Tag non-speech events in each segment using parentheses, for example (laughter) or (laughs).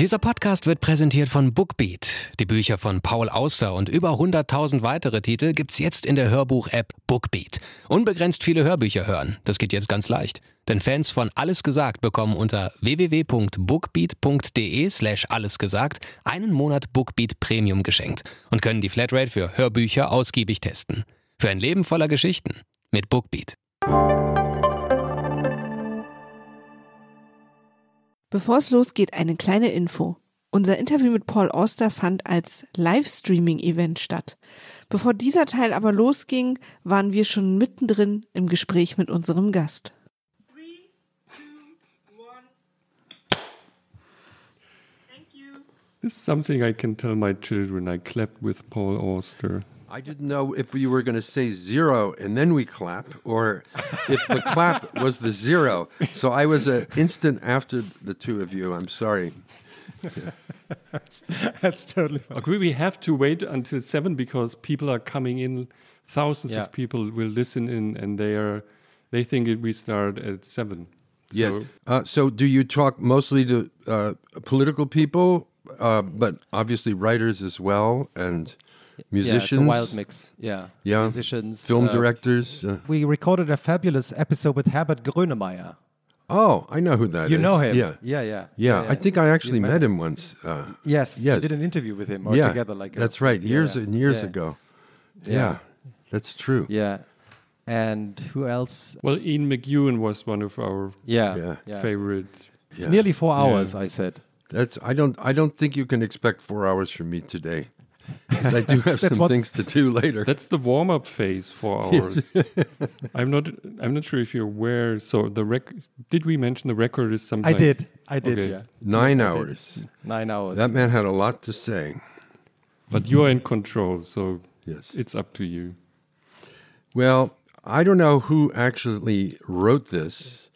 Dieser Podcast wird präsentiert von Bookbeat. Die Bücher von Paul Auster und über 100.000 weitere Titel gibt's jetzt in der Hörbuch-App Bookbeat. Unbegrenzt viele Hörbücher hören, das geht jetzt ganz leicht. Denn Fans von Alles Gesagt bekommen unter www.bookbeat.de slash allesgesagt einen Monat Bookbeat Premium geschenkt und können die Flatrate für Hörbücher ausgiebig testen. Für ein Leben voller Geschichten mit Bookbeat. Bevor es losgeht, eine kleine Info. Unser Interview mit Paul Auster fand als Livestreaming-Event statt. Bevor dieser Teil aber losging, waren wir schon mittendrin im Gespräch mit unserem Gast. This is something I can tell my children. I clapped with Paul Auster. I didn't know if you were going to say zero and then we clap, or if the clap was the zero. So I was an instant after the two of you. I'm sorry. that's, (laughs) that's totally fine. Okay, we have to wait until seven because people are coming in. Thousands Yeah. of people will listen in, and they are they think it, we start at seven. Yes. So, Uh, so do you talk mostly to uh, political people, uh, but obviously writers as well, and musicians? Yeah, it's a wild mix. Yeah. Yeah. Musicians. film uh, directors. Uh, We recorded a fabulous episode with Herbert Grönemeyer. oh, I know who that is. You know him? Yeah. Yeah, yeah. Yeah, I think I actually You've met him once. Uh, Yes. Yes. You did an interview with him or yeah, together like a- that's right. Years yeah. and years Yeah. ago. Yeah. yeah, that's true. Yeah. And who else? well, Ian McEwan was one of our Yeah. Yeah. yeah. favorite. Yeah. Nearly four hours, I said. That's I don't I don't think you can expect four hours from me today. 'Cause I do (laughs) have some what- things to do later. That's the warm up phase for (laughs) hours. I'm not. I'm not sure if you're aware. So the rec. Did we mention the record is something? I did. I did, Okay. yeah. Nine hours. Nine hours. That man had a lot to say. But you're in control, so Yes. it's up to you. Well, I don't know who actually wrote this.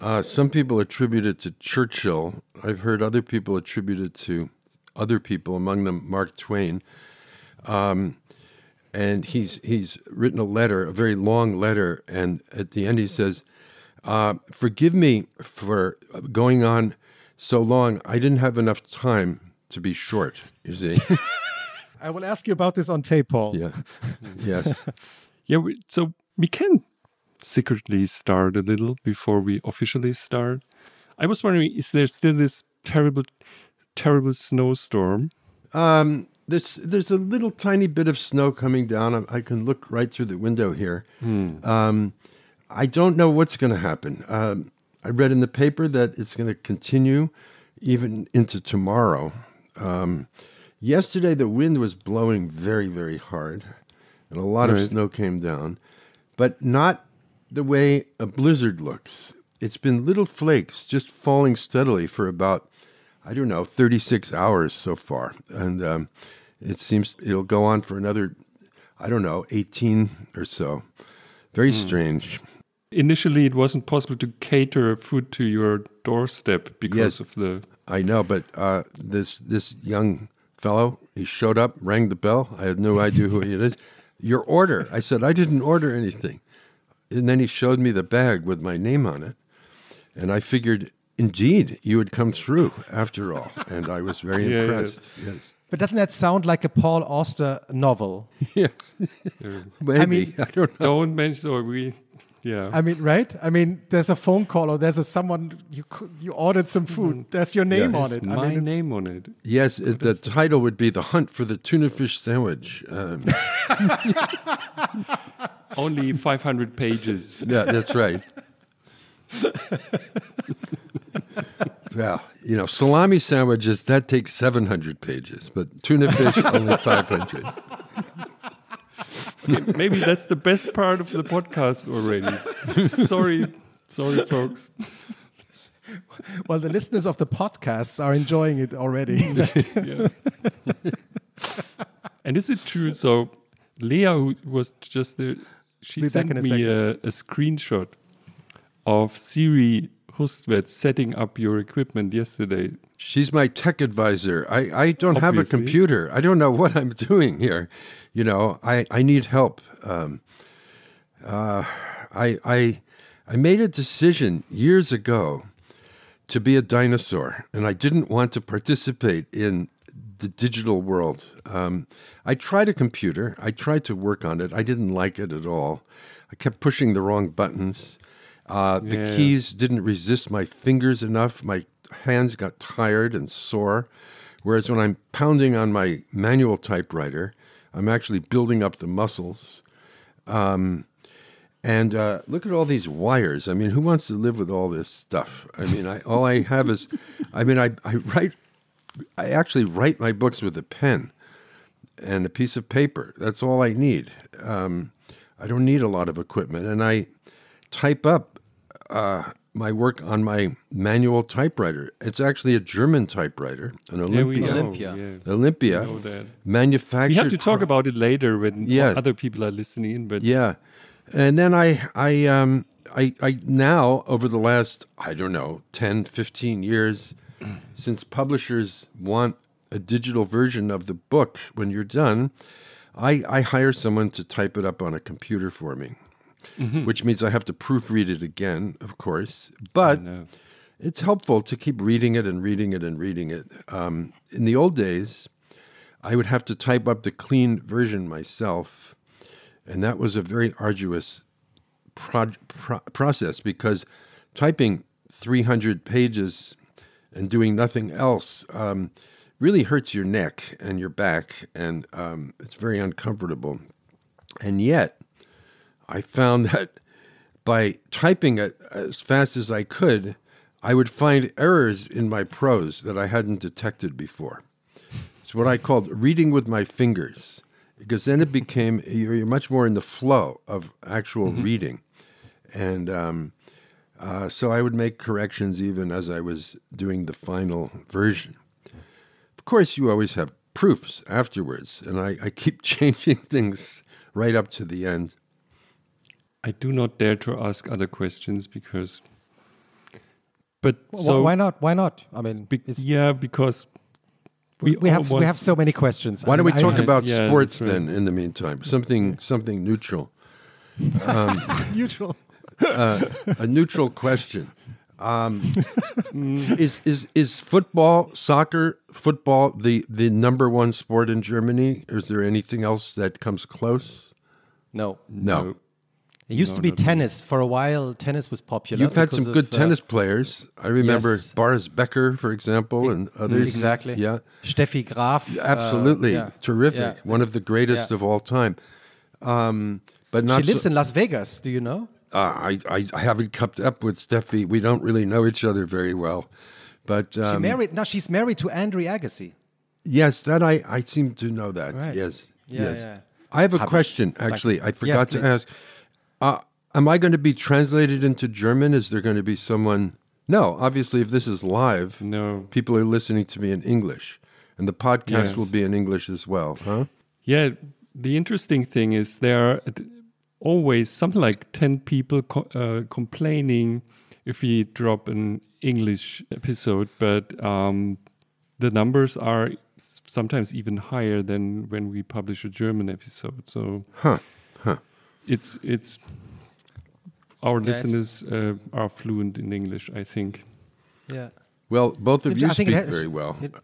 Uh, some people attribute it to Churchill. I've heard other people attribute it to other people, among them Mark Twain. Um, and he's he's written a letter, a very long letter, and at the end he says, uh, "Forgive me for going on so long. I didn't have enough time to be short." You see? (laughs) I will ask you about this on tape, Paul. yeah. (laughs) Yes. Yeah. We, so we can secretly start a little before we officially start. I was wondering, is there still this terrible, terrible snowstorm? Um, there's there's a little tiny bit of snow coming down. I, I can look right through the window here. Um, I don't know what's going to happen. Um, I read in the paper that it's going to continue even into tomorrow. Um, yesterday, the wind was blowing very very hard, and a lot of snow came down, but not the way a blizzard looks. It's been little flakes just falling steadily for about I don't know, 36 hours so far. And um, it seems it'll go on for another, I don't know, 18 or so. Very strange. Initially, it wasn't possible to cater food to your doorstep because Yes. of the. I know, but uh, this this young fellow, he showed up, rang the bell. I had no idea who he is. Your order. I said, I didn't order anything. And then he showed me the bag with my name on it. And I figured, indeed, you had come through after all. And I was very (laughs) Yeah, yeah. impressed. Yes. But doesn't that sound like a Paul Auster novel? (laughs) Yes. Maybe. I, mean- don't know. Don't mention. So we. Yeah. I mean, right? I mean, there's a phone call or there's a someone you you ordered some food. There's your name Yeah. on it. I my mean, name on it. Yes, it, the title would be The Hunt for the Tuna Fish Sandwich. Um, (laughs) Only 500 pages. yeah, that's right. (laughs) well, you know, salami sandwiches, that takes 700 pages, but tuna fish, (laughs) only 500. Maybe that's the best part of the podcast already. (laughs) sorry, sorry, folks. Well, the listeners of the podcasts are enjoying it already. And is it true? So, Leah, who was just there, she Be sent me a, a screenshot of Siri Hustvedt setting up your equipment yesterday. She's my tech advisor. I, I don't have a computer. I don't know what I'm (laughs) doing here. You know, I, I need help. Um, uh, I, I, I made a decision years ago to be a dinosaur, and I didn't want to participate in the digital world. Um, I tried a computer. I tried to work on it. I didn't like it at all. I kept pushing the wrong buttons. Uh, the Yeah. keys didn't resist my fingers enough. My hands got tired and sore. Whereas when I'm pounding on my manual typewriter, I'm actually building up the muscles. Um, and uh, look at all these wires. I mean, who wants to live with all this stuff? I mean, I, all I have is, I mean, I, I write, I actually write my books with a pen and a piece of paper. That's all I need. Um, I don't need a lot of equipment. And I type up uh, my work on my manual typewriter. It's actually a German typewriter, an Olympia. know. Olympia. Yeah. Olympia, know that. manufactured. We have to talk about it later when Yeah. other people are listening in. But Yeah, and then I, I, um, I, I now over the last I don't know 10, 15 years, since publishers want a digital version of the book when you're done, I, I hire someone to type it up on a computer for me, which means I have to proofread it again, of course, but. It's helpful to keep reading it and reading it and reading it. Um, in the old days, I would have to type up the clean version myself, and that was a very arduous pro- pro- process because typing 300 pages and doing nothing else um, really hurts your neck and your back, and um, it's very uncomfortable. And yet, I found (laughs) that by typing it as fast as I could, I would find errors in my prose that I hadn't detected before. It's what I called reading with my fingers, because then it became you're much more in the flow of actual reading, and um, uh, so I would make corrections even as I was doing the final version. Of course, you always have proofs afterwards, and I, I keep (laughs) changing things right up to the end. I do not dare to ask other questions because. But Wh- so why not? Why not? I mean, Be- yeah, because we, we all have we have so many questions. Why I don't we talk I- about yeah, sports right. then? In the meantime, something something neutral, (laughs) Neutral. a neutral question. Um, (laughs) is is is football, soccer, football the the number one sport in Germany? Is there anything else that comes close? no? No. It used to be tennis for a while. Tennis was popular. You've had some of, good uh, tennis players. I remember yes. Boris Becker, for example, and others. Exactly. Yeah. Steffi Graf. uh, Absolutely yeah. terrific. Yeah. One of the greatest Yeah. of all time. Um, but not She lives so, in Las Vegas. Do you know? Uh, I, I I haven't kept up with Steffi. We don't really know each other very well, but She um, married. No, she's married to Andre Agassi. yes, that I, I seem to know that. Right. Yes, Yeah, yes. yeah. I have a question. Actually, I Yes, forgot to ask. Uh, am I going to be translated into German? Is there going to be someone? No, obviously, if this is live, no, people are listening to me in English, and the podcast Yes. will be in English as well, huh? Yeah, the interesting thing is there are always something like 10 people co- uh, complaining if we drop an English episode, but um, the numbers are sometimes even higher than when we publish a German episode. So Huh? Huh? it's it's our Yeah, listeners uh, are fluent in English, I think. Yeah. Well, both of Did- you I speak has- very well, it-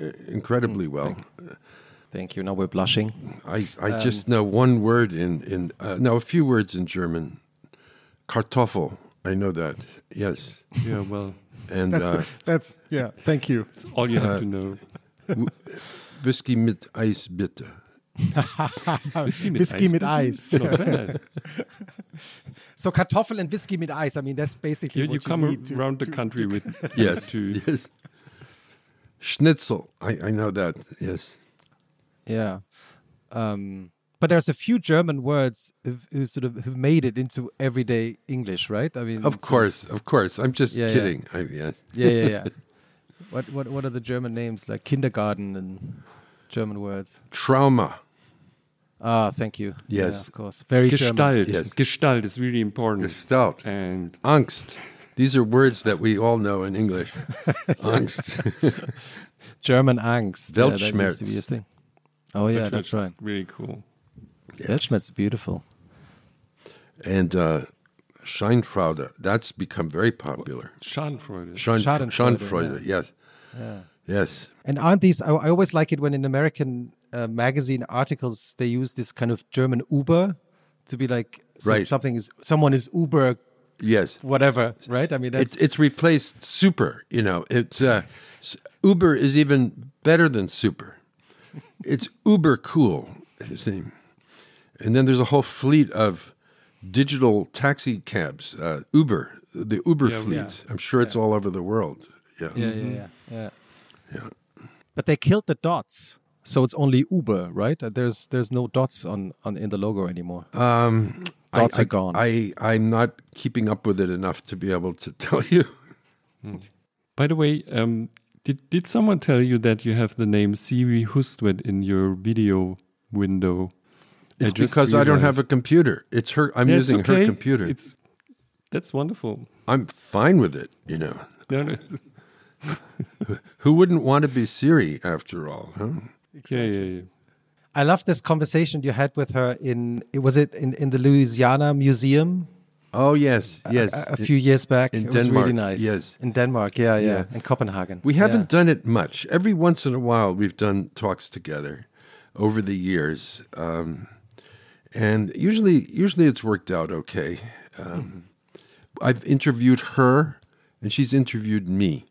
Uh, incredibly well. Thank you. Now we're blushing. I, I Um, just know one word in in uh, no a few words in German. Kartoffel. I know that. Yes, Yeah, well, and That's uh, the, that's yeah. Thank you. it's all you have to know. whiskey mit Eis bitte. (laughs) Whiskey mit Whiskey Eis, mit? Eis. Not. (laughs) So Kartoffel and whiskey mit ice. I mean, that's basically You, what you you, come need to- around the to- country with (laughs) Yes, to yes. Schnitzel. I, I know that. Yes. Yeah. Um, but there's a few German words who've, sort of have made it into everyday English, right? I mean, Of course, of course. I'm just Yeah, yeah. kidding. I, yes. Yeah, yeah, yeah. what what what are the German names like kindergarten and German words? Trauma. Ah, thank you. Yes. yeah, of course. Very German. Gestalt. Yes. Gestalt is really important. Gestalt. And Angst. These are words that we all know in English. (laughs) Angst. (laughs) German Angst. Yeah, that used to be a thing. Oh yeah, that's right. Really cool. Weltschmerz is beautiful. and uh, Scheinfreude. That's become very popular. Schadenfreude. Schein, Schadenfreude, Schadenfreude, yes. Yes. And aren't these? I, I always like it when in American uh, magazine articles they use this kind of German Uber to be like so Right. something is someone is Uber Yes. whatever, right? I mean that's It's it's replaced super, you know. It's uh, Uber is even better than super. It's uber cool. you see. And then there's a whole fleet of digital taxi cabs, uh, Uber, the Uber Yeah, fleet. I'm sure it's all over the world. Yeah. yeah, yeah, yeah, yeah. Yeah. But they killed the dots, so it's only Uber, right? There's there's no dots on on in the logo anymore. Um, Dots I, are gone. I, I I'm not keeping up with it enough to be able to (laughs) tell you. By the way, um, did did someone tell you that you have the name Siri Hustvedt in your video window? It's because I don't have a computer. It's her. I'm using her computer. It's that's wonderful. I'm fine with it. You know, No, no, (laughs) who wouldn't want to be Siri after all? Huh? Yeah, yeah, yeah. I love this conversation you had with her in it was it in, in the Louisiana Museum Oh yes, yes. a, a few years back. in it was really Denmark, nice. yes. in Denmark, yeah, yeah, Yeah. in Copenhagen. we haven't Yeah. done it much. Every once in a while, we've done talks together over the years, um, and usually, usually it's worked out okay. Um, I've interviewed her, and she's interviewed me,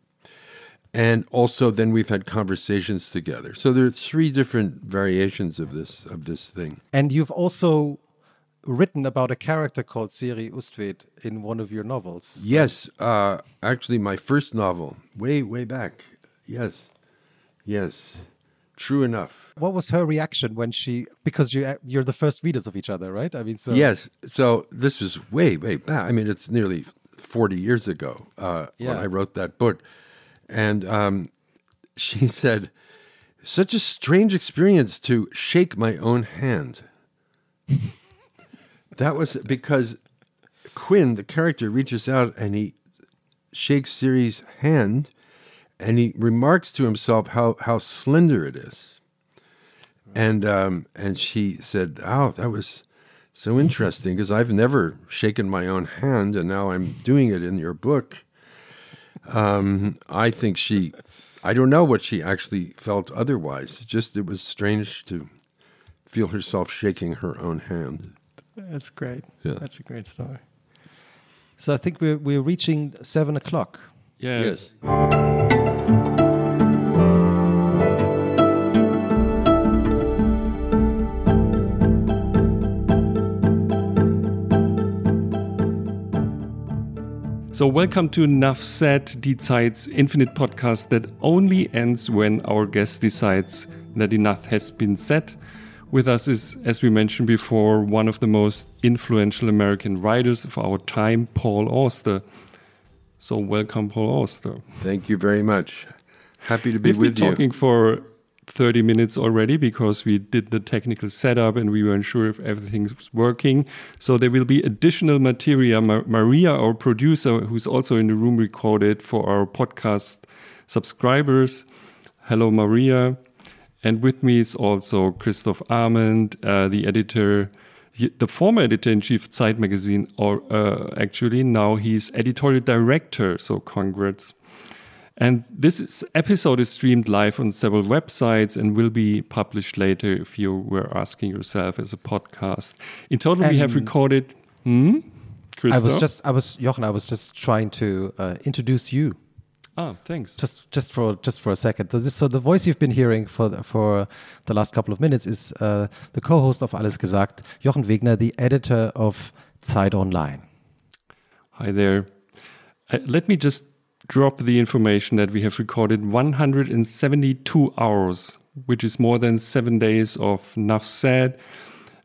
and also then we've had conversations together. So there are three different variations of this of this thing. And you've also written about a character called Siri Hustvedt in one of your novels. Yes, uh, actually, my first novel, way way back. Yes, yes, true enough. What was her reaction when she because you you're the first readers of each other, right? I mean, so Yes. So this was way, way back. I mean, it's nearly 40 years ago uh, when I wrote that book. And um, she (laughs) said, such a strange experience to shake my own hand. that was because Quinn, the character, reaches out and he shakes Siri's hand and he remarks to himself how, how slender it is. And um, and she said, "Oh, that was so interesting because I've never shaken my own hand, and now I'm doing it in your book." Um, I think she, I don't know what she actually felt otherwise. Just it was strange to feel herself shaking her own hand. That's great. Yeah. That's a great story. so I think we're we're reaching seven o'clock. Yeah. So, welcome to Enough Said, Zeit's infinite podcast that only ends when our guest decides that enough has been said. With us is, as we mentioned before, one of the most influential American writers of our time, Paul Auster. So, welcome, Paul Auster. Thank you very much. Happy to be We've with been you. talking for 30 minutes already because we did the technical setup and we weren't sure if everything's working. So there will be additional material. Ma- Maria, our producer, who's also in the room, recorded for our podcast subscribers. Hello, Maria. And with me is also Christoph Amend, uh, the editor, the former editor in chief of Zeit magazine, or uh, actually now he's editorial director. So congrats. And this is, episode is streamed live on several websites and will be published later if you were asking yourself as a podcast. In total, we have recorded. Hmm? I was just I was Jochen. I was just trying to uh, introduce you. Ah, thanks. just just for just for a second. So, this, so the voice you've been hearing for the, for the last couple of minutes is uh, the co-host of Alles Gesagt, Jochen Wegner, the editor of Zeit Online. Hi there. Uh, let me just drop the information that we have recorded 172 hours, which is more than seven days of Nuff Said,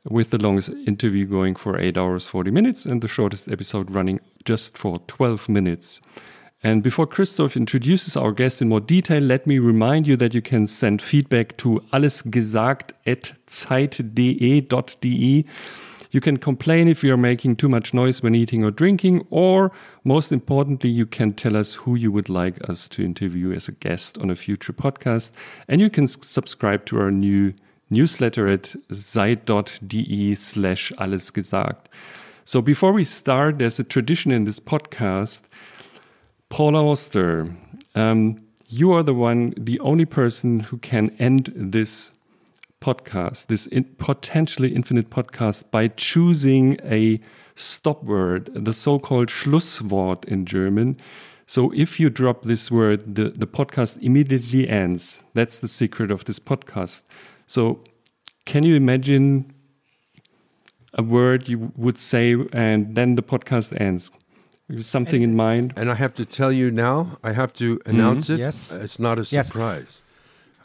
with the longest interview going for 8 hours 40 minutes and the shortest episode running just for 12 minutes. And before Christoph introduces our guest in more detail, let me remind you that you can send feedback to allesgesagt.zeit.de. You can complain if you're making too much noise when eating or drinking, or most importantly, you can tell us who you would like us to interview as a guest on a future podcast. And you can subscribe to our new newsletter at zeit.de slash allesgesagt. So before we start, there's a tradition in this podcast. Paul Auster, um, you are the one, the only person who can end this podcast, this in potentially infinite podcast, by choosing a stop word, the so called Schlusswort in German. So if you drop this word, the, the podcast immediately ends. That's the secret of this podcast. So can you imagine a word you would say and then the podcast ends? Something in mind? And I have to tell you now, I have to announce mm-hmm. it. Yes. It's not a Yes.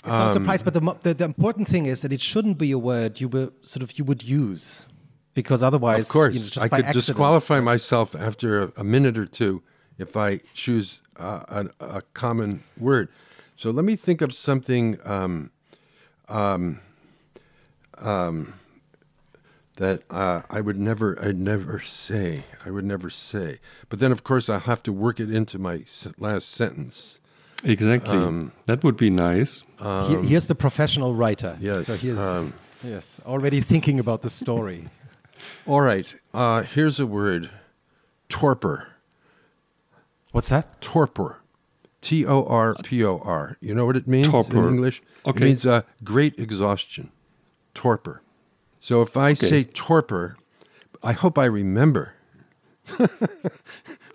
It's not a surprise, but the, the the important thing is that it shouldn't be a word you would sort of you would use, because otherwise, Of course, you know, just I could disqualify myself after a, a minute or two if I choose uh, an, a common word. So let me think of something um, um, um, that uh, I would never, I'd never say. I would never say. But then, of course, I'll have to work it into my last sentence. Exactly. that would be nice. Here- here's the professional writer. Yes, So here's um, yes already thinking about the story. (laughs) All right. Uh, here's a word: torpor. What's that? torpor. T O R P O R. You know what it means Torpor. in English? Okay. It means uh, great exhaustion. Torpor. So if I Okay. say torpor, I hope I remember. (laughs)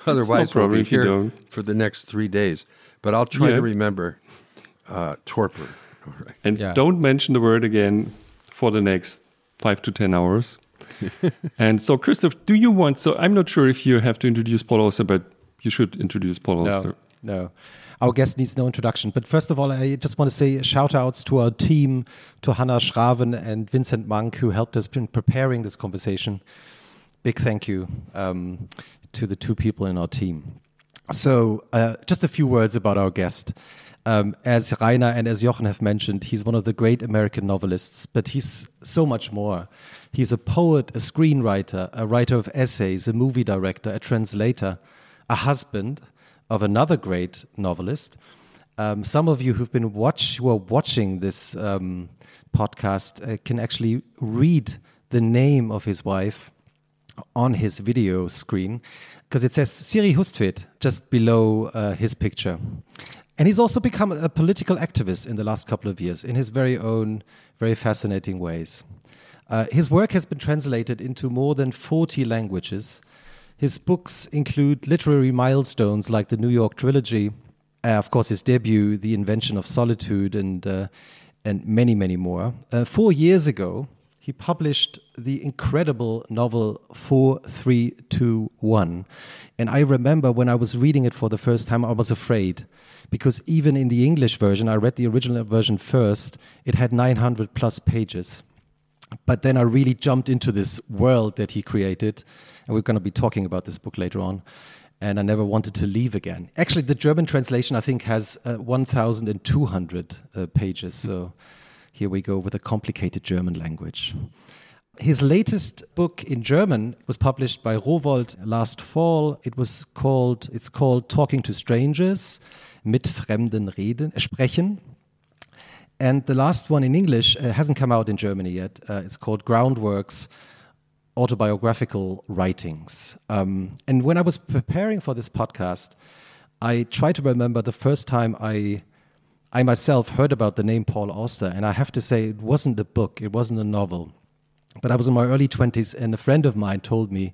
Otherwise, we'll be if you here for the next three days. But I'll try Yeah. to remember uh, torpor. All right. And Yeah. don't mention the word again for the next five to 10 hours. (laughs) and so, Christoph, do you want? So, I'm not sure if you have to introduce Paul Auster, but you should introduce Paul Auster. No, no. Our guest needs no introduction. But first of all, I just want to say shout outs to our team, to Hannah Schraven and Vincent Monk, who helped us in preparing this conversation. Big thank you um, to the two people in our team. So, uh, just a few words about our guest. Um, as Rainer and as Jochen have mentioned, he's one of the great American novelists, but he's so much more. He's a poet, a screenwriter, a writer of essays, a movie director, a translator, a husband of another great novelist. Um, some of you who've been watch who are watching this um, podcast uh, can actually read the name of his wife on his video screen because it says Siri Hustvedt just below uh, his picture. And he's also become a political activist in the last couple of years in his very own, very fascinating ways. Uh, his work has been translated into more than 40 languages. His books include literary milestones like the New York Trilogy, uh, of course, his debut, The Invention of Solitude, and, uh, and many, many more. Uh, four years ago, he published the incredible novel 4321. And I remember when I was reading it for the first time, I was afraid because even in the English version, I read the original version first, it had 900 plus pages. But then I really jumped into this world that he created. And we're going to be talking about this book later on. And I never wanted to leave again. Actually, the German translation, I think, has uh, 1,200 uh, pages. So here we go with a complicated German language. His latest book in German was published by Rowohlt last fall. It was called, it's called Talking to Strangers, mit Fremden reden, sprechen. And the last one in English uh, hasn't come out in Germany yet. Uh, it's called Groundworks Autobiographical Writings. Um, and when I was preparing for this podcast, I tried to remember the first time I, I myself heard about the name Paul Auster. And I have to say, it wasn't a book, it wasn't a novel. But I was in my early 20s, and a friend of mine told me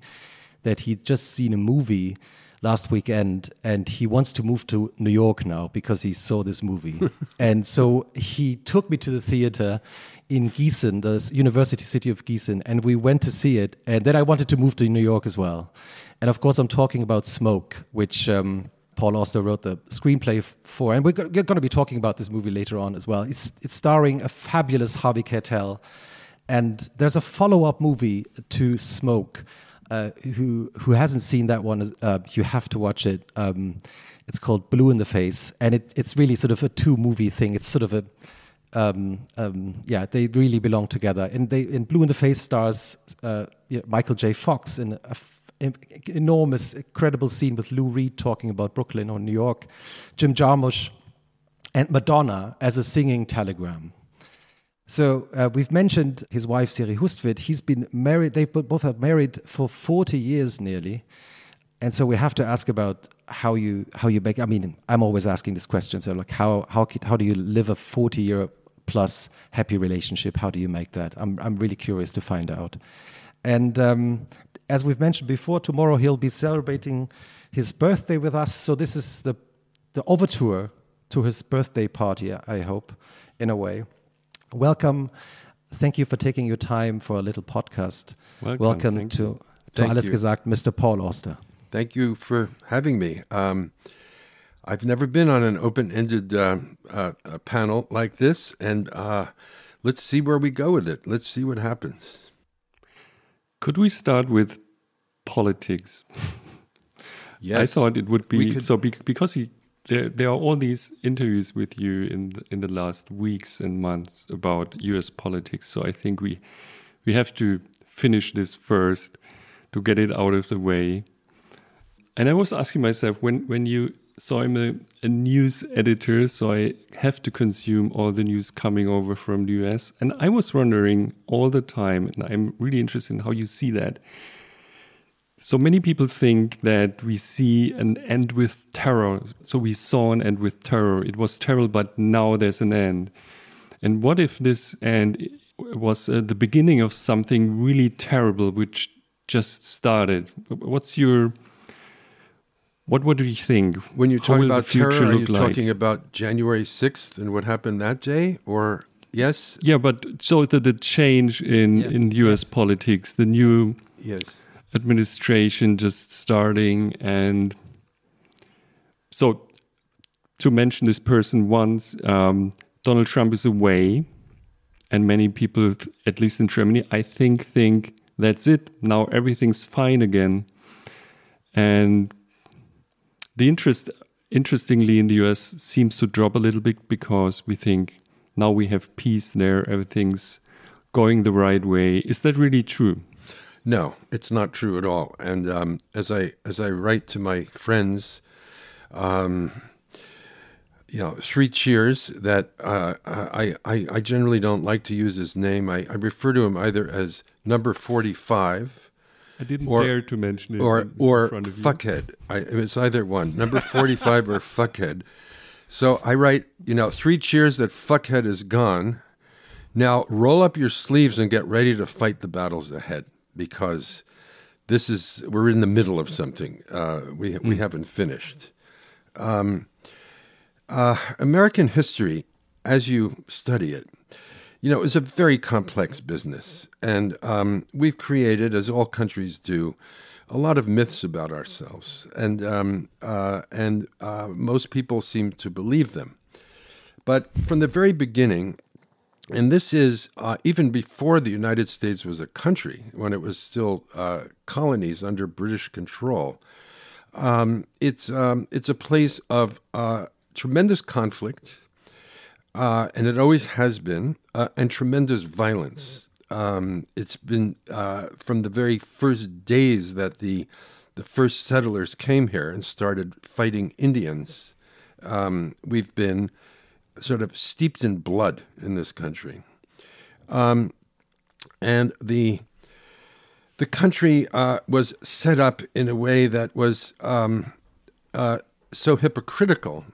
that he'd just seen a movie last weekend and he wants to move to New York now because he saw this movie. (laughs) and so he took me to the theater in Gießen, the university city of Gießen, and we went to see it. And then I wanted to move to New York as well. And of course, I'm talking about Smoke, which um, Paul Auster wrote the screenplay for. And we're going to be talking about this movie later on as well. It's, it's starring a fabulous Harvey Keitel. And there's a follow-up movie to Smoke. Uh, who who hasn't seen that one? Uh, you have to watch it. Um, it's called Blue in the Face, and it, it's really sort of a two-movie thing. It's sort of a um, um, yeah, they really belong together. And they in Blue in the Face stars uh, you know, Michael J. Fox in a enormous, incredible scene with Lou Reed talking about Brooklyn or New York, Jim Jarmusch, and Madonna as a singing telegram. So uh, we've mentioned his wife Siri Hustvedt. He's been married. They've both have married for 40 years nearly, and so we have to ask about how you how you make. I mean, I'm always asking this question. So like, how how how do you live a 40 year plus happy relationship? How do you make that? I'm I'm really curious to find out. And um, as we've mentioned before, tomorrow he'll be celebrating his birthday with us. So this is the the overture to his birthday party. I hope, in a way. Welcome. Thank you for taking your time for a little podcast. Welcome. Welcome Thank to, you. to Thank Alles you. gesagt, Mr. Paul Auster. Thank you for having me. Um, I've never been on an open-ended uh, uh, uh, panel like this, and uh, let's see where we go with it. Let's see what happens. Could we start with politics? (laughs) Yes, I thought it would be so be, because you, there there are all these interviews with you in the, in the last weeks and months about U.S. politics. So I think we we have to finish this first to get it out of the way. And I was asking myself when when you so I'm a, a news editor, so I have to consume all the news coming over from the US. And I was wondering all the time, and I'm really interested in how you see that. So many people think that we see an end with terror. So we saw an end with terror. It was terrible, but now there's an end. And what if this end was uh, the beginning of something really terrible, which just started? What's your what? What do you think? When you talk about terror, future are you like? talking about January sixth and what happened that day, or yes, Yeah, but so the, the change in Yes, in U.S. yes. politics, the new yes, administration just starting and so to mention this person once um, donald trump is away and many people at least in germany i think think that's it now everything's fine again and the interest interestingly in the us seems to drop a little bit because we think now we have peace there everything's going the right way is that really true No, it's not true at all. And um, as I as I write to my friends, um, you know, three cheers. That uh, I, I I generally don't like to use his name. I, I refer to him either as number forty five I didn't Or- dare to mention it. or in or front of you. fuckhead. I, it's either one, number forty five or fuckhead. So I write, you know, three cheers that fuckhead is gone. Now roll up your sleeves and get ready to fight the battles ahead because this is we're in the middle of something. Uh, we we haven't finished. Um, uh, American history, as you study it, you know, is a very complex business, and um, we've created, as all countries do, a lot of myths about ourselves, and um, uh, and uh, most people seem to believe them. But from the very beginning, and this is uh, even before the United States was a country, when it was still uh, colonies under British control. Um, it's um, it's a place of uh, tremendous conflict, uh, and it always has been, uh, and tremendous violence. Um, it's been uh, from the very first days that the the first settlers came here and started fighting Indians. Um, we've been sort of steeped in blood in this country, um, and the the country uh, was set up in a way that was um, uh, so hypocritical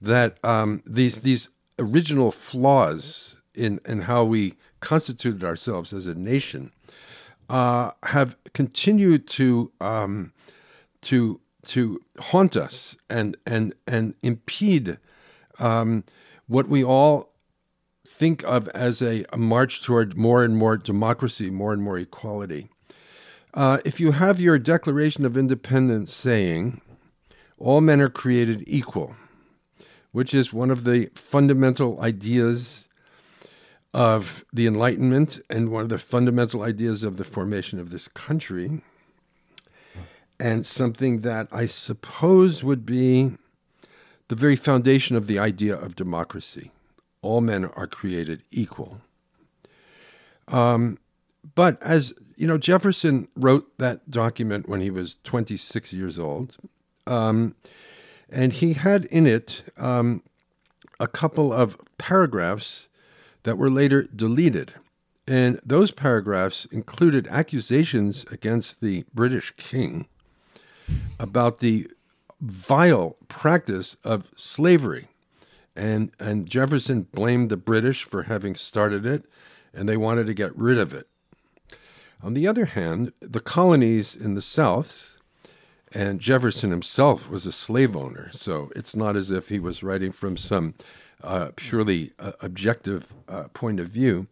that um, these these original flaws in in how we constituted ourselves as a nation uh, have continued to um, to to haunt us and and and impede um, what we all think of as a, a march toward more and more democracy, more and more equality. Uh, if you have your Declaration of Independence saying, all men are created equal, which is one of the fundamental ideas of the Enlightenment and one of the fundamental ideas of the formation of this country, and something that I suppose would be the very foundation of the idea of democracy. All men are created equal. Um, but as you know, Jefferson wrote that document when he was 26 years old, um, and he had in it um, a couple of paragraphs that were later deleted. And those paragraphs included accusations against the British king about the vile practice of slavery. And, and Jefferson blamed the British for having started it, and they wanted to get rid of it. On the other hand, the colonies in the South, and Jefferson himself was a slave owner, so it's not as if he was writing from some uh, purely uh, objective uh, point of view.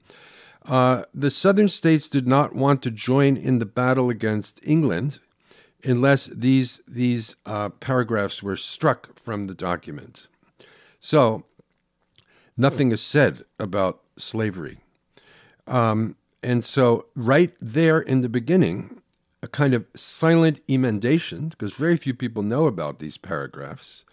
Uh, the southern states did not want to join in the battle against England unless these these uh, paragraphs were struck from the document. So nothing is said about slavery. Um, and so, right there in the beginning, a kind of silent emendation, because very few people know about these paragraphs,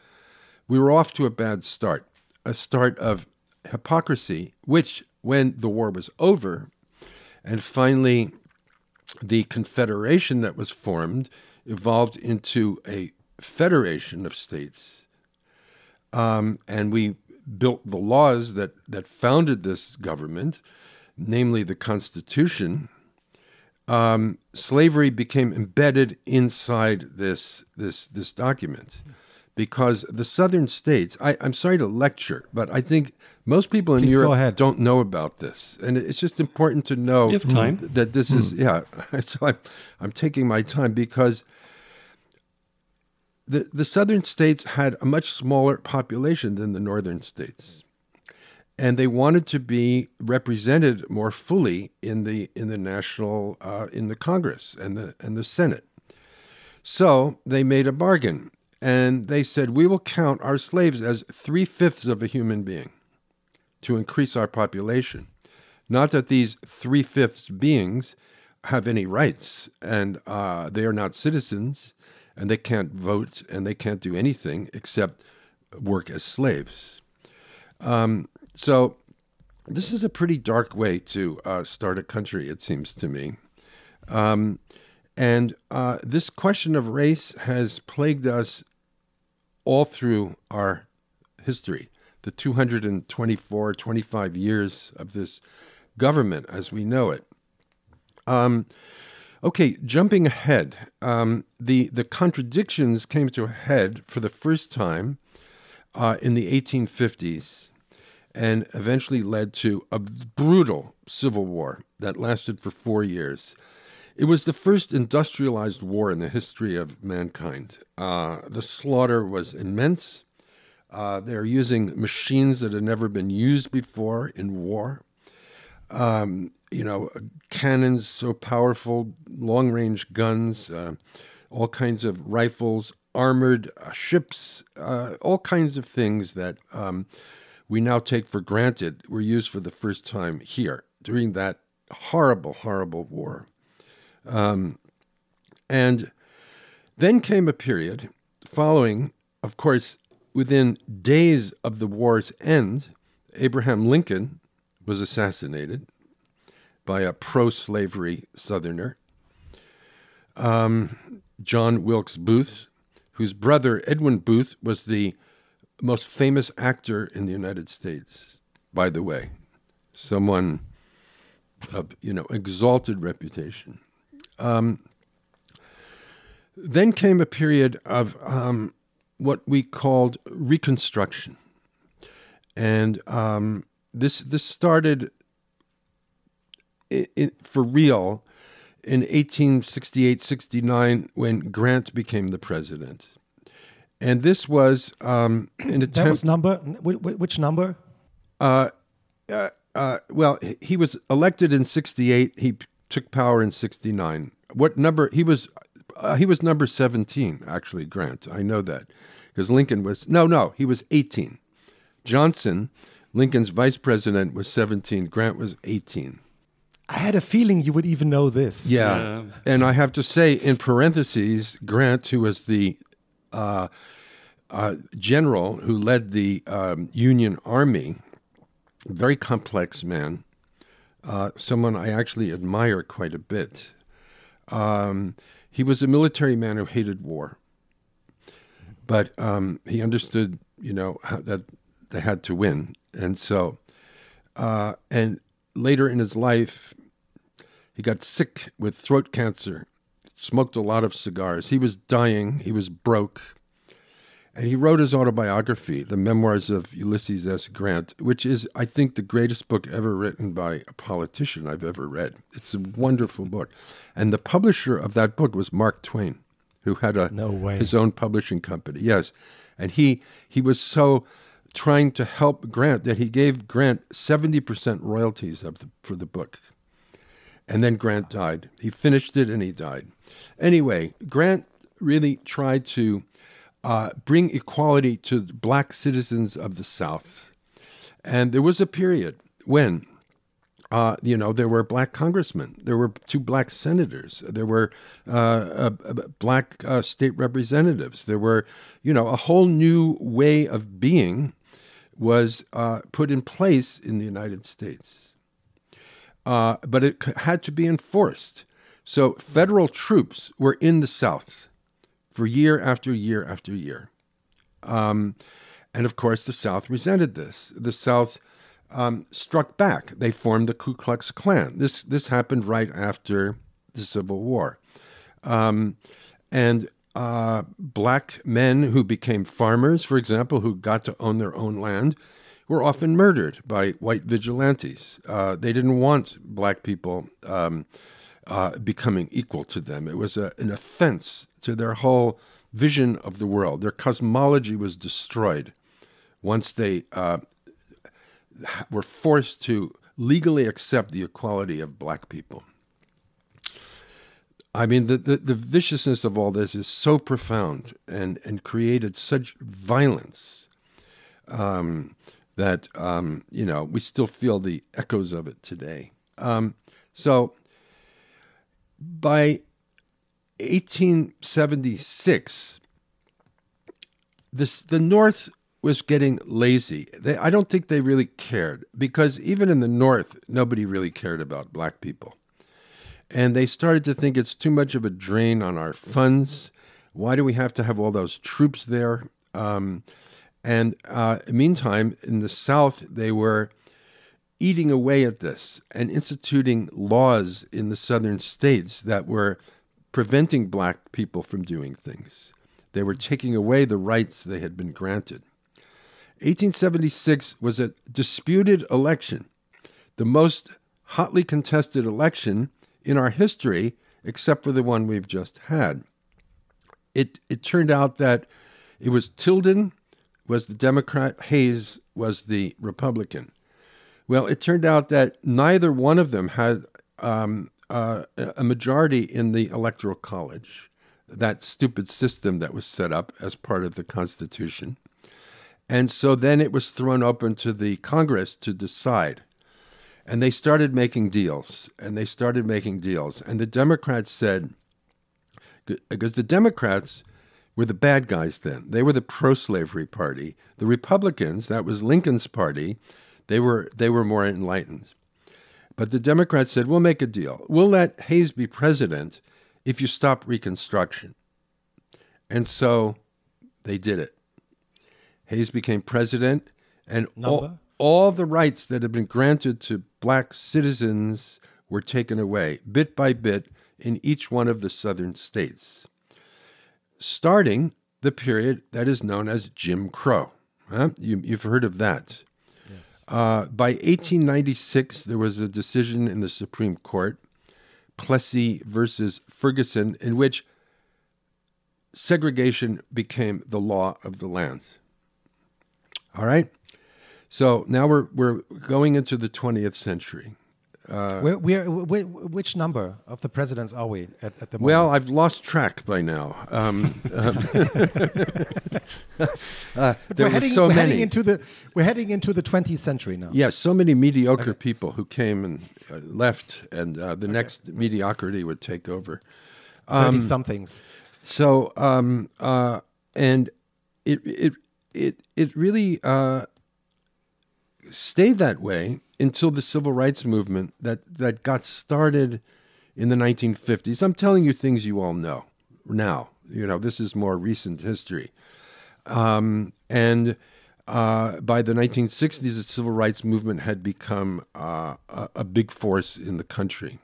we were off to a bad start, a start of hypocrisy, which, when the war was over, and finally the confederation that was formed evolved into a federation of states. Um, and we built the laws that, that founded this government, namely the Constitution. Um, slavery became embedded inside this this this document. Because the southern states I, am sorry to lecture but i think most people in Please europe don't know about this. And it's just important to know You have time. that this is yeah (laughs) so I'm, I'm taking my time because the, the southern states had a much smaller population than the northern states and they wanted to be represented more fully in the in the national uh, in the congress and the and the senate so they made a bargain and they said we will count our slaves as three-fifths of a human being to increase our population not that these three-fifths beings have any rights and uh, they are not citizens and they can't vote and they can't do anything except work as slaves. Um, so this is a pretty dark way to uh, start a country, it seems to me. Um, and uh, this question of race has plagued us all through our history, the 224, 25 years of this government as we know it. Um, Okay, jumping ahead, um, the the contradictions came to a head for the first time uh, in the 1850s, and eventually led to a brutal civil war that lasted for four years. It was the first industrialized war in the history of mankind. Uh, the slaughter was immense. Uh, they're using machines that had never been used before in war. Um, you know, cannons so powerful, long range guns, uh, all kinds of rifles, armored uh, ships, uh, all kinds of things that um, we now take for granted were used for the first time here during that horrible, horrible war. Um, and then came a period following, of course, within days of the war's end, Abraham Lincoln was assassinated by a pro slavery Southerner. Um, John Wilkes Booth, whose brother Edwin Booth was the most famous actor in the United States, by the way, someone of you know exalted reputation. Um, then came a period of um, what we called Reconstruction, and um, this this started for real in 1868 69 when Grant became the president. And this was um, an attempt. That was number. Which number? Uh, uh, uh, well, he was elected in 68. He took power in 69. What number? He was. Uh, he was number 17, actually, Grant. I know that. Because Lincoln was. No, no, he was 18. Johnson, Lincoln's vice president, was 17. Grant was 18. I had a feeling you would even know this. Yeah. yeah. And I have to say, in parentheses, Grant, who was the uh, uh, general who led the um, Union Army, very complex man, uh, someone I actually admire quite a bit. Um, he was a military man who hated war, but um, he understood, you know, that they had to win, and so Uh, and later in his life, he got sick with throat cancer, smoked a lot of cigars. He was dying, he was broke. And he wrote his autobiography, The Memoirs of Ulysses S. Grant, which is, I think, the greatest book ever written by a politician I've ever read. It's a wonderful book. And the publisher of that book was Mark Twain, who had a No way. his own publishing company. Yes. And he he was so trying to help Grant that he gave Grant 70% royalties of the, for the book. And then Grant died. He finished it and he died. Anyway, Grant really tried to uh, bring equality to black citizens of the South. And there was a period when, uh, you know, there were black congressmen, there were two black senators, there were uh, black uh, state representatives, there were, you know, a whole new way of being was uh, put in place in the United States. Uh, but it had to be enforced. So federal troops were in the South for year after year after year. Um, and of course, the South resented this. The South um, struck back. They formed the Ku Klux Klan. This this happened right after the Civil War, um, and uh, black men who became farmers, for example, who got to own their own land, were often murdered by white vigilantes. Uh, they didn't want black people um, uh, becoming equal to them. It was a, an offense to their whole vision of the world. Their cosmology was destroyed once they uh, were forced to legally accept the equality of black people. I mean, the, the, the viciousness of all this is so profound and, and created such violence um, that, um, you know, we still feel the echoes of it today. Um, so by 1876, this, the North was getting lazy. They, I don't think they really cared because even in the North, nobody really cared about black people. And they started to think it's too much of a drain on our funds. Why do we have to have all those troops there? Um, and uh, meantime, in the South, they were eating away at this and instituting laws in the southern states that were preventing black people from doing things. They were taking away the rights they had been granted. 1876 was a disputed election, the most hotly contested election in our history, except for the one we've just had. It, it turned out that it was Tilden was the Democrat, Hayes was the Republican. Well, it turned out that neither one of them had um, uh, a majority in the Electoral College, that stupid system that was set up as part of the Constitution. And so then it was thrown open to the Congress to decide. And they started making deals, and they started making deals. And the Democrats said, because the Democrats were the bad guys then, they were the pro slavery party. The Republicans, that was Lincoln's party, they were, they were more enlightened. But the Democrats said, we'll make a deal. We'll let Hayes be president if you stop Reconstruction. And so they did it. Hayes became president, and all, all the rights that had been granted to black citizens were taken away, bit by bit, in each one of the southern states, starting the period that is known as Jim Crow. Huh? You, you've heard of that. Yes. Uh, by 1896, there was a decision in the Supreme Court, Plessy versus Ferguson, in which segregation became the law of the land. All right? So now we're, we're going into the 20th century. Where, where, where, which number of the presidents are we at, at the moment? Well, I've lost track by now. Um, um, (laughs) uh, there we're were heading, so we're many. heading into the we're heading into the 20th century now. Yes, so many mediocre people who came and uh, left, and uh, the next mediocrity would take over. 30 somethings. So, um, uh, and it it it it really uh, stayed that way until the civil rights movement that that got started in the 1950s. I'm telling you things you all know now. You know, this is more recent history, um, and uh, by the 1960s, the civil rights movement had become uh, a, a big force in the country.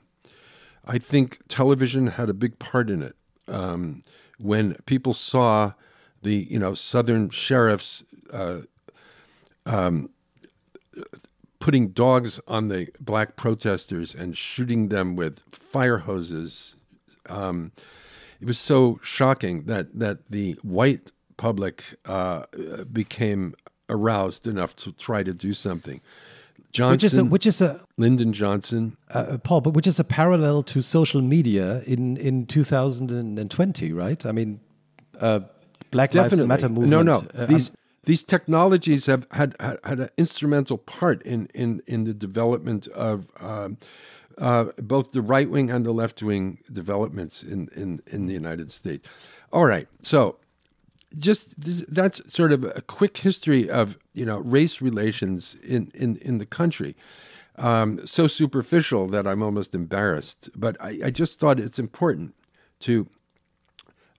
I think television had a big part in it. Um, when people saw the you know southern sheriffs uh, um, putting dogs on the black protesters and shooting them with fire hoses, um, it was so shocking that that the white public uh, became aroused enough to try to do something. Johnson, which is a, which is a Lyndon Johnson, uh, Paul, but which is a parallel to social media in in 2020, right? I mean, uh, Black Definitely. Lives Matter movement. No, no, uh, these these technologies have had had, had an instrumental part in in in the development of. Um, uh, both the right wing and the left wing developments in, in, in the United States. All right, so just this, that's sort of a quick history of you know race relations in in in the country. Um, so superficial that I'm almost embarrassed, but I, I just thought it's important to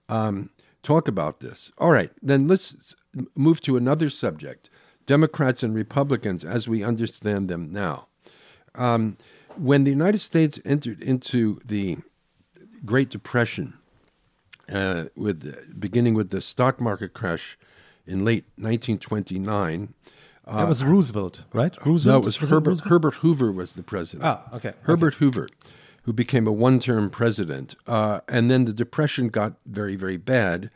um, talk about this. All right, then let's move to another subject: Democrats and Republicans as we understand them now. Um, when the United States entered into the Great Depression, uh, with beginning with the stock market crash in late 1929. that was Roosevelt, right? No, it was, Was Herbert. Roosevelt? Herbert Hoover was the president. Ah, okay. Herbert Hoover, who became a one-term president, uh, and then the depression got very, very bad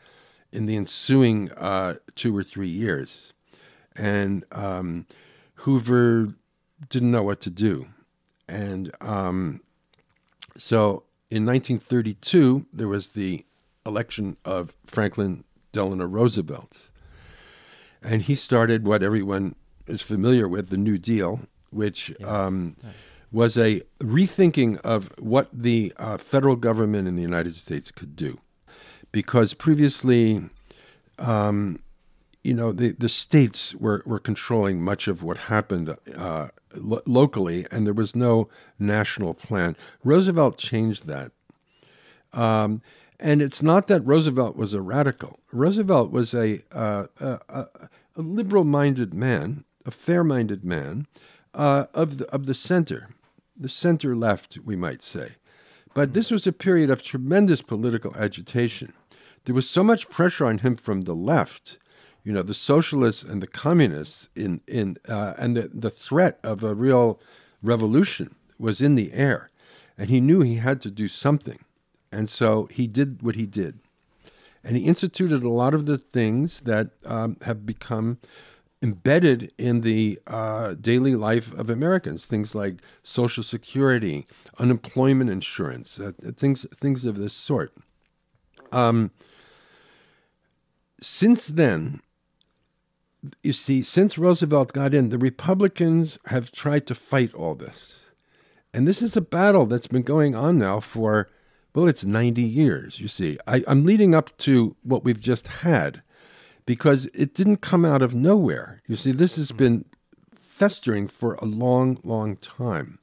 in the ensuing uh, two or three years, and um, Hoover didn't know what to do, and um, so in 1932 there was the election of Franklin Delano Roosevelt. And he started what everyone is familiar with the New Deal, which um, was a rethinking of what the uh, federal government in the United States could do. Because previously, um, you know, the, the states were, were controlling much of what happened uh, lo- locally, and there was no national plan. Roosevelt changed that. Um, and it's not that Roosevelt was a radical. Roosevelt was a, uh, a, a, liberal minded man, a fair minded man uh, of, the, of the center, the center left, we might say. But this was a period of tremendous political agitation. There was so much pressure on him from the left, you know, the socialists and the communists, in, in, uh, and the, the threat of a real revolution was in the air. And he knew he had to do something. And so he did what he did. And he instituted a lot of the things that um, have become embedded in the uh, daily life of Americans. Things like Social Security, unemployment insurance, uh, things things of this sort. Um, since then, you see, since Roosevelt got in, the Republicans have tried to fight all this. And this is a battle that's been going on now for, well, it's 90 years, you see. I, I'm leading up to what we've just had because it didn't come out of nowhere. You see, this has been festering for a long, long time.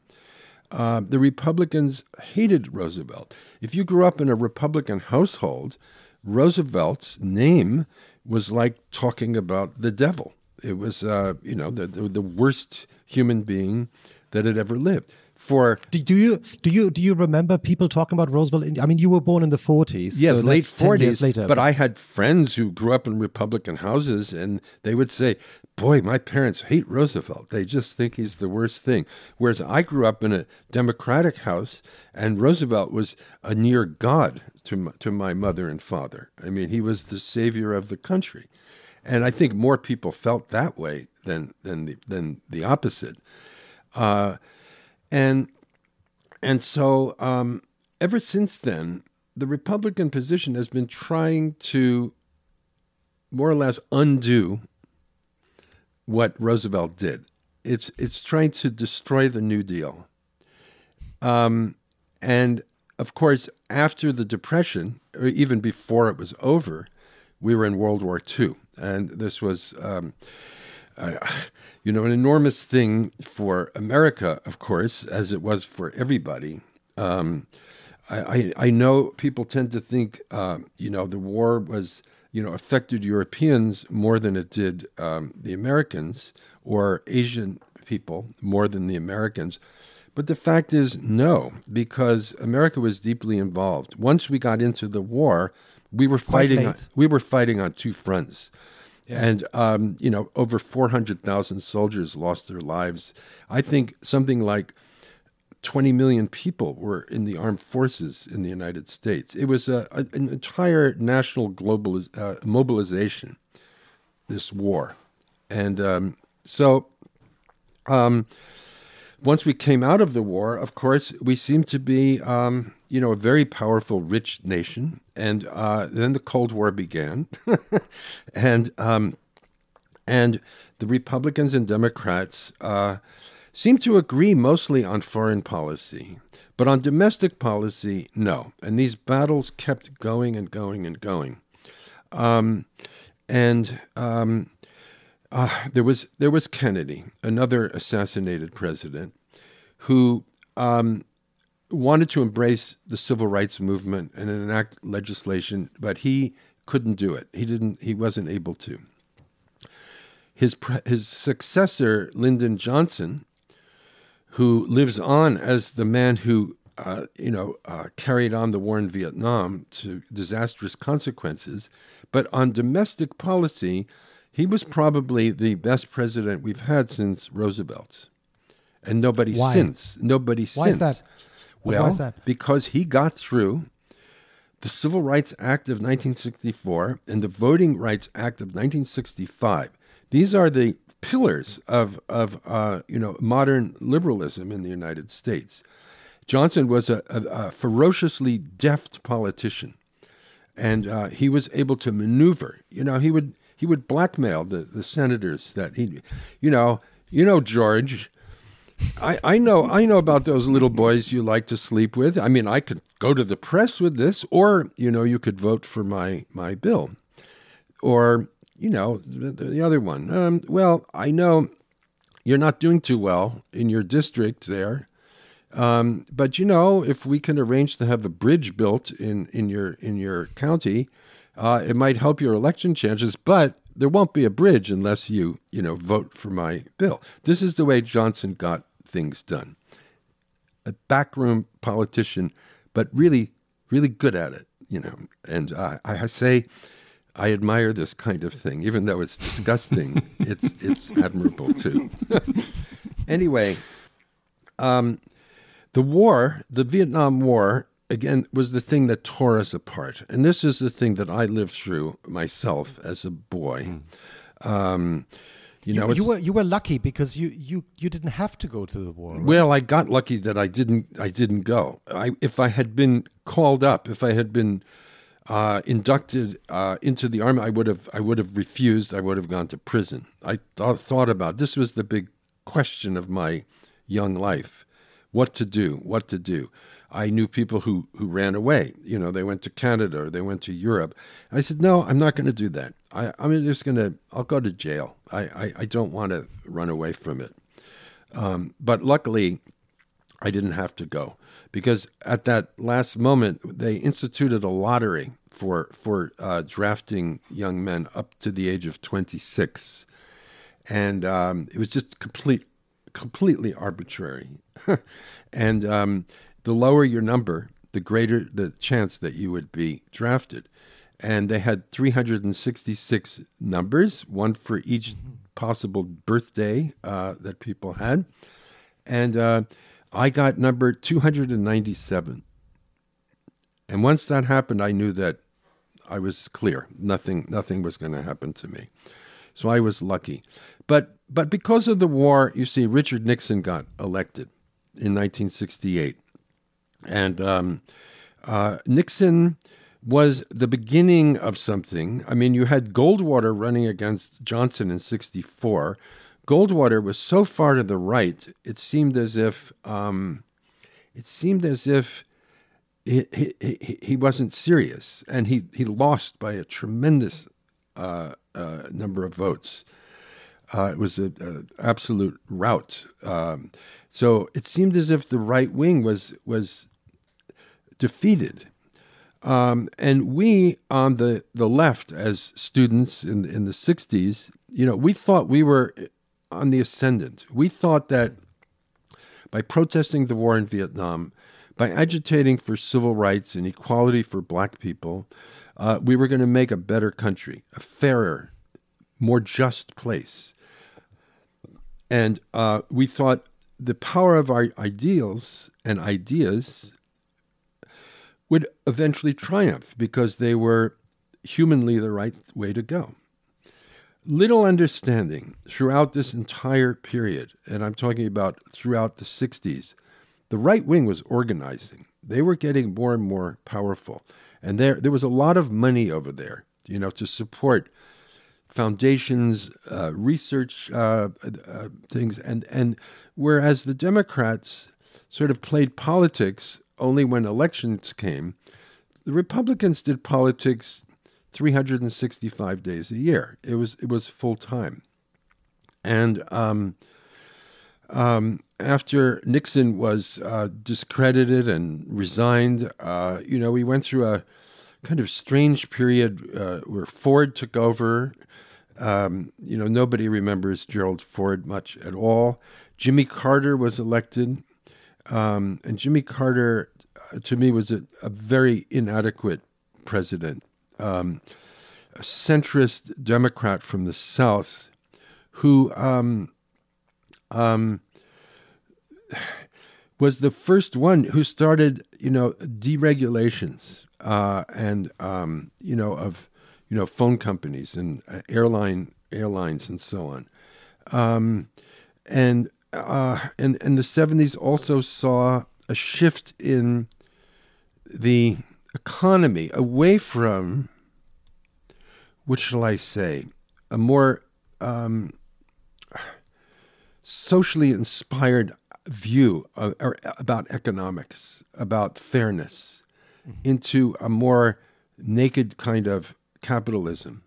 Uh, the Republicans hated Roosevelt. If you grew up in a Republican household, Roosevelt's name was like talking about the devil. It was, uh, you know, the, the, the worst human being that had ever lived. For Do, do you do you do you remember people talking about Roosevelt? I mean, you were born in the forties. yes, so late forties later. But I had friends who grew up in Republican houses, and they would say, "Boy, my parents hate Roosevelt. They just think he's the worst thing." Whereas I grew up in a Democratic house, and Roosevelt was a near god to my, to my mother and father. I mean, he was the savior of the country, and I think more people felt that way than than the, than the opposite. Uh, and and so um, ever since then, the Republican position has been trying to more or less undo what Roosevelt did. It's it's trying to destroy the New Deal. Um, and of course, after the Depression, or even before it was over, we were in World War II, and this was. Um, uh, you know, an enormous thing for America, of course, as it was for everybody. Um, I, I, I know people tend to think, uh, you know, the war was you know, affected Europeans more than it did um, the Americans or Asian people more than the Americans. But the fact is, no, because America was deeply involved. Once we got into the war, we were fighting. late. we were fighting on two fronts, and um, you know, over four hundred thousand soldiers lost their lives. I think something like 20 million people were in the armed forces in the United States. It was a, a- an entire national global uh, mobilization, this war. And um, so um, once we came out of the war, of course, we seemed to be, um, you know, a very powerful, rich nation. And uh, then the Cold War began. (laughs) and um, and the Republicans and Democrats uh, seem to agree mostly on foreign policy, but on domestic policy, no. And these battles kept going and going and going. Um, and um, uh, there was there was Kennedy, another assassinated president, who um, wanted to embrace the civil rights movement and enact legislation, but he couldn't do it. He didn't. He wasn't able to his his successor Lyndon Johnson, who lives on as the man who uh, you know uh, carried on the war in Vietnam to disastrous consequences, but on domestic policy, he was probably the best president we've had since Roosevelt, and nobody Why? since. Nobody Why since. Why is that? Well, is that? because he got through the Civil Rights Act of 1964 and the Voting Rights Act of 1965. These are the pillars of, of uh, you know, modern liberalism in the United States. Johnson was a, a, a ferociously deft politician, and uh, he was able to maneuver. You know, he would he would blackmail the, the senators that he, you know, you know, George. I, I know I know about those little boys you like to sleep with. I mean, I could go to the press with this, or you know, you could vote for my my bill, or you know, the, the other one. Um, well, I know you're not doing too well in your district there, um, but you know, if we can arrange to have a bridge built in in your in your county, uh, it might help your election chances. But there won't be a bridge unless you you know vote for my bill. This is the way Johnson got things done. A backroom politician, but really really good at it. You know, and I say. I admire this kind of thing, even though it's disgusting. (laughs) it's it's admirable too. (laughs) anyway, um, the war, the Vietnam War, again, was the thing that tore us apart. And this is the thing that I lived through myself as a boy. Um, you know, You, it's, you were you were lucky because you you you didn't have to go to the war. right? well, I got lucky that I didn't. I didn't go. I, if I had been called up, if I had been uh, inducted uh, into the army, I would have. I would have refused. I would have gone to prison. I thought thought about this was the big question of my young life: what to do, what to do. I knew people who who ran away. You know, they went to Canada or they went to Europe. I said, no, I'm not going to do that. I, I'm just going to. I'll go to jail. I, I, I don't want to run away from it. Um, but luckily, I didn't have to go because at that last moment they instituted a lottery for for uh, drafting young men up to the age of 26, and um, it was just complete completely arbitrary. (laughs) and um, the lower your number, the greater the chance that you would be drafted. And they had 366 numbers, one for each possible birthday uh, that people had. And uh, I got number 297. And once that happened, I knew that I was clear. Nothing, nothing was going to happen to me. So I was lucky. But, but because of the war, you see, Richard Nixon got elected in 1968. And um, uh, Nixon was the beginning of something. I mean, you had Goldwater running against Johnson in 64. Goldwater was so far to the right, it seemed as if um, it seemed as if he, he, he, wasn't serious, and he, he lost by a tremendous uh, uh, number of votes. Uh, it was an absolute rout. Um, so it seemed as if the right wing was was defeated. Um, and we on the, the left, as students in in the '60s, you know, we thought we were on the ascendant. We thought that by protesting the war in Vietnam, by agitating for civil rights and equality for black people, uh, we were going to make a better country, a fairer, more just place. And uh, we thought the power of our ideals and ideas would eventually triumph because they were humanly the right way to go. Little understanding throughout this entire period, and I'm talking about throughout the 60s, the right wing was organizing. They were getting more and more powerful. And there, there was a lot of money over there, you know, to support foundations, uh, research uh, uh, things. And, and whereas the Democrats sort of played politics only when elections came, the Republicans did politics 365 days a year. It was it was full time, and um, um, after Nixon was uh, discredited and resigned, uh, you know, we went through a kind of strange period uh, where Ford took over. Um, you know, nobody remembers Gerald Ford much at all. Jimmy Carter was elected, um, and Jimmy Carter, uh, to me, was a, a very inadequate president. Um, a centrist Democrat from the South who um, um, was the first one who started, you know, deregulations uh, and um, you know of you know phone companies and uh, airline airlines and so on, um, and uh, and and the seventies also saw a shift in the economy away from what shall I say a more um, socially inspired view of, or about economics, about fairness, mm-hmm. into a more naked kind of capitalism.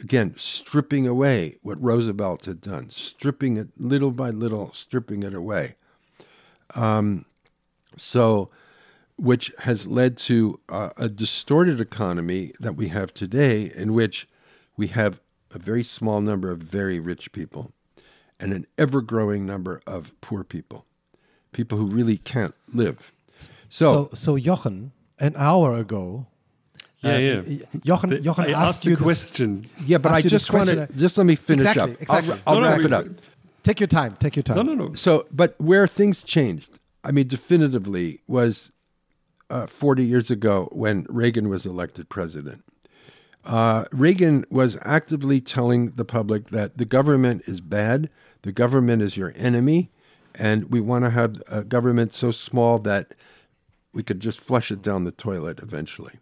Again, stripping away what Roosevelt had done, stripping it little by little, stripping it away. Um, so, which has led to uh, a distorted economy that we have today, in which we have a very small number of very rich people and an ever growing number of poor people, people who really can't live. So, so, so Jochen, an hour ago, yeah, uh, yeah. Jochen, the, Jochen I asked, you the question. Yeah, but I just want to just let me finish exactly, up. Exactly. I'll, I'll no, wrap no, it up. Take your time. Take your time. No, no, no. So, but where things changed, I mean, definitively, was uh, 40 years ago when Reagan was elected president. Uh, Reagan was actively telling the public that the government is bad, the government is your enemy, and we want to have a government so small that we could just flush it down the toilet eventually.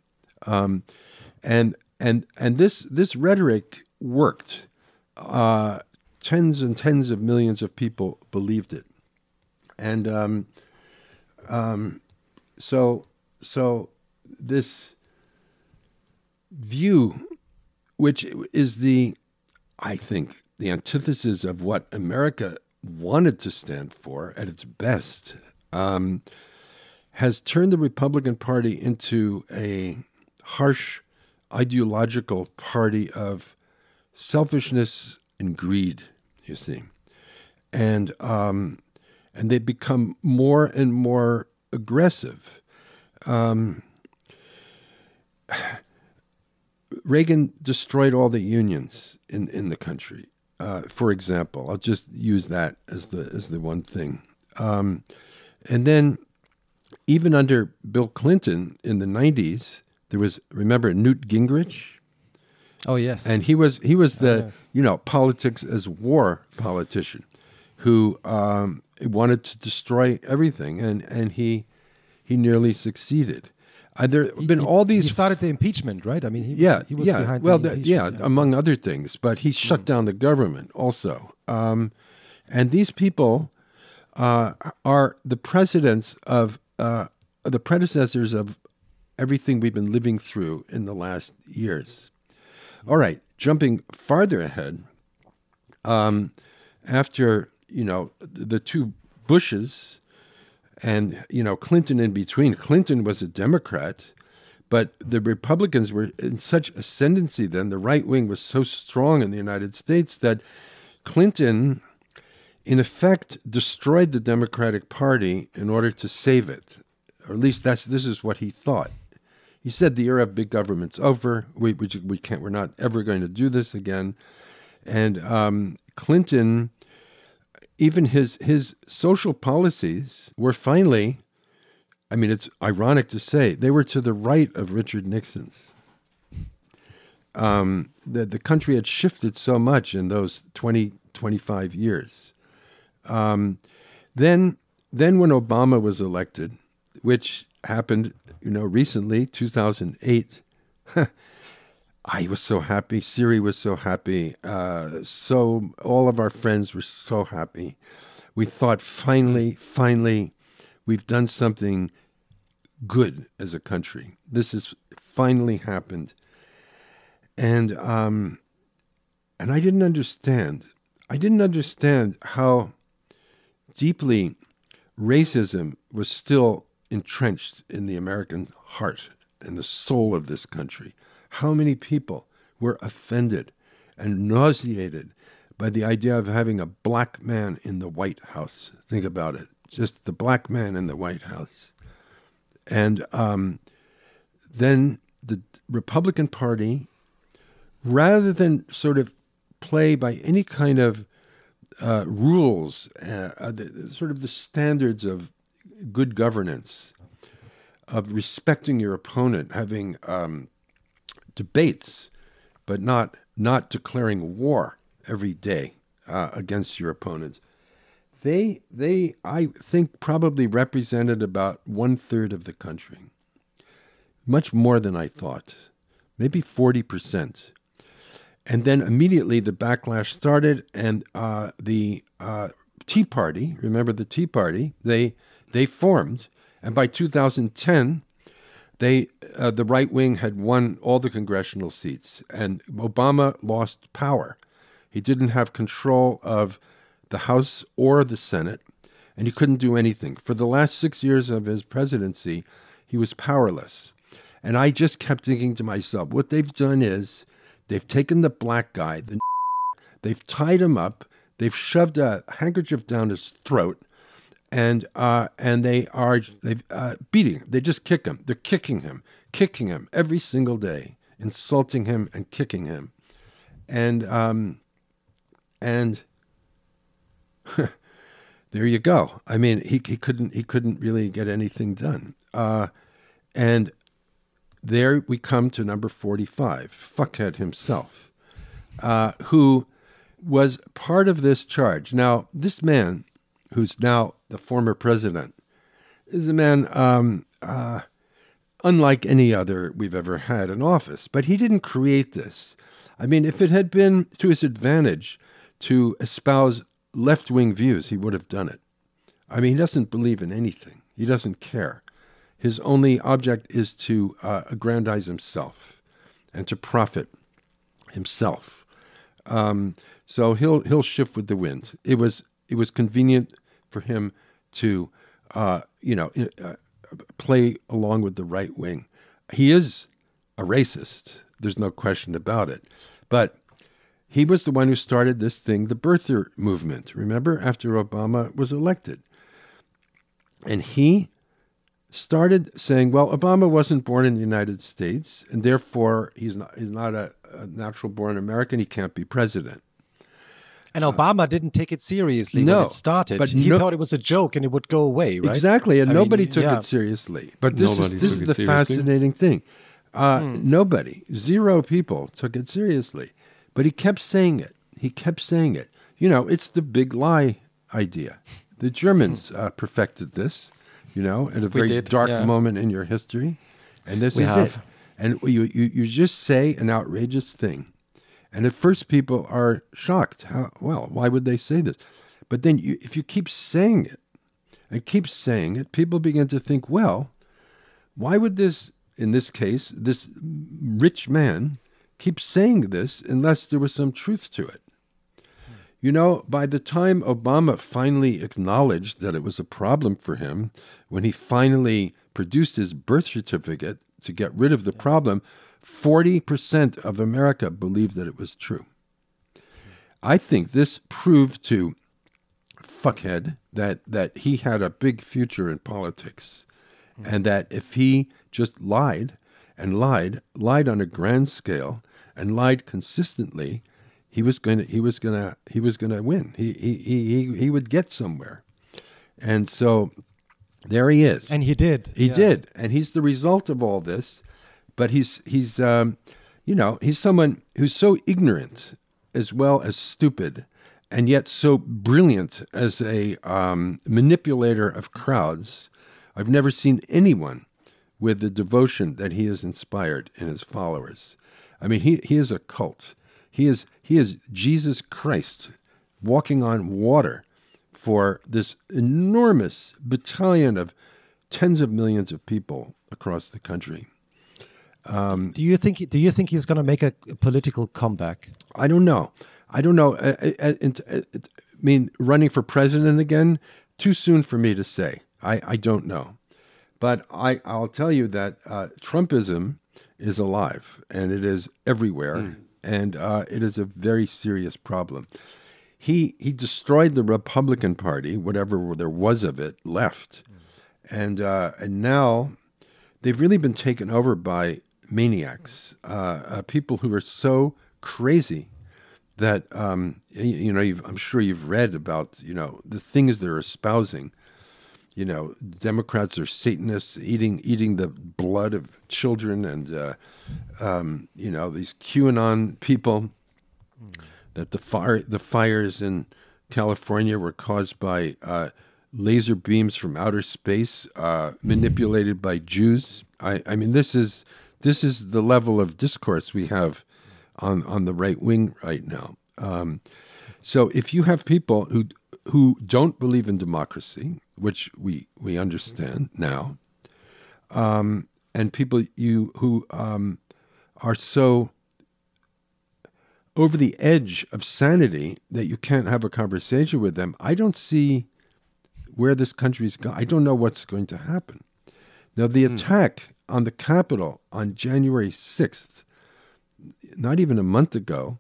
Um, and and and this this rhetoric worked. Uh, tens and tens of millions of people believed it, and um, um, so so this view, which is the, I think, the antithesis of what America wanted to stand for at its best, um, has turned the Republican Party into a harsh ideological party of selfishness and greed, you see. And, um, and they become more and more aggressive. Um, Reagan destroyed all the unions in, in the country. Uh, for example, I'll just use that as the as the one thing. Um, and then, even under Bill Clinton in the '90s, there was remember Newt Gingrich. Oh yes, and he was he was the oh, yes. you know politics as war politician, who um, wanted to destroy everything, and and he he nearly succeeded. Uh, there have been he, all these. He started the impeachment, right? I mean, he was, yeah, he was yeah. behind well, the yeah, yeah, among other things, but he shut mm. down the government also. Um, and these people uh, are the presidents of uh, the predecessors of everything we've been living through in the last years. All right, jumping farther ahead, um, after you know the two Bushes and you know Clinton in between. Clinton was a Democrat, But the Republicans were in such ascendancy then, the right wing was so strong in the United States that Clinton, in effect, destroyed the Democratic Party in order to save it. Or at least that's this is what he thought. He said the era of big government's over. We, we, we can't. We're not ever going to do this again. And um, Clinton, even his his social policies were finally I mean, it's ironic to say they were to the right of Richard Nixon's. Um, the, the country had shifted so much in those 20, 25 years. Um, then, then when Obama was elected, which happened, you know, recently, 2008, (laughs) I was so happy. Siri was so happy. Uh, so all of our friends were so happy. We thought finally, finally, we've done something good as a country. This has finally happened, and um, and I didn't understand. I didn't understand how deeply racism was still entrenched in the American heart and the soul of this country. How many people were offended and nauseated by the idea of having a black man in the White House? Think about it just the black man in the White House. And um, then the Republican Party, rather than sort of play by any kind of uh, rules, uh, uh, the, sort of the standards of good governance, of respecting your opponent, having um, debates, but not not declaring war every day uh, against your opponents. They they I think probably represented about one third of the country, much more than I thought, maybe forty percent. And then immediately the backlash started, and uh, the uh, Tea Party, remember the Tea Party, they they formed, and by 2010, they uh, the right wing had won all the congressional seats, and Obama lost power. He didn't have control of the House or the Senate, and he couldn't do anything. For the last six years of his presidency, he was powerless. And I just kept thinking to myself, what they've done is they've taken the black guy, the (laughs) they've tied him up, they've shoved a handkerchief down his throat, and uh, and they are they uh, beating him. They just kick him. They're kicking him, kicking him every single day, insulting him and kicking him, and um, and (laughs) there you go. I mean, he, he couldn't he couldn't really get anything done. Uh, and there we come to number forty-five, fuckhead himself, uh, who was part of this charge. Now, this man, who's now the former president, is a man um, uh, unlike any other we've ever had in office. But he didn't create this. I mean, if it had been to his advantage to espouse left wing views, he would have done it. I mean, he doesn't believe in anything, he doesn't care. His only object is to uh, aggrandize himself and to profit himself. Um, so he'll he'll shift with the wind. It was it was convenient for him to uh, you know uh, play along with the right wing. He is a racist. There's no question about it. But he was the one who started this thing, the birther movement, remember, after Obama was elected. And he started saying, well, Obama wasn't born in the United States, and therefore he's not, he's not a, a natural born American. He can't be president. And Obama didn't take it seriously no, when it started. but he no- thought it was a joke and it would go away, right? Exactly, and I mean, nobody took yeah. it seriously. But this Nobody is this is the seriously? fascinating thing. Uh, Hmm. Nobody, zero people took it seriously. But he kept saying it. He kept saying it. You know, it's the big lie idea. The Germans uh, perfected this. You know, at a very did, dark yeah. moment in your history, and this We is have. it. And you, you you just say an outrageous thing, and at first people are shocked. How well? Why would they say this? But then, you, if you keep saying it and keep saying it, people begin to think, well, why would this, in this case, this rich man keep saying this unless there was some truth to it? You know, by the time Obama finally acknowledged that it was a problem for him, when he finally produced his birth certificate to get rid of the problem, 40% of America believed that it was true. I think this proved to fuckhead that, that he had a big future in politics and that if he just lied and lied, lied on a grand scale and lied consistently, he was going to he was going to he was going to win. He, he he he would get somewhere. And so there he is. And he did. He Yeah. did, and he's the result of all this. But he's he's um, you know he's someone who's so ignorant as well as stupid, and yet so brilliant as a um, manipulator of crowds. I've never seen anyone with the devotion that he has inspired in his followers. I mean, he, he is a cult. He is he is Jesus Christ walking on water for this enormous battalion of tens of millions of people across the country. Um, do you think? Do you think he's going to make a, a political comeback? I don't know. I don't know. I, I, I, I mean, running for president again, too soon for me to say. I, I don't know. But I, I'll tell you that uh, Trumpism is alive and it is everywhere. Hmm. And uh, it is a very serious problem. He, he destroyed the Republican Party, whatever there was of it left. Hmm. And, uh, and now they've really been taken over by maniacs, uh, uh, people who are so crazy that um, y- you, know. I'm sure you've read about you know the things they're espousing. You know, Democrats are Satanists, eating eating the blood of children, and uh, um, you know these QAnon people. That the fire the fires in California were caused by uh, laser beams from outer space uh, manipulated by Jews. I, I mean, this is this is the level of discourse we have on on the right wing right now. Um, so if you have people who who don't believe in democracy, which we we understand now, um, and people you who um, are so over the edge of sanity that you can't have a conversation with them, I don't see where this country's going. I don't know what's going to happen. Now, the attack on the Capitol on January 6th, not even a month ago,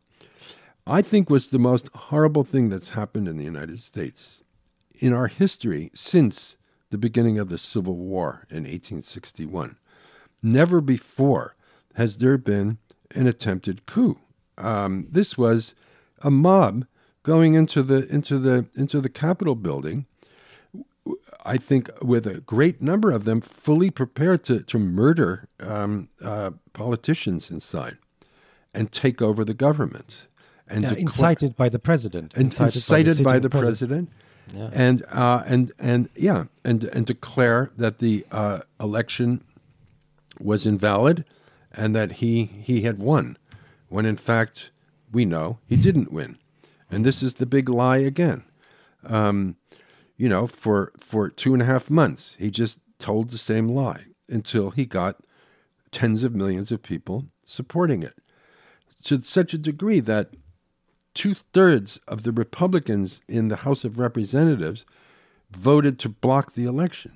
I think was the most horrible thing that's happened in the United States in our history since the beginning of the Civil War in 1861. Never before has there been an attempted coup. Um, this was a mob going into the into the into the Capitol building. I think with a great number of them fully prepared to to murder um, uh, politicians inside and take over the government and Yeah, incited by the president. and incited, by the, sitting president, and uh, and and yeah, and and declare that the uh, election was invalid, and that he he had won, when in fact we know he didn't win, and this is the big lie again. Um, you know, for for two and a half months, he just told the same lie until he got tens of millions of people supporting it to such a degree that two thirds of the Republicans in the House of Representatives voted to block the election.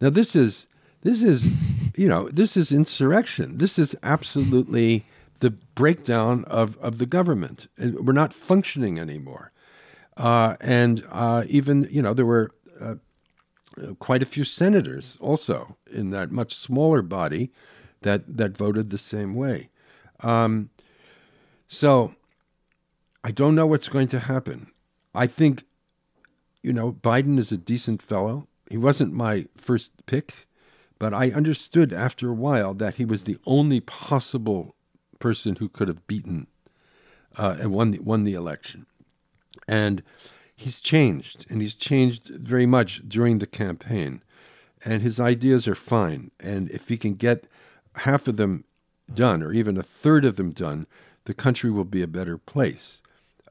Now this is this is (laughs) you know this is insurrection. This is absolutely the breakdown of, of the government. We're not functioning anymore. Uh, and uh, even you know there were uh, quite a few senators also in that much smaller body that that voted the same way. Um, so I don't know what's going to happen. I think, you know, Biden is a decent fellow. He wasn't my first pick, but I understood after a while that he was the only possible person who could have beaten uh, and won the, won the election. And he's changed, and he's changed very much during the campaign. And his ideas are fine. And if he can get half of them done, or even a third of them done, the country will be a better place.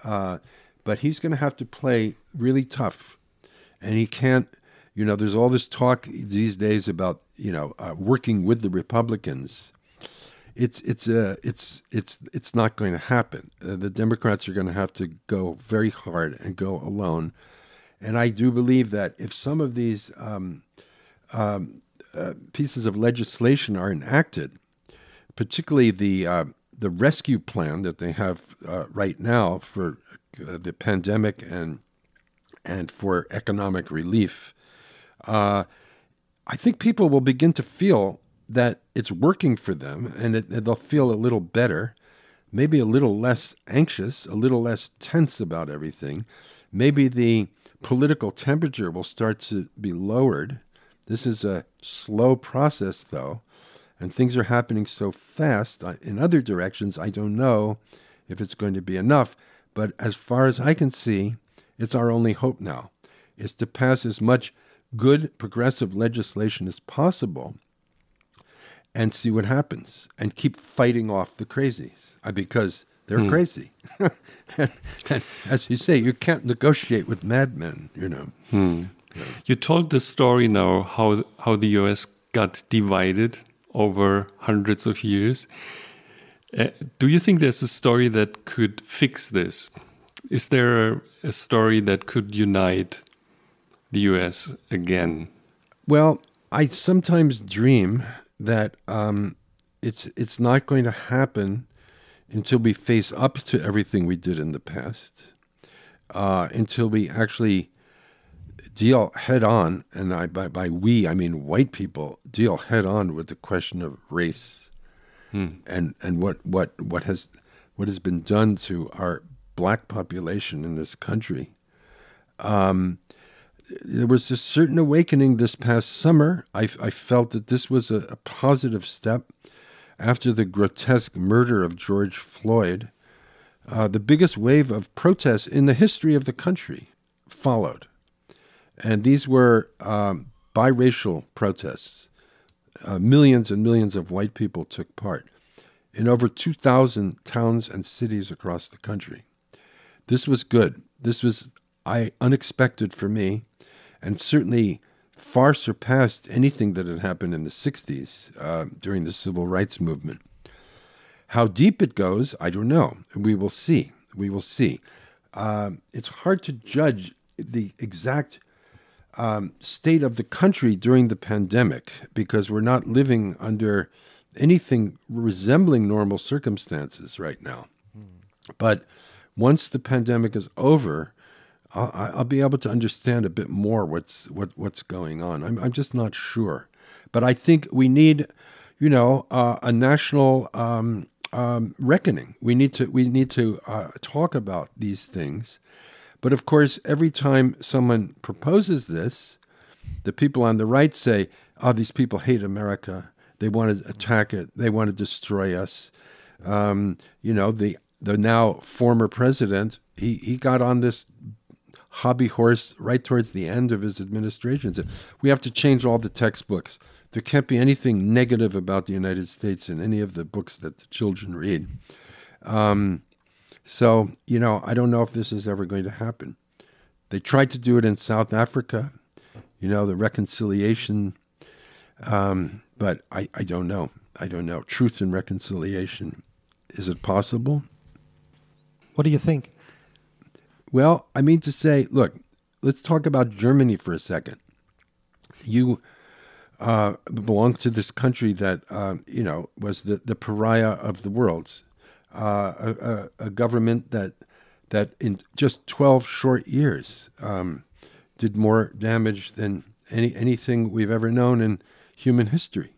Uh, but he's going to have to play really tough, and he can't. You know, there's all this talk these days about you know uh, working with the Republicans. It's it's uh, it's it's it's not going to happen. Uh, the Democrats are going to have to go very hard and go alone, and I do believe that if some of these um, um, uh, pieces of legislation are enacted, particularly the uh, the rescue plan that they have uh, right now for uh, the pandemic and and for economic relief, uh, I think people will begin to feel that it's working for them, and it, they'll feel a little better, maybe a little less anxious, a little less tense about everything. Maybe the political temperature will start to be lowered. This is a slow process, though, and things are happening so fast uh, in other directions. I don't know if it's going to be enough, but as far as I can see, it's our only hope now is to pass as much good progressive legislation as possible and see what happens and keep fighting off the crazies uh, because they're hmm. crazy. (laughs) and, and, as you say, you can't negotiate with madmen, you know. Yeah. You told the story now how how the US got divided over hundreds of years. Uh, do you think there's a story that could fix this? Is there a, a story that could unite the US again? Well, I sometimes dream that um, it's it's not going to happen until we face up to everything we did in the past, uh, until we actually deal head on, and I, by, by we I mean white people deal head on with the question of race, hmm. and and what what what has what has been done to our black population in this country. Um, there was a certain awakening this past summer. I, I felt that this was a, a, positive step after the grotesque murder of George Floyd. Uh, the biggest wave of protests in the history of the country followed. And these were um, biracial protests. Uh, millions and millions of white people took part in over 2,000 towns and cities across the country. This was good. This was I unexpected for me and certainly far surpassed anything that had happened in the 60s uh, during the civil rights movement. How deep it goes, I don't know. We will see. We will see. Uh, it's hard to judge the exact um, state of the country during the pandemic because we're not living under anything resembling normal circumstances right now. Mm. But once the pandemic is over, I'll, I'll, be able to understand a bit more what's what what's going on. I'm I'm just not sure, but I think we need, you know, uh, a national um, um, reckoning. We need to we need to uh, talk about these things, but of course, every time someone proposes this, the people on the right say, "Oh, these people hate America. They want to attack it. They want to destroy us." Um, you know, the the now former president he he got on this hobby horse right towards the end of his administration. Said, we have to change all the textbooks. There can't be anything negative about the United States in any of the books that the children read. Um, so, you know, I don't know if this is ever going to happen. They tried to do it in South Africa, you know, the reconciliation, um, but I, I don't know. I don't know. Truth and reconciliation. Is it possible? What do you think? Well, I mean to say, look, let's talk about Germany for a second. You uh, belong to this country that uh, you know was the, the pariah of the world, uh, a, a, a, government that that in just twelve short years um, did more damage than any anything we've ever known in human history.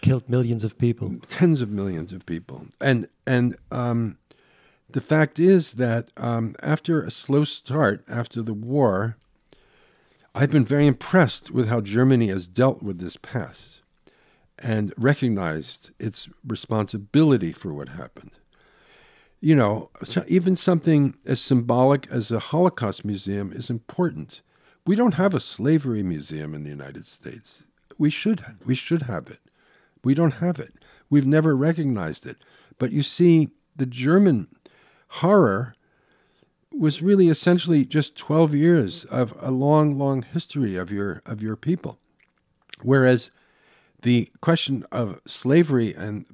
Killed millions of people, tens of millions of people, and and um, the fact is that um, after a slow start after the war, I've been very impressed with how Germany has dealt with this past and recognized its responsibility for what happened. You know, even something as symbolic as a Holocaust museum is important. We don't have a slavery museum in the United States. We should we should have it. We don't have it. We've never recognized it. But you see, the German horror was really essentially just 12 years of a long, long history of your of your people. Whereas the question of slavery and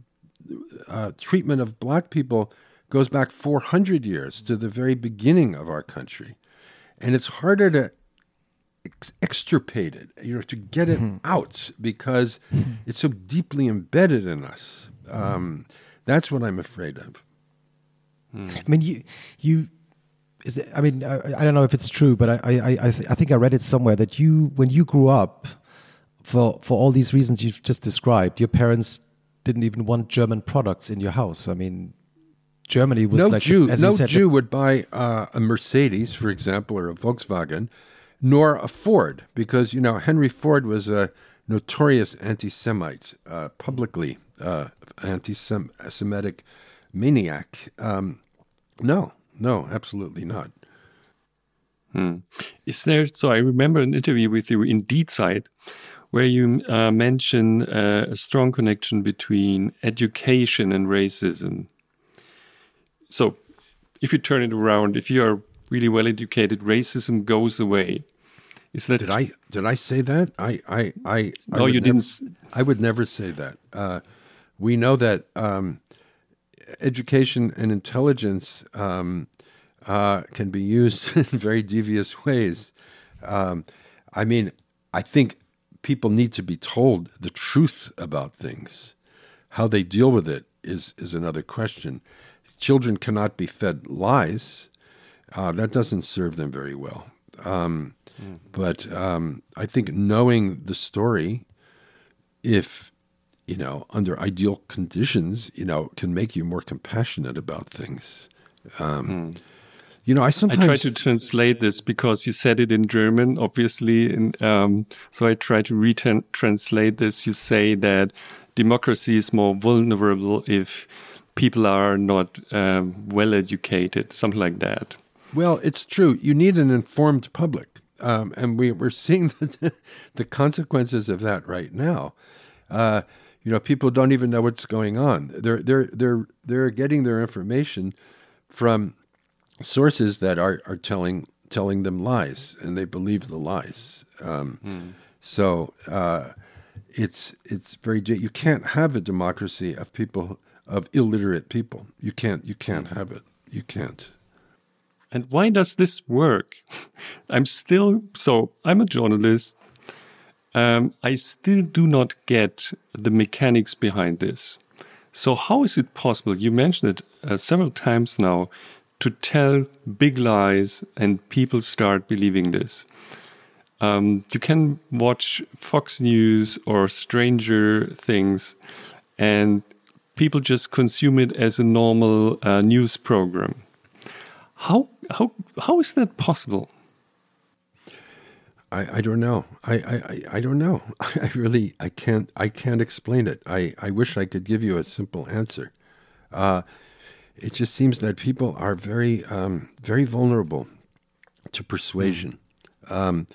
uh, treatment of black people goes back 400 years to the very beginning of our country. And it's harder to ex- extirpate it, you know, to get it out because it's so deeply embedded in us. Um, that's what I'm afraid of. I mean, you, you, is it, I mean, I, I don't know if it's true, but I, I, I, th- I think I read it somewhere that you, when you grew up, for for all these reasons you've just described, your parents didn't even want German products in your house. I mean, Germany was no like Jew, as no you said, Jew would buy uh, a Mercedes, for example, or a Volkswagen, nor a Ford, because you know Henry Ford was a notorious anti-Semite, uh, publicly uh, anti-Semitic maniac. Um, no, no, absolutely not. Is there? So I remember an interview with you in Die Zeit, where you uh, mention uh, a strong connection between education and racism. So, if you turn it around, if you are really well educated, racism goes away. Is that Did I did I say that? I I I. I No, would you didn't I would never say that. Uh, we know that um, education and intelligence um, uh, can be used (laughs) in very devious ways. Um, I mean, I think people need to be told the truth about things. How they deal with it is is another question. Children cannot be fed lies. Uh, that doesn't serve them very well. Um, But um, I think knowing the story, if you know, under ideal conditions, you know, can make you more compassionate about things. Um, You know, I sometimes I try to translate this because you said it in German, obviously. And, um, so I try to retranslate this. You say that democracy is more vulnerable if people are not um, well educated, something like that. Well, it's true. You need an informed public, um, and we, we're seeing (laughs) the, the consequences of that right now. Uh, you know, people don't even know what's going on. They're they're they're they're getting their information from sources that are, are telling telling them lies, and they believe the lies. Um, So uh, it's it's very you can't have a democracy of people of illiterate people. You can't you can't have it. You can't. And why does this work? (laughs) I'm still, so I'm a journalist. Um, I still do not get the mechanics behind this. So, how is it possible? You mentioned it uh, several times now to tell big lies and people start believing this. Um, you can watch Fox News or Stranger Things, and people just consume it as a normal uh, news program. How how how is that possible? I, I don't know. I, I, I- don't know. (laughs) I really I can't I can't explain it. I, I wish I could give you a simple answer. Uh, it just seems that people are very um, very vulnerable to persuasion. Um,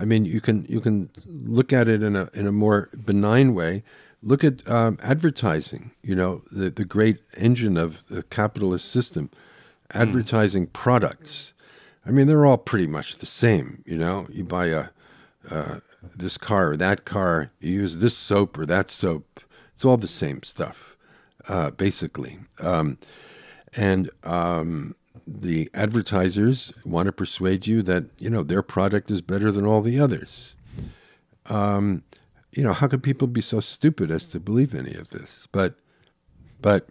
I mean, you can you can look at it in a in a more benign way. Look at um, advertising. You know, the the great engine of the capitalist system, advertising products. I mean, they're all pretty much the same. You know, you buy a uh, this car or that car, you use this soap or that soap. It's all the same stuff, uh, basically. Um, and um, the advertisers want to persuade you that you know their product is better than all the others. Um, you know, how could people be so stupid as to believe any of this? But, but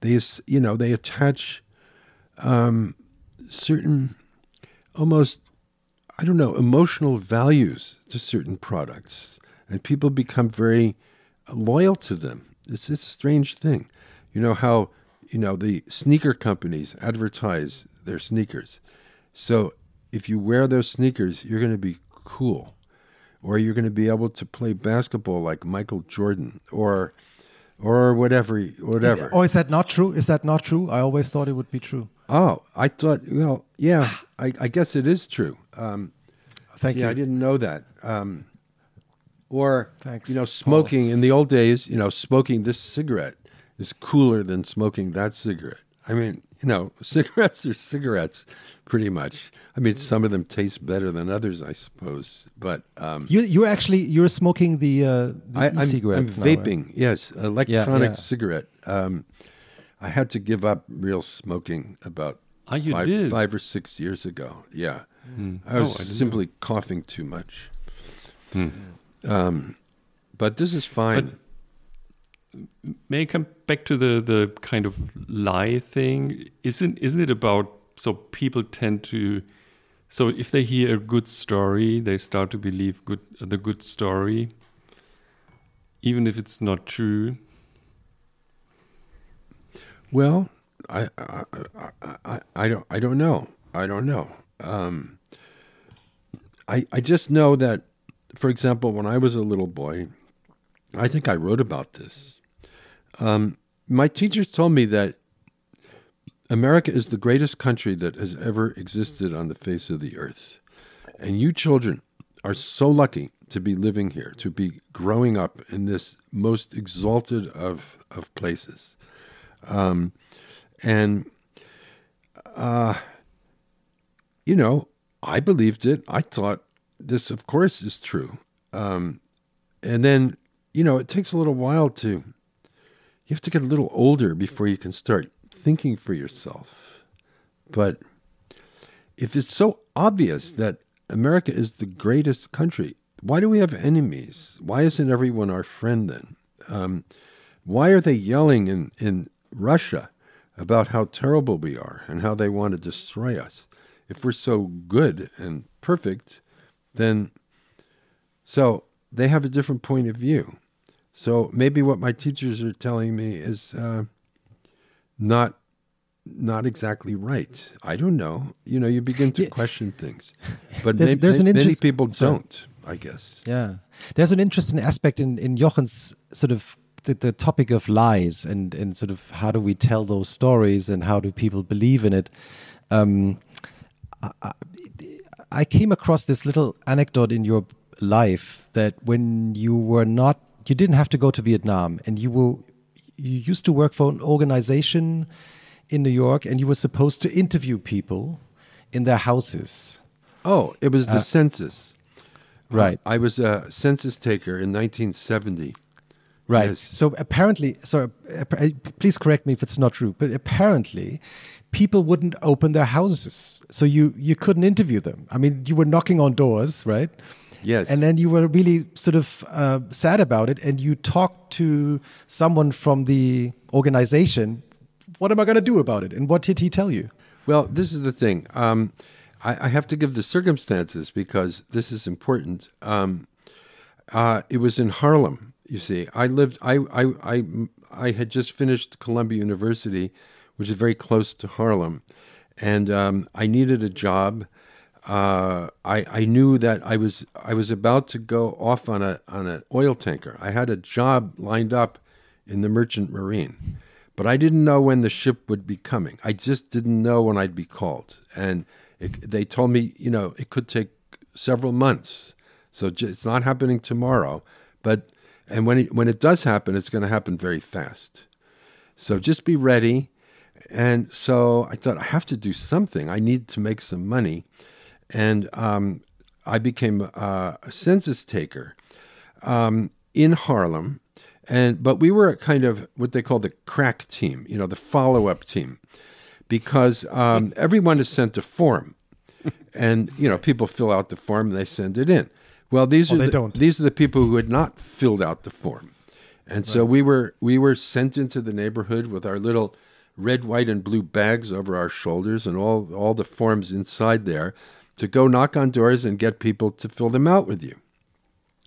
they, you know, they attach um, certain, almost, I don't know, emotional values to certain products, and people become very uh, loyal to them. It's, it's a strange thing. You know how, you know, the sneaker companies advertise their sneakers. So if you wear those sneakers, you're going to be cool, or you're going to be able to play basketball like Michael Jordan, or, or whatever, whatever. Or is that not true? Is that not true? I always thought it would be true. Oh, I thought, well, yeah, I, I guess it is true. Um, Thank yeah, you. I didn't know that. Um, or, Thanks, you know, Paul. smoking in the old days, you know, smoking this cigarette is cooler than smoking that cigarette. I mean, you know, (laughs) cigarettes are cigarettes, pretty much. I mean, some of them taste better than others, I suppose. But um, You you're actually you're smoking the uh, the I, I'm, I'm e-cigarettes now, right? vaping, yes, electronic yeah. cigarette. Um, I had to give up real smoking about Ah, you five, did? five or six years ago. Yeah, I was Oh, I didn't simply coughing too much. Um, but this is fine. May I come back to the the kind of lie thing? Isn't isn't it about so people tend to so if they hear a good story, they start to believe good the good story, even if it's not true. Well, I, I, I, I, don't, I don't know. I don't know. Um, I, I just know that, for example, when I was a little boy, I think I wrote about this. Um, my teachers told me that America is the greatest country that has ever existed on the face of the earth. And you children are so lucky to be living here, to be growing up in this most exalted of, of places. Um, and, uh, you know, I believed it. I thought this, of course, is true. Um, and then, you know, it takes a little while to, you have to get a little older before you can start thinking for yourself. But if it's so obvious that America is the greatest country, why do we have enemies? Why isn't everyone our friend then? Um, why are they yelling in, in Russia about how terrible we are and how they want to destroy us? If we're so good and perfect, then so they have a different point of view. So maybe what my teachers are telling me is uh, not not exactly right. I don't know. You know, you begin to Yeah. question things, (laughs) but There's- there's an many people don't. I guess. Yeah, there's an interesting aspect in in Jochen's sort of the, the topic of lies and and sort of how do we tell those stories and how do people believe in it. Um, I, I came across this little anecdote in your life that when you were not, you didn't have to go to Vietnam, and you were you used to work for an organization in New York, and you were supposed to interview people in their houses. Oh, it was the uh, census. Uh, right. I was a census taker in 1970. Right. Yes. So apparently, so uh, uh, please correct me if it's not true, but apparently, people wouldn't open their houses, so you you couldn't interview them. I mean, you were knocking on doors, right? Yes. And then you were really sort of uh, sad about it, and you talked to someone from the organization. What am I going to do about it? And what did he tell you? Well, this is the thing. Um, I, I have to give the circumstances because this is important. Um, uh, it was in Harlem. You see, I lived. I, I I I had just finished Columbia University, which is very close to Harlem, and um, I needed a job. Uh, I I knew that I was I was about to go off on a on an oil tanker. I had a job lined up in the merchant marine, but I didn't know when the ship would be coming. I just didn't know when I'd be called, and it, they told me, you know, it could take several months. So it's not happening tomorrow, but and when it, when it does happen, it's going to happen very fast. So just be ready. And so I thought I have to do something. I need to make some money, and um, I became uh, a census taker um, in Harlem. And but we were a kind of what they call the crack team, you know, the follow up team, because um, (laughs) everyone is sent a form, and you know people fill out the form and they send it in. Well, these Or are they the, don't. these are the people who had not filled out the form, and so we were we were sent into the neighborhood with our little red, white, and blue bags over our shoulders and all all the forms inside there to go knock on doors and get people to fill them out with you.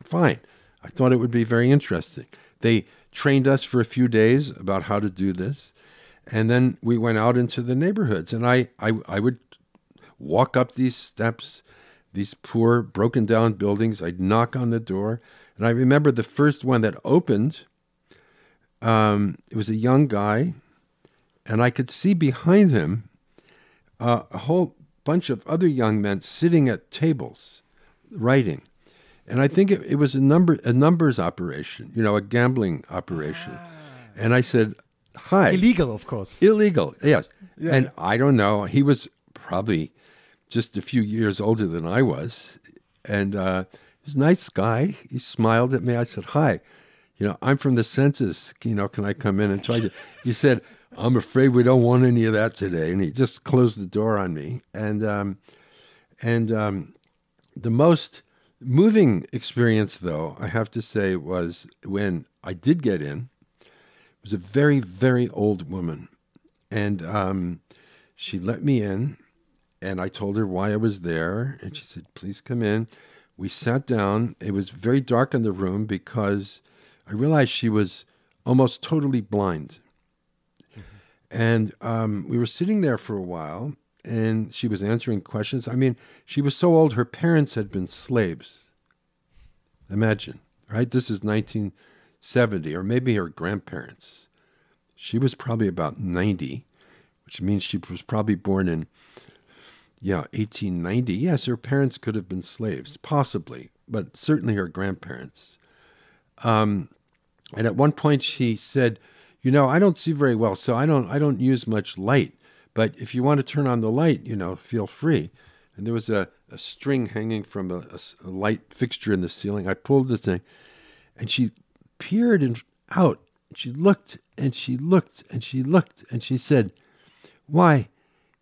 Fine. I thought it would be very interesting. They trained us for a few days about how to do this. And then we went out into the neighborhoods. And I, I, I would walk up these steps, these poor, broken down buildings. I'd knock on the door. And I remember the first one that opened, um, it was a young guy. And I could see behind him uh, a whole bunch of other young men sitting at tables writing. And I think it, it was a number a numbers operation, you know, a gambling operation. And I said, "Hi, Illegal, of course. illegal, yes." Yeah. And I don't know. He was probably just a few years older than I was, and uh, he was a nice guy. He smiled at me. I said, "Hi, you know, I'm from the census. You know, can I come in and try to?" He said, "I'm afraid we don't want any of that today." And he just closed the door on me. And um, And um, the most moving experience, though, I have to say, was when I did get in. It was a very, very old woman. And um, she let me in, and I told her why I was there. And she said, Please come in. We sat down. It was very dark in the room because I realized she was almost totally blind. And um, we were sitting there for a while, and she was answering questions. I mean, she was so old, her parents had been slaves. Imagine, right? This is 1970, or maybe her grandparents. She was probably about 90, which means she was probably born in, yeah, 1890. Yes, her parents could have been slaves, possibly, but certainly her grandparents. Um, and at one point she said, "You know, I don't see very well, so I don't I don't use much light. But if you want to turn on the light, you know, feel free." And there was a, a string hanging from a, a, a light fixture in the ceiling. I pulled this thing, and she peered and out. She looked and she looked and she looked and she said, "Why,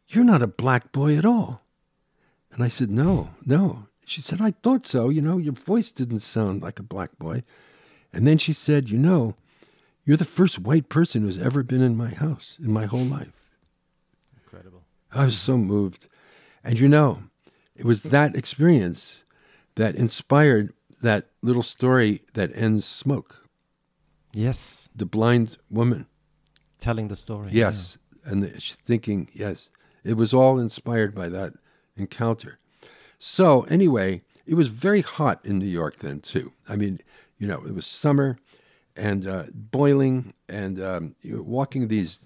you're not a black boy at all." And I said, "No, no." She said, "I thought so. You know, your voice didn't sound like a black boy." And then she said, You know, you're the first white person who's ever been in my house in my whole life. Incredible. I was so moved. And you know, it was that experience that inspired that little story that ends smoke. Yes. The blind woman. Telling the story. Yes. And the, thinking, yes. It was all inspired by that encounter. So, anyway, it was very hot in New York then, too. I mean, you know, it was summer and uh, boiling, and um, walking these,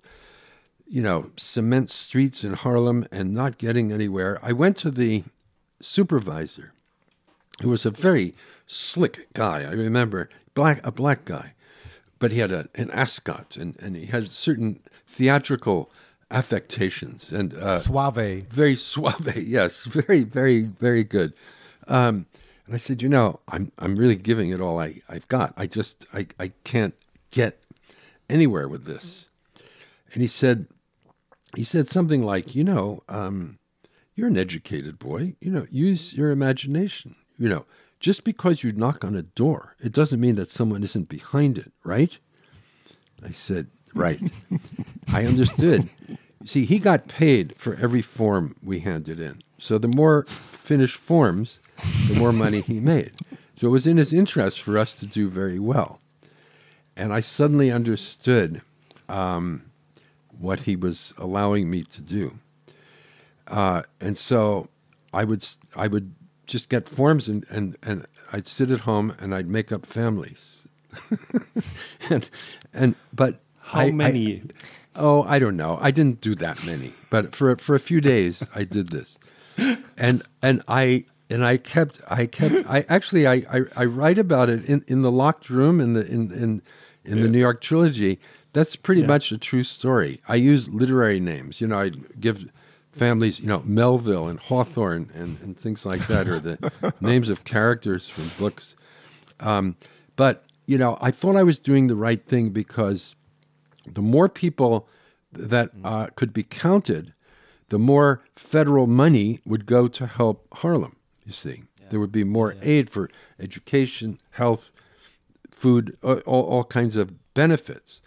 you know, cement streets in Harlem and not getting anywhere. I went to the supervisor, who was a very slick guy. I remember black a black guy, but he had a, an ascot and, and he had certain theatrical affectations and uh, Suave. very suave. (laughs) Yes, very, very, very good. Um, and I said, you know, I'm I'm really giving it all I, I've got. I just I, I can't get anywhere with this. And he said he said something like, you know, um, you're an educated boy. You know, use your imagination. You know, just because you knock on a door, it doesn't mean that someone isn't behind it, right? I said, right. (laughs) I understood. See, he got paid for every form we handed in. So the more finished forms, the more money he made. So it was in his interest for us to do very well. And I suddenly understood um, what he was allowing me to do. Uh, and so I would I would just get forms and, and, and I'd sit at home and I'd make up families. (laughs) and and but How I- I- many? Oh, I don't know. I didn't do that many, but for for a few days I did this, and and I and I kept I kept I actually I I, I write about it in, in the locked room in the in in in the New York trilogy. That's pretty much a true story. I use literary names. You know, I give families, you know, Melville and Hawthorne and, and things like that, or the (laughs) names of characters from books. Um, but you know, I thought I was doing the right thing because the more people that uh, could be counted, the more federal money would go to help Harlem. You see, there would be more aid for education, health, food, all, all kinds of benefits.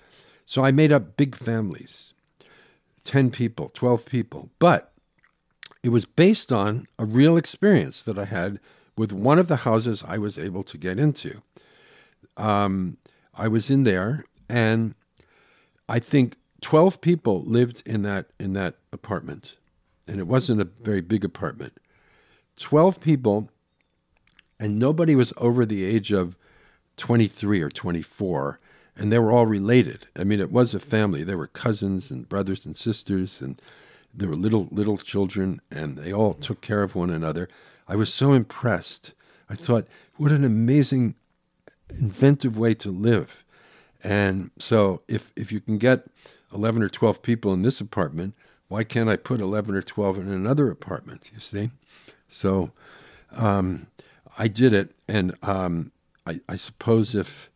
So I made up big families 10 people, 12 people. But it was based on a real experience that I had with one of the houses I was able to get into. Um, I was in there, and I think 12 people lived in that in that apartment, and it wasn't a very big apartment. 12 people, and nobody was over the age of 23 or 24, and they were all related. I mean, it was a family. They were cousins and brothers and sisters, and there were little little children, and they all took care of one another. I was so impressed. I thought, what an amazing, inventive way to live. And so, if if you can get 11 or 12 people in this apartment, why can't I put 11 or 12 in another apartment? You see? So, um, I did it, and um, I, I suppose if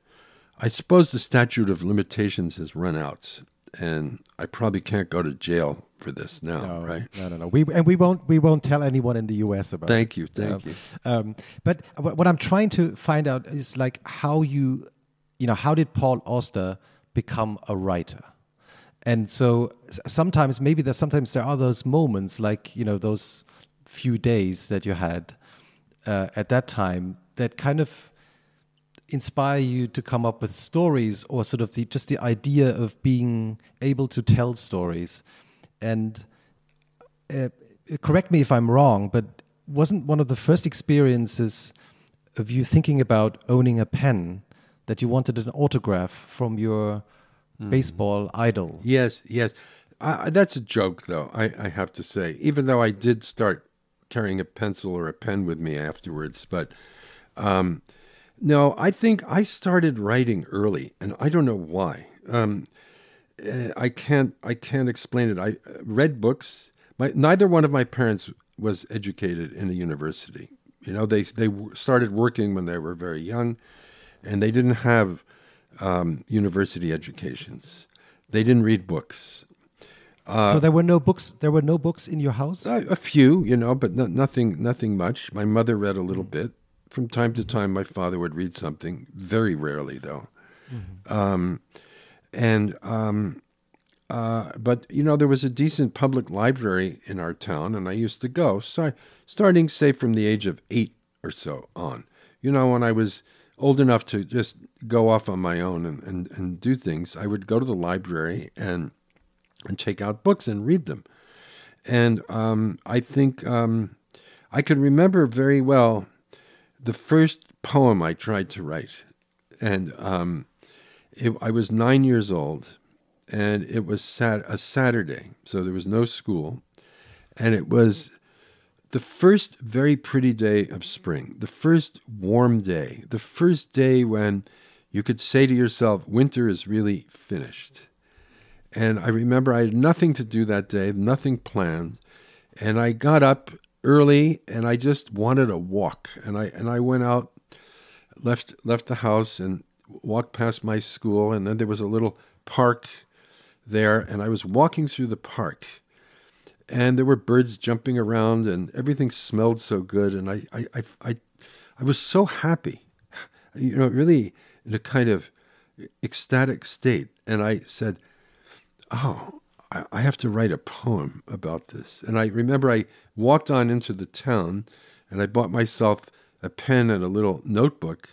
I suppose the statute of limitations has run out and I probably can't go to jail for this now, No, right? No, no, no. We and we won't we won't tell anyone in the U.S. about. Thank it. you, thank Um, you. Um, but what what I'm trying to find out is like how you, you know, how did Paul Auster become a writer? And so sometimes maybe there's sometimes there are those moments like you know those few days that you had uh, at that time that kind of inspire you to come up with stories or sort of the just the idea of being able to tell stories and uh, correct me if i'm wrong but wasn't one of the first experiences of you thinking about owning a pen that you wanted an autograph from your baseball idol Yes, yes. I, I- that's a joke, though. I, I have to say, even though I did start carrying a pencil or a pen with me afterwards, but um, no, I think I started writing early, and I don't know why. Um, eh, I can't I can't explain it. I uh, read books. My neither one of my parents was educated in a university. You know, they they started working when they were very young, and they didn't have um, university educations. They didn't read books. so there were no books there were no books in your house A, a few, you know, but no, nothing, nothing much. My mother read a little bit. From time to time, my father would read something. Very rarely, though. Um, and um, uh, but you know, there was a decent public library in our town, and I used to go. So starting, say, from the age of eight or so on. You know, when I was old enough to just go off on my own and, and, and do things, I would go to the library and and take out books and read them. And um, I think um, I can remember very well the first poem I tried to write. And um, it, I was nine years old, and it was sat- a Saturday, so there was no school. And it was the first very pretty day of spring, the first warm day, the first day when you could say to yourself, winter is really finished. And I remember I had nothing to do that day, nothing planned. And I got up early and I just wanted a walk. And I and I went out, left left the house and walked past my school and then there was a little park there and I was walking through the park and there were birds jumping around and everything smelled so good and I I I I, I was so happy. You know, really in a kind of ecstatic state. And I said, oh, I, I have to write a poem about this. And I remember I walked on into the town and I bought myself a pen and a little notebook.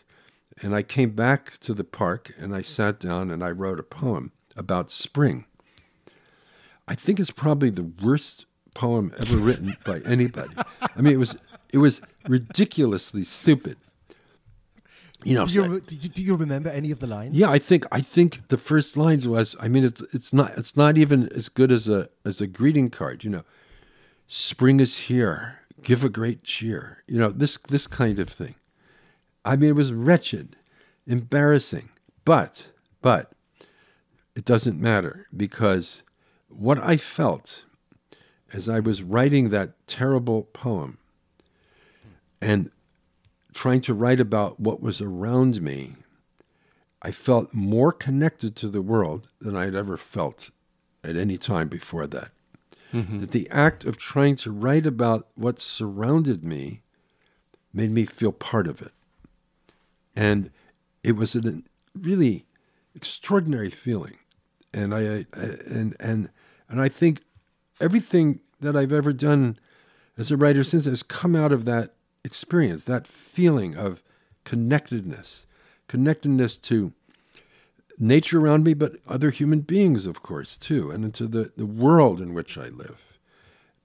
And I came back to the park and I sat down and I wrote a poem about spring. I think it's probably the worst poem ever written by anybody. I mean, it was it was ridiculously stupid. You know, do you, do you- do you remember any of the lines yeah, I think I think the first lines was I mean it's it's not it's not even as good as a as a greeting card, you know. Spring is here. Give a great cheer. You know, this this kind of thing. I mean it was wretched, embarrassing. But but it doesn't matter because what I felt as I was writing that terrible poem and trying to write about what was around me, I felt more connected to the world than I had ever felt at any time before that. Mm-hmm. That the act of trying to write about what surrounded me made me feel part of it. And it was a really extraordinary feeling. And I, I and and and I think everything that I've ever done as a writer since has come out of that experience, that feeling of connectedness, connectedness to nature around me, but other human beings, of course, too, and into the, the world in which I live.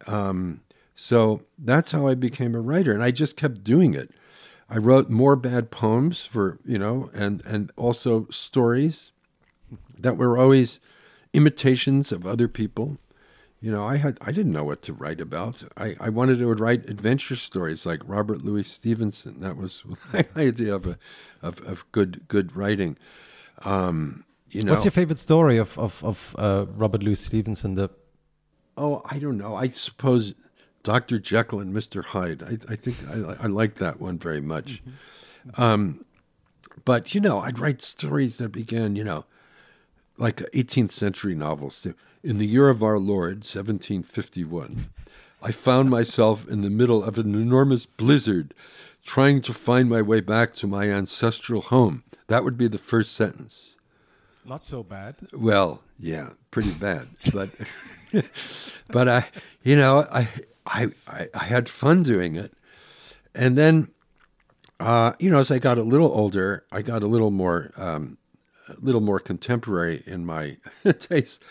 Um, so that's how I became a writer, and I just kept doing it. I wrote more bad poems for you know, and and also stories that were always imitations of other people. You know, I had I didn't know what to write about. I, I wanted to write adventure stories like Robert Louis Stevenson. That was (laughs) my idea of a, of, of good good writing. Um, you know, what's your favorite story of of, of uh, robert louis stevenson the oh, I don't know. I suppose Dr. Jekyll and Mr. Hyde. I, I think I, I like that one very much. Um, but you know, I'd write stories that began, you know, like 18th century novels. too. In the year of our Lord, 1751, I found myself in the middle of an enormous blizzard, trying to find my way back to my ancestral home. That would be the first sentence. Not so bad. Well, yeah, pretty bad, but (laughs) but I, you know, I, I I I had fun doing it, and then, uh, you know, as I got a little older, I got a little more um, a little more contemporary in my (laughs) taste,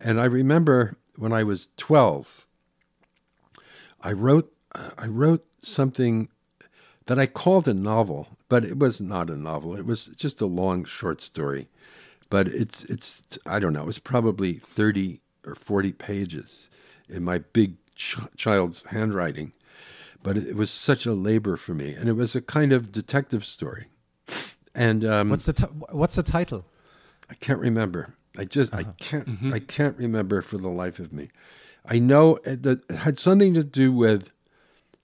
and I remember when I was twelve, I wrote I wrote something that I called a novel, but it was not a novel. It was just a long short story. But it's it's I don't know. It was probably thirty or forty pages in my big ch- child's handwriting. But it, was such a labor for me, and it was a kind of detective story. And um, What's the ti- what's the title? I can't remember. I just I can't I can't remember for the life of me. I know it, that it had something to do with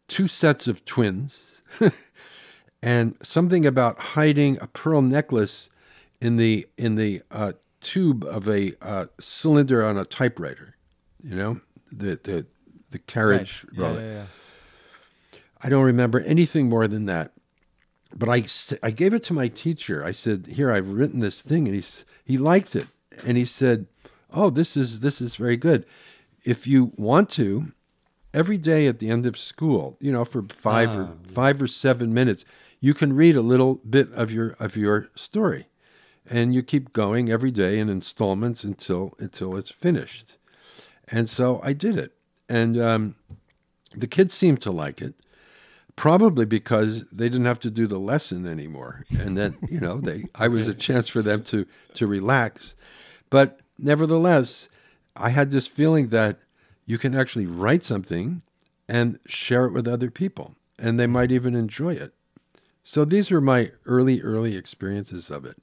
two sets of twins (laughs) and something about hiding a pearl necklace in the in the uh, tube of a uh, cylinder on a typewriter. You know the the the carriage Yeah, roller. yeah, yeah. I don't remember anything more than that. But I, I gave it to my teacher. I said, "Here, I've written this thing," and he he liked it, and he said, "Oh, this is this is very good. If you want to, every day at the end of school, you know, for five or five or seven minutes, you can read a little bit of your of your story, and you keep going every day in installments until until it's finished." And so I did it, and um, the kids seemed to like it probably because they didn't have to do the lesson anymore. And then you know they i was a (laughs) chance for them to to relax but nevertheless i had this feeling that you can actually write something and share it with other people and they might even enjoy it. So these are my early early experiences of it.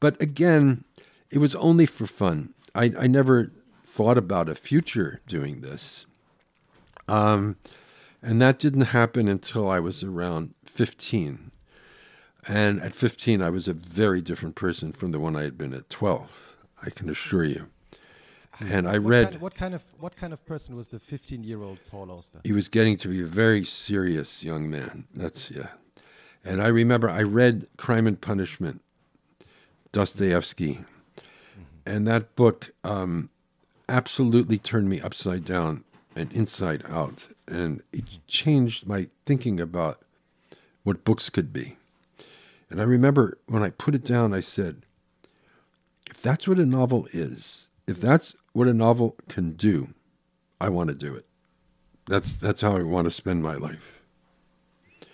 But again it was only for fun. I, I never thought about a future doing this. Um, and that didn't happen until I was around 15. And at 15, I was a very different person from the one I had been at 12, I can assure you. And I What read, kind, what kind of what kind of person was the 15 year old Paul Auster? he was getting to be a very serious young man. That's, yeah. And I remember I read Crime and Punishment, Dostoevsky. And that book um, absolutely turned me upside down and inside out. And it changed my thinking about what books could be. And I remember when I put it down, I said, if that's what a novel is, if that's what a novel can do, I want to do it. That's that's how I want to spend my life.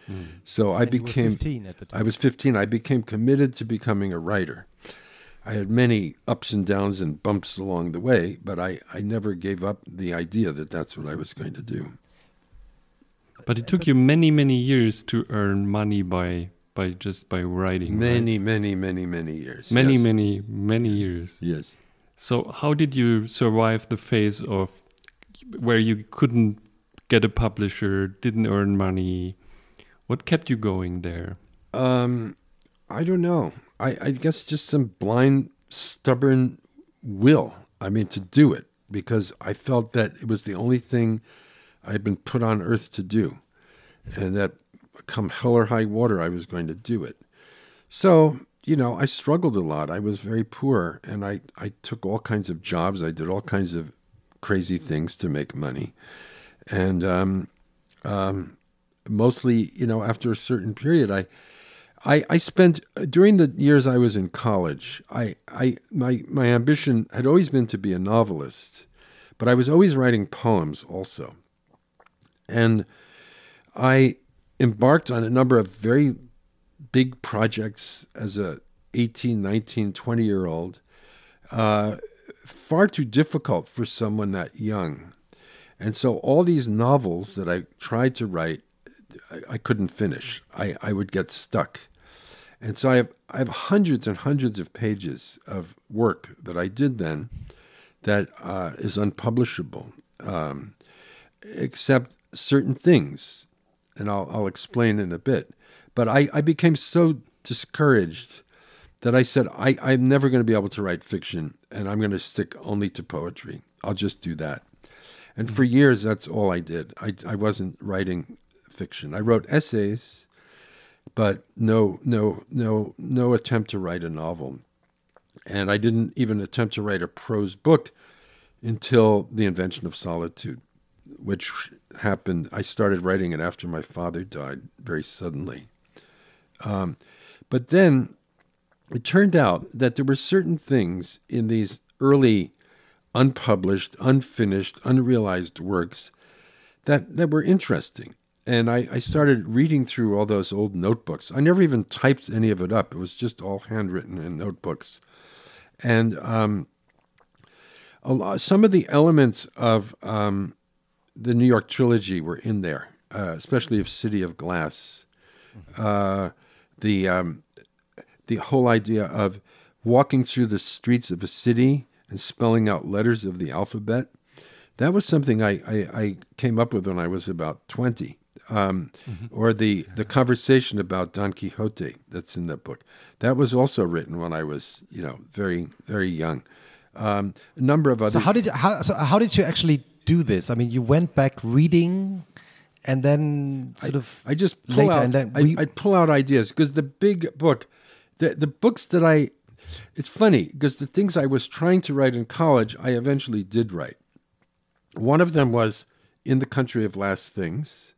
Hmm. So I And you were became 15 at the time. I was 15. I became committed to becoming a writer. I had many ups and downs and bumps along the way, but I, I never gave up the idea that that's what I was going to do. But it took you many, many years to earn money by by just by writing. right? Many, many, many, many years. many, yes. many, many years. Yes. So how did you survive the phase of where you couldn't get a publisher, didn't earn money? What kept you going there? Um, I don't know. I, I guess just some blind, stubborn will. I mean, to do it because I felt that it was the only thing I had been put on earth to do, and that come hell or high water, I was going to do it. So you know, I struggled a lot. I was very poor, and I I took all kinds of jobs. I did all kinds of crazy things to make money, and um, um, mostly, you know, after a certain period, I. I, I spent during the years I was in college. I, I my my ambition had always been to be a novelist, but I was always writing poems also, and I embarked on a number of very big projects as a 18, 19, 20 year old. Uh, far too difficult for someone that young, and so all these novels that I tried to write I, I couldn't finish. I, I would get stuck. And so I have I have hundreds and hundreds of pages of work that I did then that uh, is unpublishable, um, except certain things, and I'll I'll explain in a bit. But I, I became so discouraged that I said I, I'm never going to be able to write fiction, and I'm going to stick only to poetry. I'll just do that. And for years, that's all I did. I, I wasn't writing fiction. I wrote essays, but no, no, no, no attempt to write a novel. And I didn't even attempt to write a prose book until the invention of solitude, which happened. I started writing it after my father died very suddenly. Um, but then it turned out that there were certain things in these early unpublished, unfinished, unrealized works that, that were interesting. And I, I started reading through all those old notebooks. I never even typed any of it up, it was just all handwritten in notebooks. And um, a lot, some of the elements of um, the New York trilogy were in there, uh, especially of City of Glass. Uh, the um, the whole idea of walking through the streets of a city and spelling out letters of the alphabet. That was something I, I, I came up with when I was about 20. Um, mm-hmm. Or the, the conversation about Don Quixote that's in that book. That was also written when I was, you know, very, very young. Um, a number of other. So how did you, how, so how did you actually do this? I mean, you went back reading and then sort I, of I just pull later out, and then I, I pull out ideas because the big book, the the books that I, it's funny because the things I was trying to write in college, I eventually did write. One of them was in the country of last things,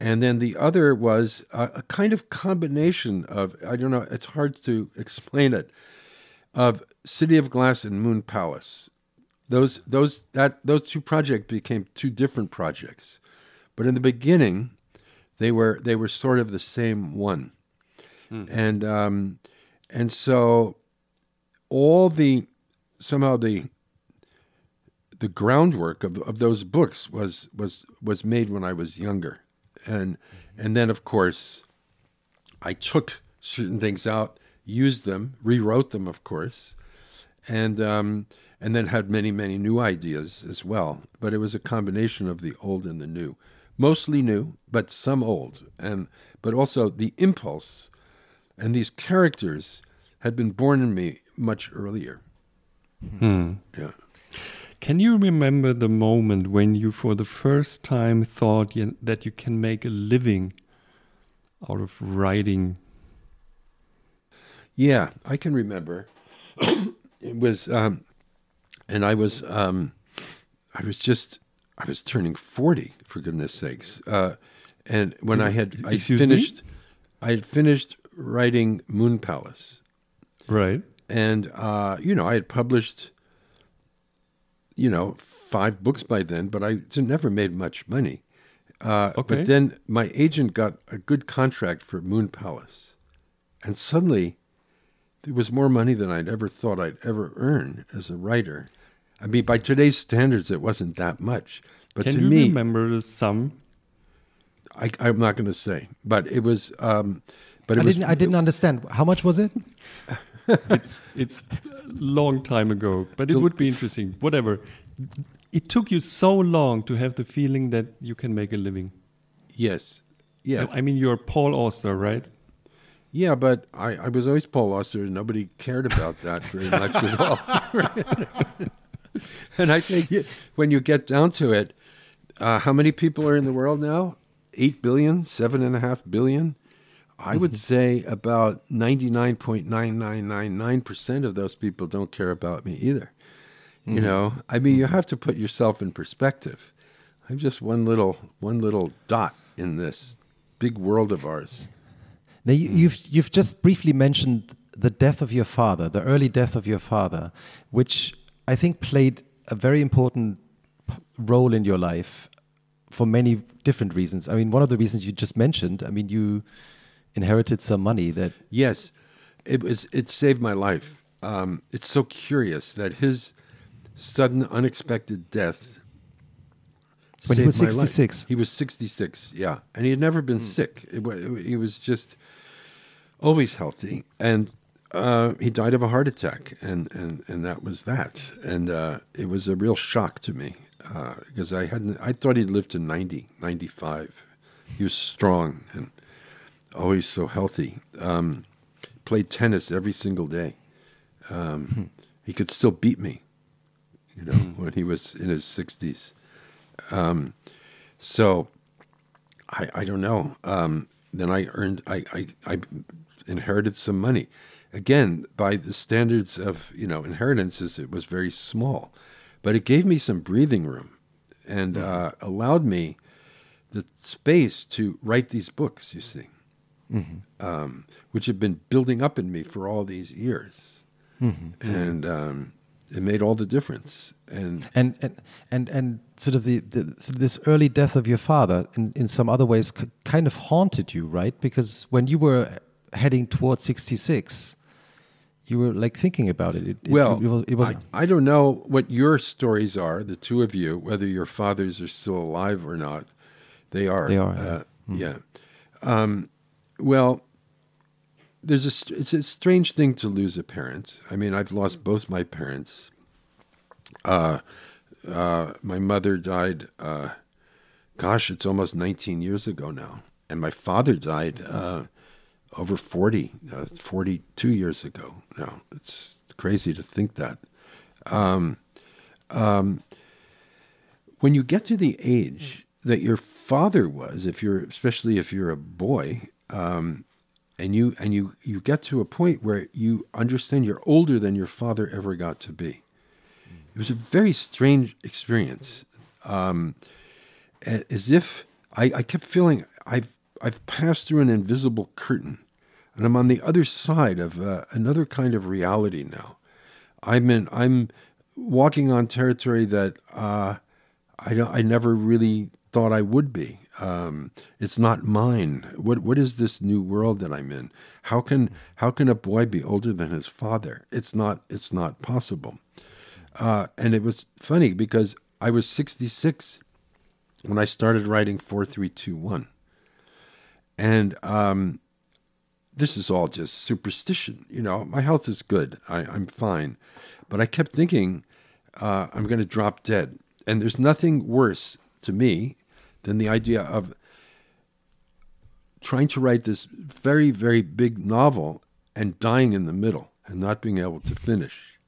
and then the other was a, a kind of combination of I don't know, it's hard to (laughs) explain it, of City of Glass and Moon Palace. Those those that those two projects became two different projects. But in the beginning, they were they were sort of the same one, mm. and um, and so all the somehow the the groundwork of of those books was was was made when I was younger, and and then of course I took certain things out, used them, rewrote them, of course, and um, and then had many many new ideas as well. But it was a combination of the old and the new mostly new, but some old, and but also the impulse and these characters had been born in me much earlier. Hmm. Yeah. Can you remember the moment when you, for the first time, thought you, that you can make a living out of writing? Yeah, I can remember. (coughs) it was, um, and I was, um, I was just I was turning 40, for goodness sakes. Uh, and when I had I finished, me? I had finished writing Moon Palace. Right. And, uh, you know, I had published, you know, five books by then, but I never made much money. Uh, okay. But then my agent got a good contract for Moon Palace. And suddenly there was more money than I'd ever thought I'd ever earn as a writer. I mean, by today's standards, it wasn't that much. But Can to you me, remember the sum? I, am not going to say, but it was. Um, but it I was, didn't. I didn't understand. How much was it? (laughs) it's it's a long time ago, but it would be interesting. Whatever. It took you so long to have the feeling that you can make a living. Yes. Yeah. I mean, you're Paul Auster, right? Yeah, but I, I was always Paul Auster, and nobody cared about that very much at all. (laughs) (laughs) (laughs) and I think when you get down to it, uh, how many people are in the world now? Eight billion, seven and a half billion. I would say about 99.9999% of those people don't care about me either. You mm-hmm. know, I mean, you have to put yourself in perspective. I'm just one little one little dot in this big world of ours. Now, you, you've you've just briefly mentioned the death of your father, the early death of your father, which I think played a very important role in your life for many different reasons. I mean, one of the reasons you just mentioned, I mean, you inherited some money that. Yes, it was. It saved my life. Um, it's so curious that his sudden, unexpected death. When he was 66. He was 66, yeah. And he had never been mm. sick. It, it, he was just always healthy. And uh, he died of a heart attack, and, and, and that was that. And uh, it was a real shock to me uh, because I hadn't. I thought he'd lived to 90, 95. He was strong and always so healthy. Um, played tennis every single day. Um, he could still beat me, you know, when he was in his sixties. Um, so I, I don't know. Um, then I earned, I, I, I inherited some money. Again, by the standards of you know inheritances, it was very small, but it gave me some breathing room, and uh, allowed me the space to write these books. You see, um, which have been building up in me for all these years, and um, it made all the difference. And and and and, and sort of the, the so this early death of your father in, in some other ways kind of haunted you right? Because when you were heading towards 66 you were like thinking about it, it Well, it, was, it was I, I don't know what your stories are, the two of you, whether your fathers are still alive or not. They are. They are, Uh, Yeah. Um, well, there's a it's a strange thing to lose a parent. I mean, I've lost both my parents. Uh, uh, my mother died. Uh, gosh, it's almost 19 years ago now, and my father died uh, over 40, uh, 42 years ago now. It's crazy to think that. Um, um, when you get to the age that your father was, if you're especially if you're a boy, um, and you and you you get to a point where you understand you're older than your father ever got to be. It was a very strange experience, um, as if I, I kept feeling I've I've passed through an invisible curtain, and I'm on the other side of uh, another kind of reality now. I'm in I'm walking on territory that uh, I don't I never really thought I would be. Um, it's not mine. What what is this new world that I'm in? How can how can a boy be older than his father? It's not it's not possible. Uh, and it was funny because I was 66 when I started writing 4321. And um, this is all just superstition. You know, my health is good. I, I'm fine. But I kept thinking uh, I'm going to drop dead. And there's nothing worse to me than the idea of trying to write this very, very big novel and dying in the middle and not being able to finish.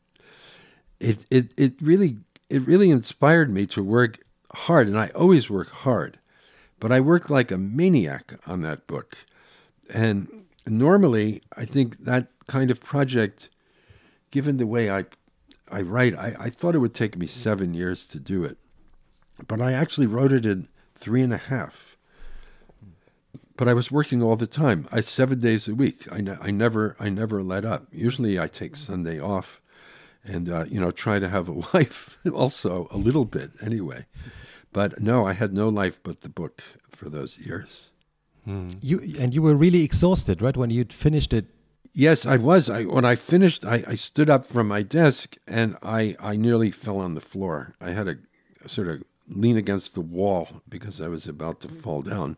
It, it, it really it really inspired me to work hard, and I always work hard, but I worked like a maniac on that book. And normally, I think that kind of project, given the way I I write, I, I thought it would take me seven years to do it, but I actually wrote it in three and a half. But I was working all the time. I seven days a week. I, ne- I never I never let up. Usually, I take Sunday off, and uh, you know try to have a (laughs) life also a little bit anyway. But no, I had no life but the book for those years. Hmm. you and you were really exhausted right when you'd finished it Yes, I was. I when I finished, I, I stood up from my desk and I, I nearly fell on the floor. I had to sort of lean against the wall because I was about to fall down.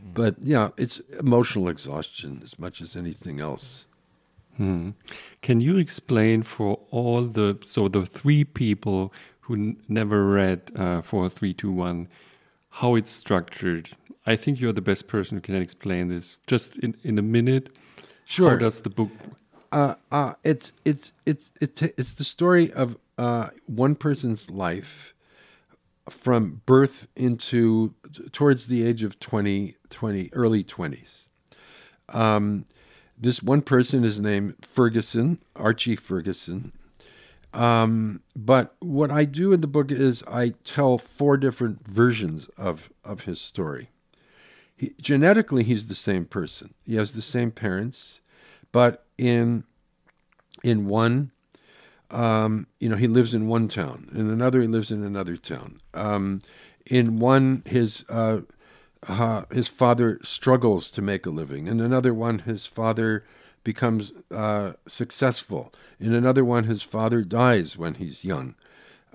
Hmm. But yeah, it's emotional exhaustion as much as anything else. Hmm. Can you explain for all the so the three people who never read uh, four three two one how it's structured? I think you're the best person who can explain this. Just in in a minute. How Sure. does the book? uh, uh, it's it's it's it's it's the story of uh, one person's life from birth into towards the age of 20, 20 early 20s. Um, this one person is named Ferguson, Archie Ferguson. Um, but what I do in the book is I tell four different versions of, of his story. He, genetically, he's the same person. He has the same parents, but in in one, um, you know, he lives in one town. In another, he lives in another town. Um, in one, his uh, uh, his father struggles to make a living. In another one, his father becomes uh, successful. In another one, his father dies when he's young.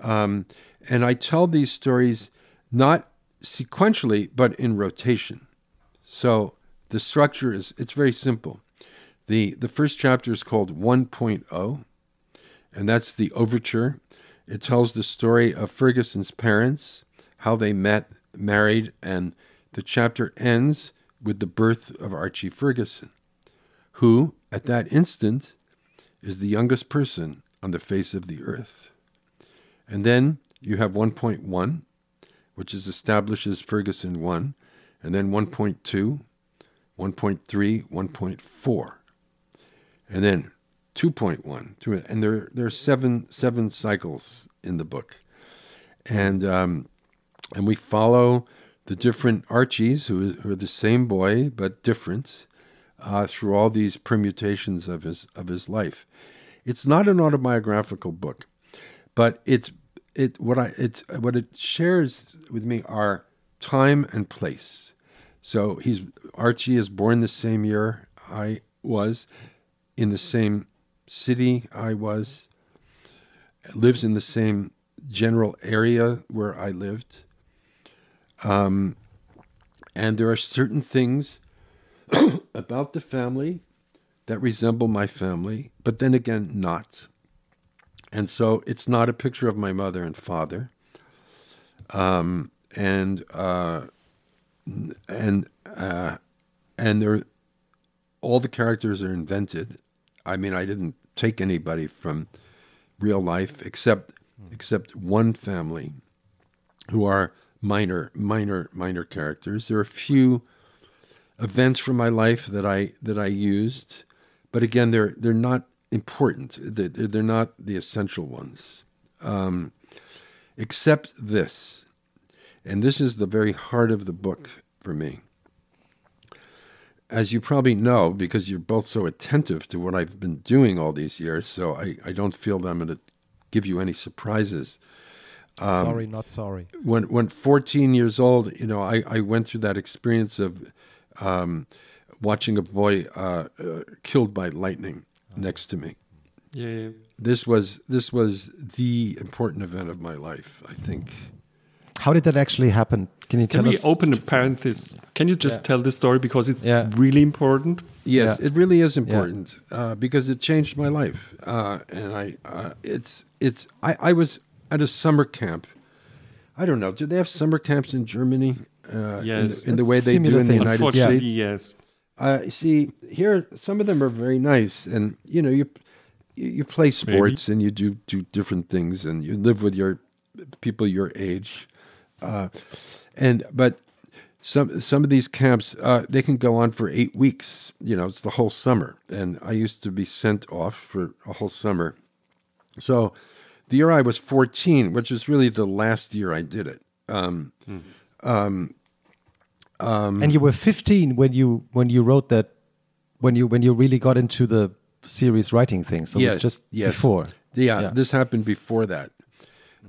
Um, and I tell these stories not sequentially, but in rotation. So the structure is it's very simple. The the first chapter is called 1.0, and that's the overture. It tells the story of Ferguson's parents, how they met, married, and the chapter ends with the birth of Archie Ferguson, who, at that instant, is the youngest person on the face of the earth. And then you have 1.1, which is establishes Ferguson 1, and then 1.2, 1.3, 1.4, and then 2.1, and there there are seven seven cycles in the book, and um, and we follow the different Archies who, who are the same boy but different uh, through all these permutations of his of his life. It's not an autobiographical book, but it's it what I it's what it shares with me are time and place. So he's Archie is born the same year I was, in the same city I was, lives in the same general area where I lived. Um, and there are certain things (coughs) about the family that resemble my family, but then again, not. And so it's not a picture of my mother and father. Um, and uh, and uh, and there, all the characters are invented. I mean, I didn't take anybody from real life except except one family, who are minor minor minor characters. There are a few events from my life that I that I used, but again, they're they're not important. They're, they're not the essential ones. Um, except this, and this is the very heart of the book for me. As you probably know, because you're both so attentive to what I've been doing all these years, so I, I don't feel that I'm going to give you any surprises. Um, sorry, not sorry. When when 14 years old, you know, I, I went through that experience of um, watching a boy uh, uh, killed by lightning next to me. Yeah, yeah. This was this was the important event of my life. I think. How did that actually happen? Can you Can we us? open a parenthesis? Can you just Yeah. tell the story because it's Yeah. really important? Yes, Yeah. it really is important uh, because it changed my life, uh, and I uh, it's it's I, I was at a summer camp. I don't know. Do they have summer camps in Germany? Uh, in Yes. the, in the way they do in the. United Unfortunately, States. yes. Uh, see, here some of them are very nice, and you know you you, play sports and you do do different things, and you live with your people your age, uh, and but some some of these camps uh, they can go on for eight weeks. You know, it's the whole summer, and I used to be sent off for a whole summer. So, the year I was fourteen, which was really the last year I did it. Um, and you were 15 when you when you wrote that when you when you really got into the series writing thing. So it was just yes. before. Yeah, Yeah. this happened before that.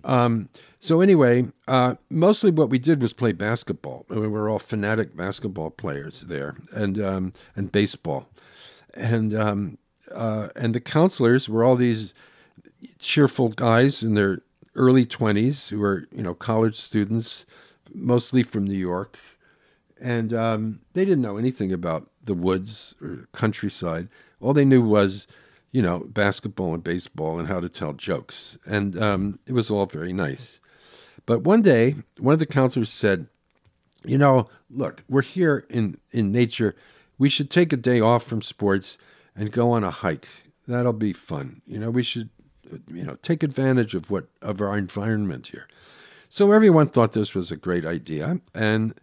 Um, so anyway, uh, mostly what we did was play basketball. We were all fanatic basketball players there, and um, and baseball, and um, uh, and the counselors were all these cheerful guys in their early twenties who were you know college students, mostly from New York, and um, they didn't know anything about the woods or countryside. All they knew was, you know, basketball and baseball and how to tell jokes, and um, it was all very nice. But one day, one of the counselors said, "You know, look, we're here in in nature. We should take a day off from sports and go on a hike. That'll be fun. You know, we should, you know, take advantage of what of our environment here." So everyone thought this was a great idea, and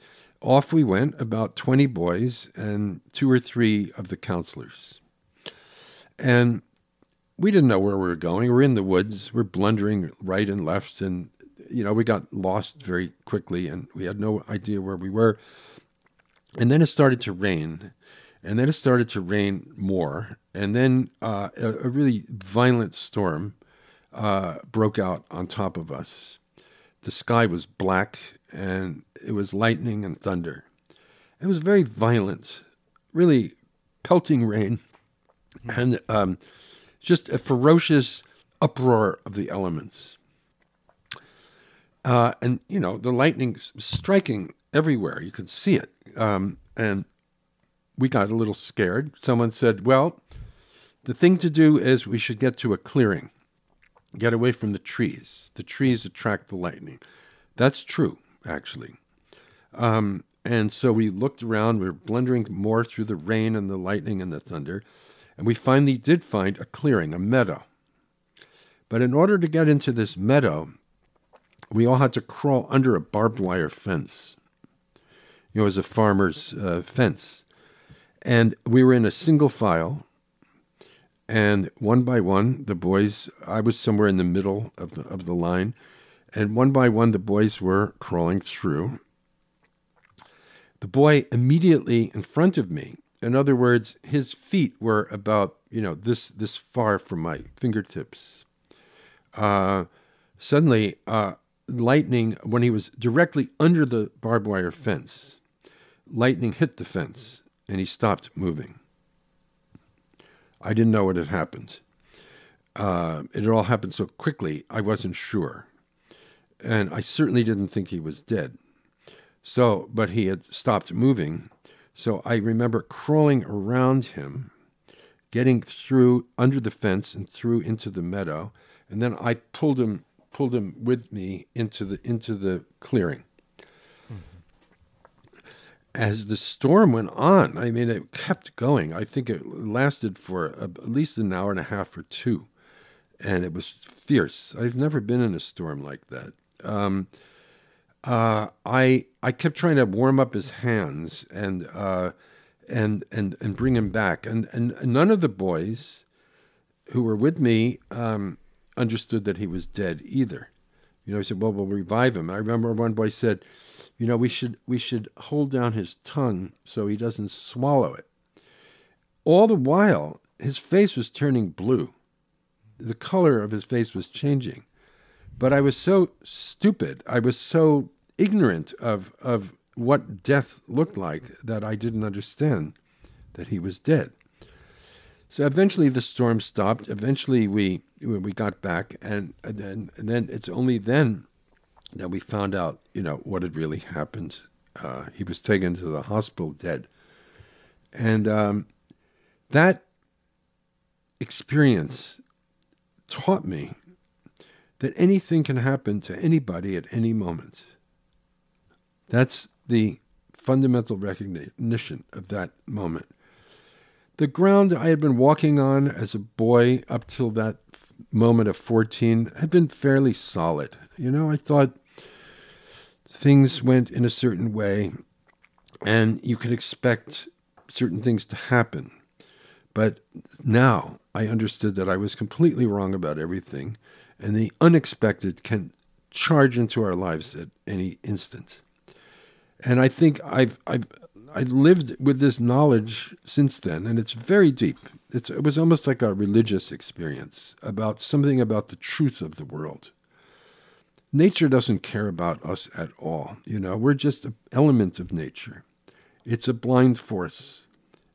off we went, about 20 boys and two or three of the counselors. And we didn't know where we were going. We're in the woods, we're blundering right and left, and you know, we got lost very quickly and we had no idea where we were. And then it started to rain, and then it started to rain more, and then uh, a, a really violent storm uh, broke out on top of us the sky was black and it was lightning and thunder. It was very violent, really pelting rain, and um, just a ferocious uproar of the elements. Uh, and you know the lightning striking everywhere; you could see it. Um, and we got a little scared. Someone said, "Well, the thing to do is we should get to a clearing." get away from the trees. The trees attract the lightning. That's true, actually. Um, And so we looked around, we were blundering more through the rain and the lightning and the thunder, and we finally did find a clearing, a meadow. But in order to get into this meadow, we all had to crawl under a barbed wire fence. You know, it was a farmer's uh, fence. And we were in a single file. And one by one, the boys, I was somewhere in the middle of the, of the line. And one by one, the boys were crawling through. The boy immediately in front of me, in other words, his feet were about, you know, this, this far from my fingertips. Uh, suddenly, uh, lightning, when he was directly under the barbed wire fence, lightning hit the fence and he stopped moving. I didn't know what had happened. Uh, it all happened so quickly, I wasn't sure. And I certainly didn't think he was dead. So, but he had stopped moving. So I remember crawling around him, getting through under the fence and through into the meadow. And then I pulled him pulled him with me into the into the clearing. Mm-hmm. As the storm went on, I mean, it kept going. I think it lasted for at least an hour and a half or two, and it was fierce. I've never been in a storm like that. Um, uh, I I kept trying to warm up his hands and uh, and and and bring him back, and and none of the boys who were with me um, understood that he was dead either. You know, he said, "Well, we'll revive him." I remember one boy said, "You know, we should we should hold down his tongue so he doesn't swallow it." All the while, his face was turning blue. The color of his face was changing. But I was so stupid. I was so ignorant of of what death looked like that I didn't understand that he was dead. So eventually the storm stopped. Eventually we we got back, and, then and then it's only then that we found out, you know, what had really happened. Uh, he was taken to the hospital dead, and um, that experience taught me that anything can happen to anybody at any moment. That's the fundamental recognition of that moment. The ground I had been walking on as a boy up till that moment of 14 had been fairly solid. You know, I thought things went in a certain way and you could expect certain things to happen. But now I understood that I was completely wrong about everything, and the unexpected can charge into our lives at any instant. And I think I've I've I've lived with this knowledge since then, and it's very deep. It's, it was almost like a religious experience about something about the truth of the world. Nature doesn't care about us at all. You know, we're just an element of nature. It's a blind force,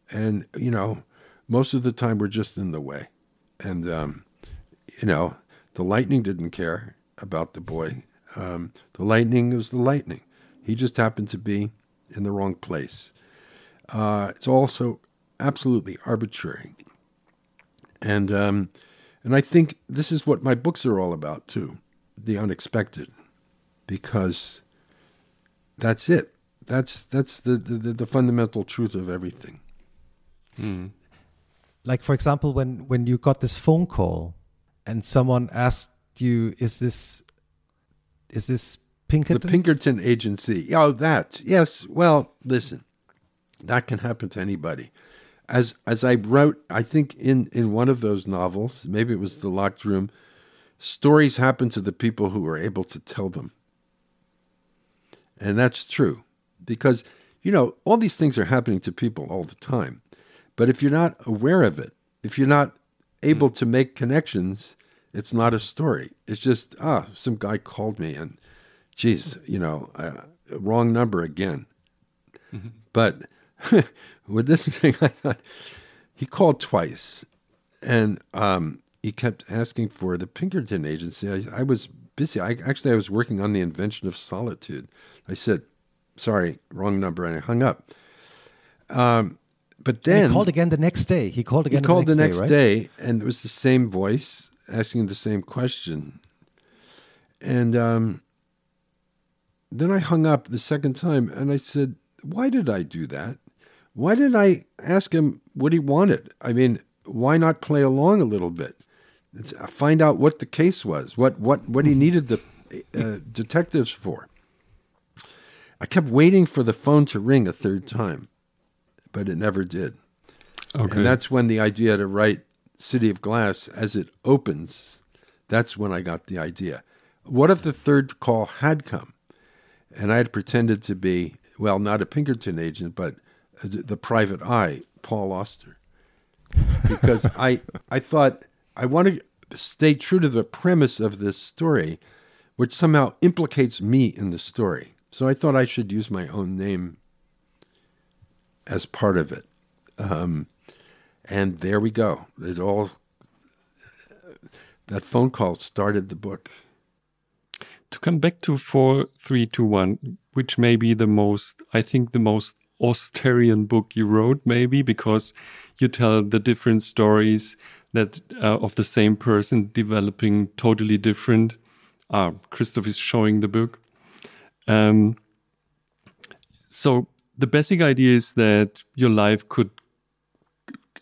and you know, most of the time we're just in the way. And um, you know, the lightning didn't care about the boy. Um, the lightning was the lightning. He just happened to be in the wrong place. Uh, it's also absolutely arbitrary, and um, and I think this is what my books are all about too, the unexpected, because that's it. That's that's the the, the fundamental truth of everything. Hmm. Like for example, when when you got this phone call, and someone asked you, "Is this is this Pinkerton. The Pinkerton Agency. Oh, that. Yes. Well, listen, that can happen to anybody. As as I wrote, I think in in one of those novels, maybe it was The Locked Room, stories happen to the people who are able to tell them. And that's true because you know, all these things are happening to people all the time. But if you're not aware of it, if you're not able mm. to make connections, it's not a story. It's just, ah, some guy called me and geez, you know, uh, wrong number again. Mm-hmm. But (laughs) with this thing, I thought he called twice, and um, he kept asking for the Pinkerton agency. I, I was busy. I actually I was working on the invention of solitude. I said, "Sorry, wrong number," and I hung up. Um, but then and he called again the next day. He called again. He called the next, the next day, right? day, and it was the same voice asking the same question. And um, then I hung up the second time and I said, why did I do that? Why did I ask him what he wanted? I mean, why not play along a little bit? It's, uh, find out what the case was, what what what he needed the uh, detectives for. I kept waiting for the phone to ring a third time, but it never did. Okay. And that's when the idea to write City of Glass as it opens, that's when I got the idea. What if the third call had come and I had pretended to be, well, not a Pinkerton agent, but the private eye, Paul Auster? Because I, I thought I want to stay true to the premise of this story, which somehow implicates me in the story. So I thought I should use my own name as part of it. Um, and there we go. It all that phone call started the book. To come back to four, three, two, one, which may be the most, I think, the most Austerian book you wrote, maybe because you tell the different stories that uh, of the same person developing totally different. Uh, Christoph is showing the book. Um, so the basic idea is that your life could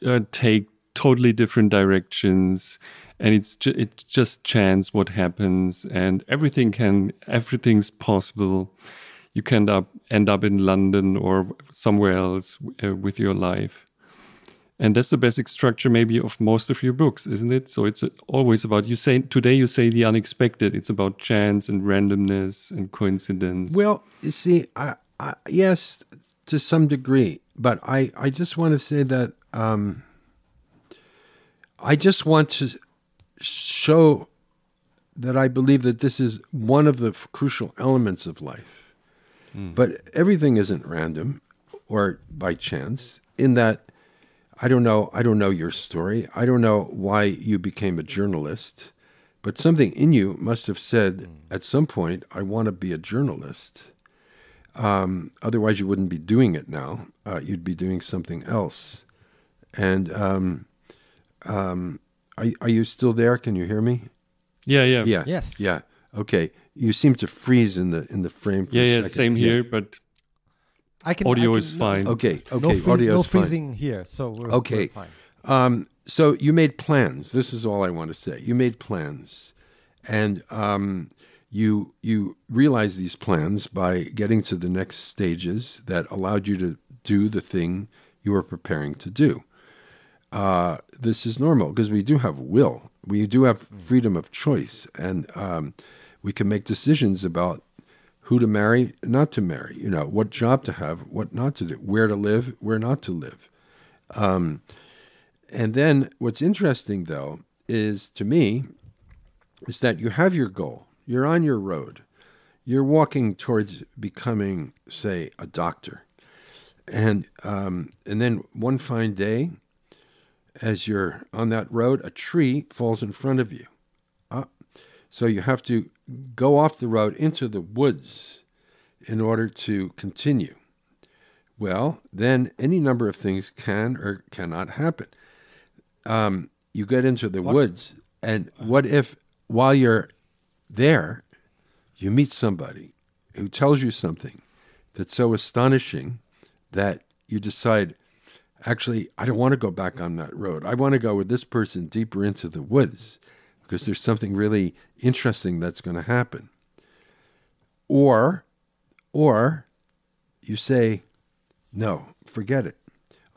uh, take totally different directions and it's ju- it's just chance what happens and everything can everything's possible. You can end up end up in london or somewhere else uh, with your life. And that's the basic structure maybe of most of your books isn't it? So it's always about you say today you say the unexpected. It's about chance and randomness and coincidence. Well, you see, I, I, yes, to some degree, but I, I just want to say that um, I just want to show that I believe that this is one of the f- crucial elements of life. But everything isn't random or by chance. In that, I don't know. I don't know your story. I don't know why you became a journalist, but something in you must have said at some point, "I want to be a journalist." Um, otherwise, you wouldn't be doing it now. Uh, you'd be doing something else. And um, um, are are you still there? Can you hear me? yeah yeah Yeah. Yes. Yeah. Okay. You seem to freeze in the in the frame. For yeah a yeah second. same here but I can. audio I can, is fine Okay. No, Okay. freeze- audio no is fine. freezing here, so we're, Okay. we're fine. Um, so you made plans. This is all I want to say. You made plans, and um, you you realized these plans by getting to the next stages that allowed you to do the thing you were preparing to do. Uh, this is normal because we do have will. We do have freedom of choice, and um, we can make decisions about who to marry, not to marry. You know, what job to have, what not to do, where to live, where not to live. Um, and then what's interesting, though, is to me, is that you have your goal. You're on your road. You're walking towards becoming, say, a doctor. And um, and then one fine day, as you're on that road, a tree falls in front of you. Uh, so you have to go off the road into the woods in order to continue. Well, then any number of things can or cannot happen. Um, you get into the woods, and what if while you're there, you meet somebody who tells you something that's so astonishing that you decide, actually, I don't want to go back on that road. I want to go with this person deeper into the woods because there's something really interesting that's going to happen. Or, or you say, no, forget it.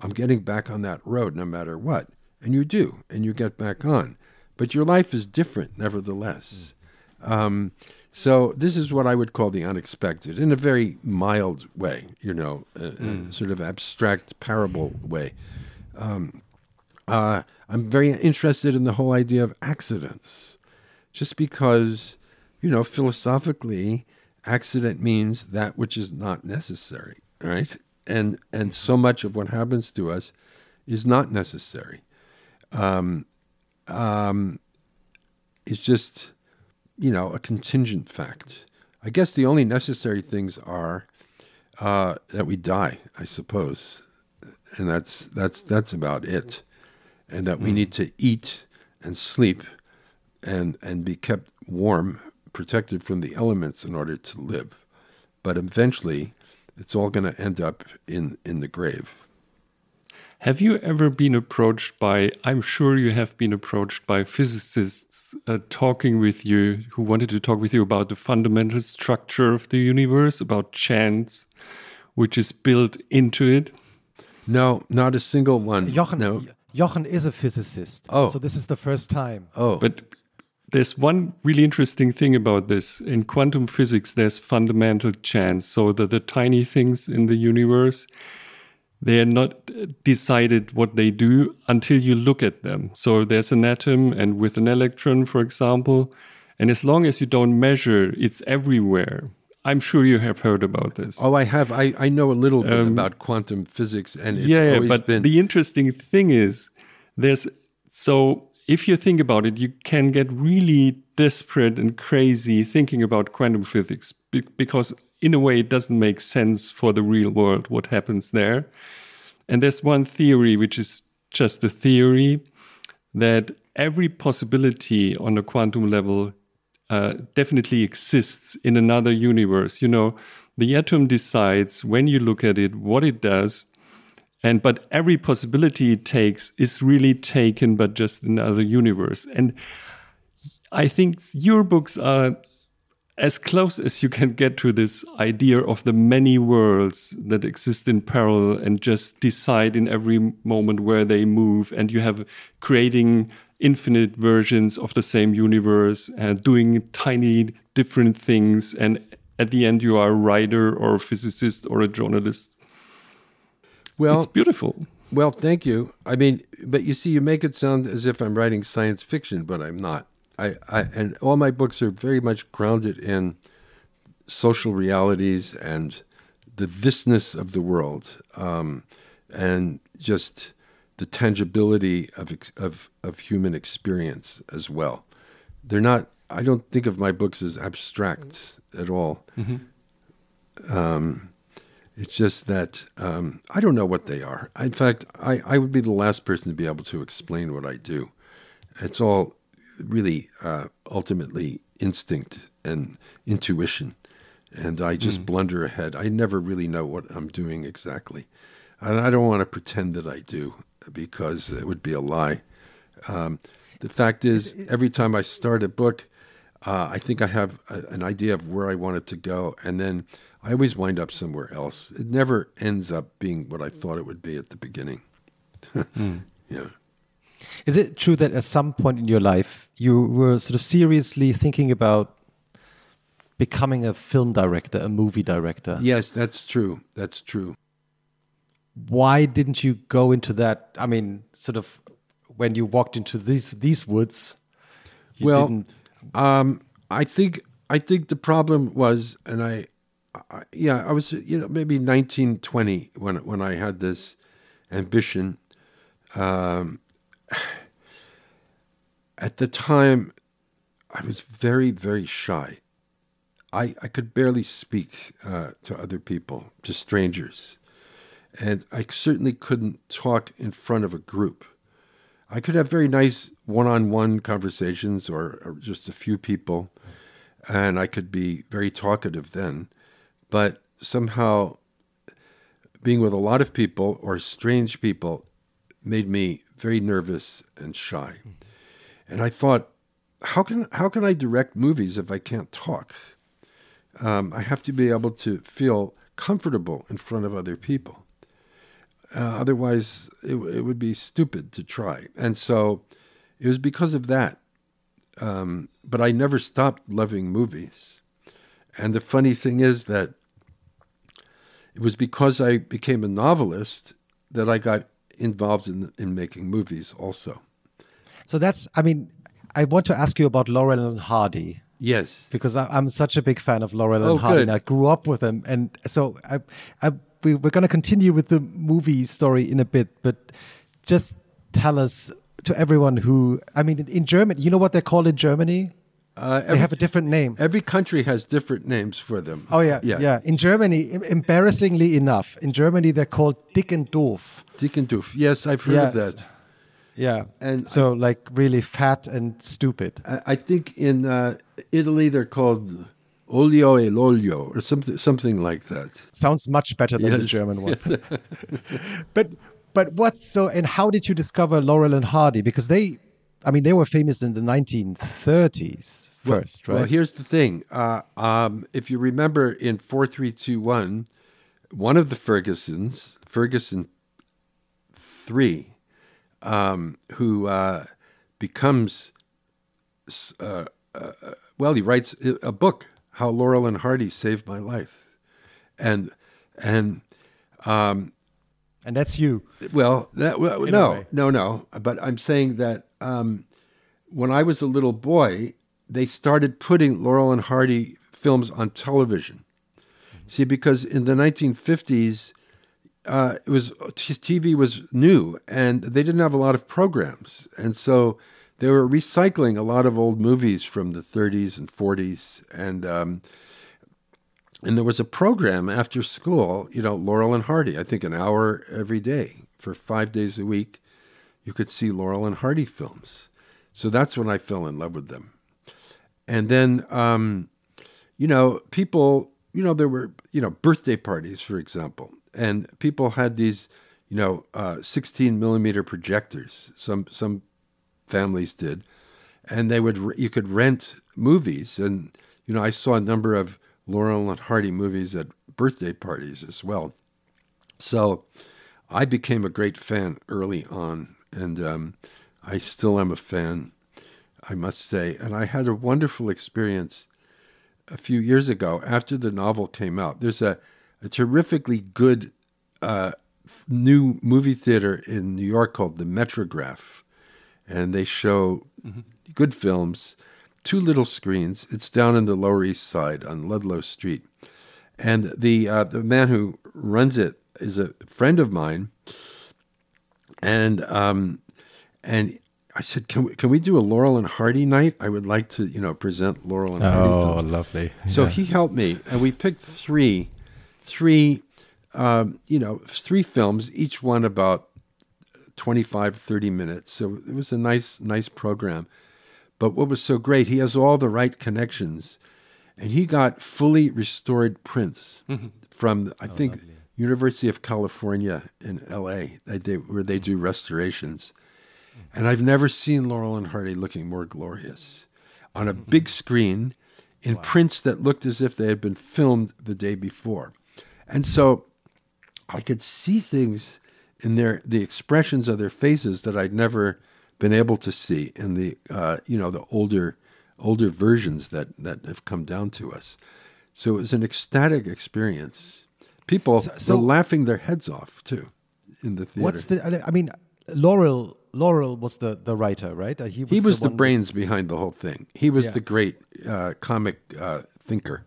I'm getting back on that road no matter what. And you do, and you get back on. But your life is different, nevertheless. Um, so this is what I would call the unexpected in a very mild way, you know, a, a sort of abstract parable way. Um, uh, I'm very interested in the whole idea of accidents, just because, you know, philosophically, accident means that which is not necessary, right? And and so much of what happens to us is not necessary. Um, um, it's just, you know, a contingent fact. I guess the only necessary things are uh, that we die, I suppose, and that's that's that's about it, and that we need to eat and sleep, and and be kept warm, protected from the elements in order to live. But eventually, it's all going to end up in in the grave. Have you ever been approached by, I'm sure you have been approached by physicists uh, talking with you who wanted to talk with you about the fundamental structure of the universe, about chance, which is built into it? No, not a single one. Jochen, no. Jochen is a physicist. Oh. So this is the first time. Oh, But there's one really interesting thing about this. In quantum physics, there's fundamental chance, so that the tiny things in the universe, they are not decided what they do until you look at them. So there's an atom, and with an electron, for example, and as long as you don't measure, it's everywhere. I'm sure you have heard about this. oh, I have. I, I know a little bit about quantum physics, and Um, yeah, but been. the interesting thing is there's so if you think about it, you can get really desperate and crazy thinking about quantum physics because in a way it doesn't make sense for the real world what happens there. And there's one theory which is just a theory that every possibility on a quantum level uh, definitely exists in another universe. You know, the atom decides when you look at it what it does, and but every possibility it takes is really taken, but just another universe. And I think your books are as close as you can get to this idea of the many worlds that exist in parallel and just decide in every moment where they move and you have creating infinite versions of the same universe and doing tiny different things and at the end you are a writer or a physicist or a journalist well, it's beautiful Well, thank you. I mean, but you see, you make it sound as if I'm writing science fiction, but I'm not. I, I and all my books are very much grounded in social realities and the thisness of the world, um, and just the tangibility of, of of human experience as well. They're not. I don't think of my books as abstract at all. Um, it's just that um, I don't know what they are. In fact, I, I would be the last person to be able to explain what I do. It's all really uh, ultimately instinct and intuition. And I just blunder ahead. I never really know what I'm doing exactly. And I don't want to pretend that I do because it would be a lie. Um, the fact is, every time I start a book, uh, I think I have a, an idea of where I want it to go, and then I always wind up somewhere else. It never ends up being what I thought it would be at the beginning. (laughs) Yeah. Is it true that at some point in your life you were sort of seriously thinking about becoming a film director, a movie director? Yes, that's true. That's true. Why didn't you go into that? I mean, sort of when you walked into these these woods, you well, didn't. um, I think I think the problem was, and I, I, yeah, I was you know maybe nineteen twenty when when I had this ambition. Um, (sighs) at the time, I was very very shy. I I could barely speak uh, to other people, to strangers, and I certainly couldn't talk in front of a group. I could have very nice one-on-one conversations or, or just a few people, and I could be very talkative then. But somehow, being with a lot of people or strange people made me very nervous and shy. And I thought, how can how can I direct movies if I can't talk? Um, I have to be able to feel comfortable in front of other people. Uh, otherwise, it, it would be stupid to try. And so it was because of that. Um, but I never stopped loving movies. And the funny thing is that it was because I became a novelist that I got involved in, in making movies also. So that's. I mean, I want to ask you about Laurel and Hardy. Yes. because I, I'm such a big fan of Laurel Oh, and Hardy. good. And I grew up with them, and so I, I, we, we're going to continue with the movie story in a bit. But just tell us to everyone who, I mean, in, in Germany, you know what they're called in Germany? Uh, They have a different name. every country has different names for them. Oh yeah, yeah. yeah. In Germany, em- embarrassingly enough, in Germany they're called Dick and Doof. Dick and Doof. Yes, I've heard of that. Yeah, And so like really fat and stupid. I, I think in uh, Italy they're called olio e l'olio, or something something like that. Sounds much better than the German one. (laughs) (laughs) but but what's so and how did you discover Laurel and Hardy? Because they, I mean, they were famous in the 1930s first, right? Well, here's the thing. Uh, um, if you remember in 4321, one of the Fergusons, Ferguson 3, um, who uh, becomes, uh, uh, well, he writes a a book, How Laurel and Hardy Saved My Life. And, and, and that's you. well, that well, no, no, no. But I'm saying that um, when I was a little boy, they started putting Laurel and Hardy films on television. See, because in the 1950s, uh, it was TV was new, and they didn't have a lot of programs, and so they were recycling a lot of old movies from the 30s and 40s, and um, and there was a program after school, you know, Laurel and Hardy. I think an hour every day for five days a week, you could see Laurel and Hardy films. So that's when I fell in love with them. And then, um, you know, people, you know, there were, you know, birthday parties, for example, and people had these, you know, uh, 16 millimeter projectors. Some some families did, and they would you could rent movies, and you know, I saw a number of Laurel and Hardy movies at birthday parties as well. So I became a great fan early on, and um, I still am a fan, I must say. And I had a wonderful experience a few years ago after the novel came out. There's a, a terrifically good uh, new movie theater in New York called the Metrograph, and they show good films. Two little screens. It's down in the Lower East Side on Ludlow Street, and the uh, the man who runs it is a friend of mine, and um, and I said, can we, can we do a Laurel and Hardy night? I would like to, you know, present Laurel and Hardy. Oh, films." lovely. So Yeah. he helped me, and we picked three, three, um, you know, three films, each one about 25, 30 minutes. So it was a nice, nice program. But what was so great, he has all the right connections, and he got fully restored prints mm-hmm. from, I oh, think, University of California in L.A. They, they, where they do restorations. And I've never seen Laurel and Hardy looking more glorious on a big (laughs) screen in prints that looked as if they had been filmed the day before. And so I could see things in their the expressions of their faces that I'd never been able to see in the uh, you know the older older versions that that have come down to us. So it was an ecstatic experience. People so- were laughing their heads off too in the theater. What's the? I mean, Laurel. Laurel was the the writer, right? Uh, He was, he was the, one- brains behind the whole thing. He was Yeah. the great uh, comic uh, thinker.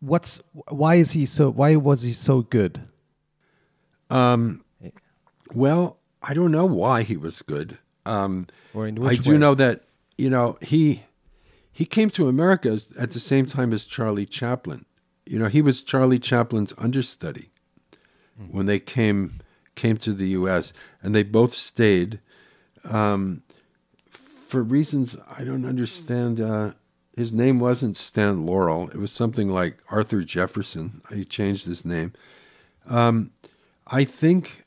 What's why is he so? Why was he so good? Um, Well, I don't know why he was good. Um, I do way? know that you know he he came to America at the same time as Charlie Chaplin. You know, he was Charlie Chaplin's understudy when they came came to the U.S. and they both stayed um, for reasons I don't understand. Uh, his name wasn't Stan Laurel; it was something like Arthur Jefferson. He changed his name. Um, I think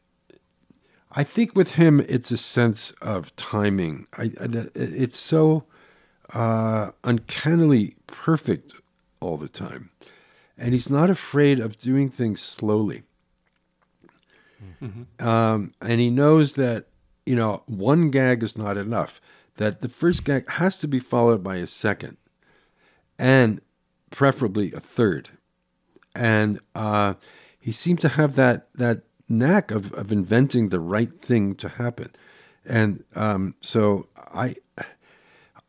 I think with him, it's a sense of timing. I, I, it's so uh, uncannily perfect all the time. And he's not afraid of doing things slowly. Um, and he knows that, you know, one gag is not enough, that the first gag has to be followed by a second, and preferably a third and uh, he seemed to have that that knack of, of inventing the right thing to happen. And um, so I,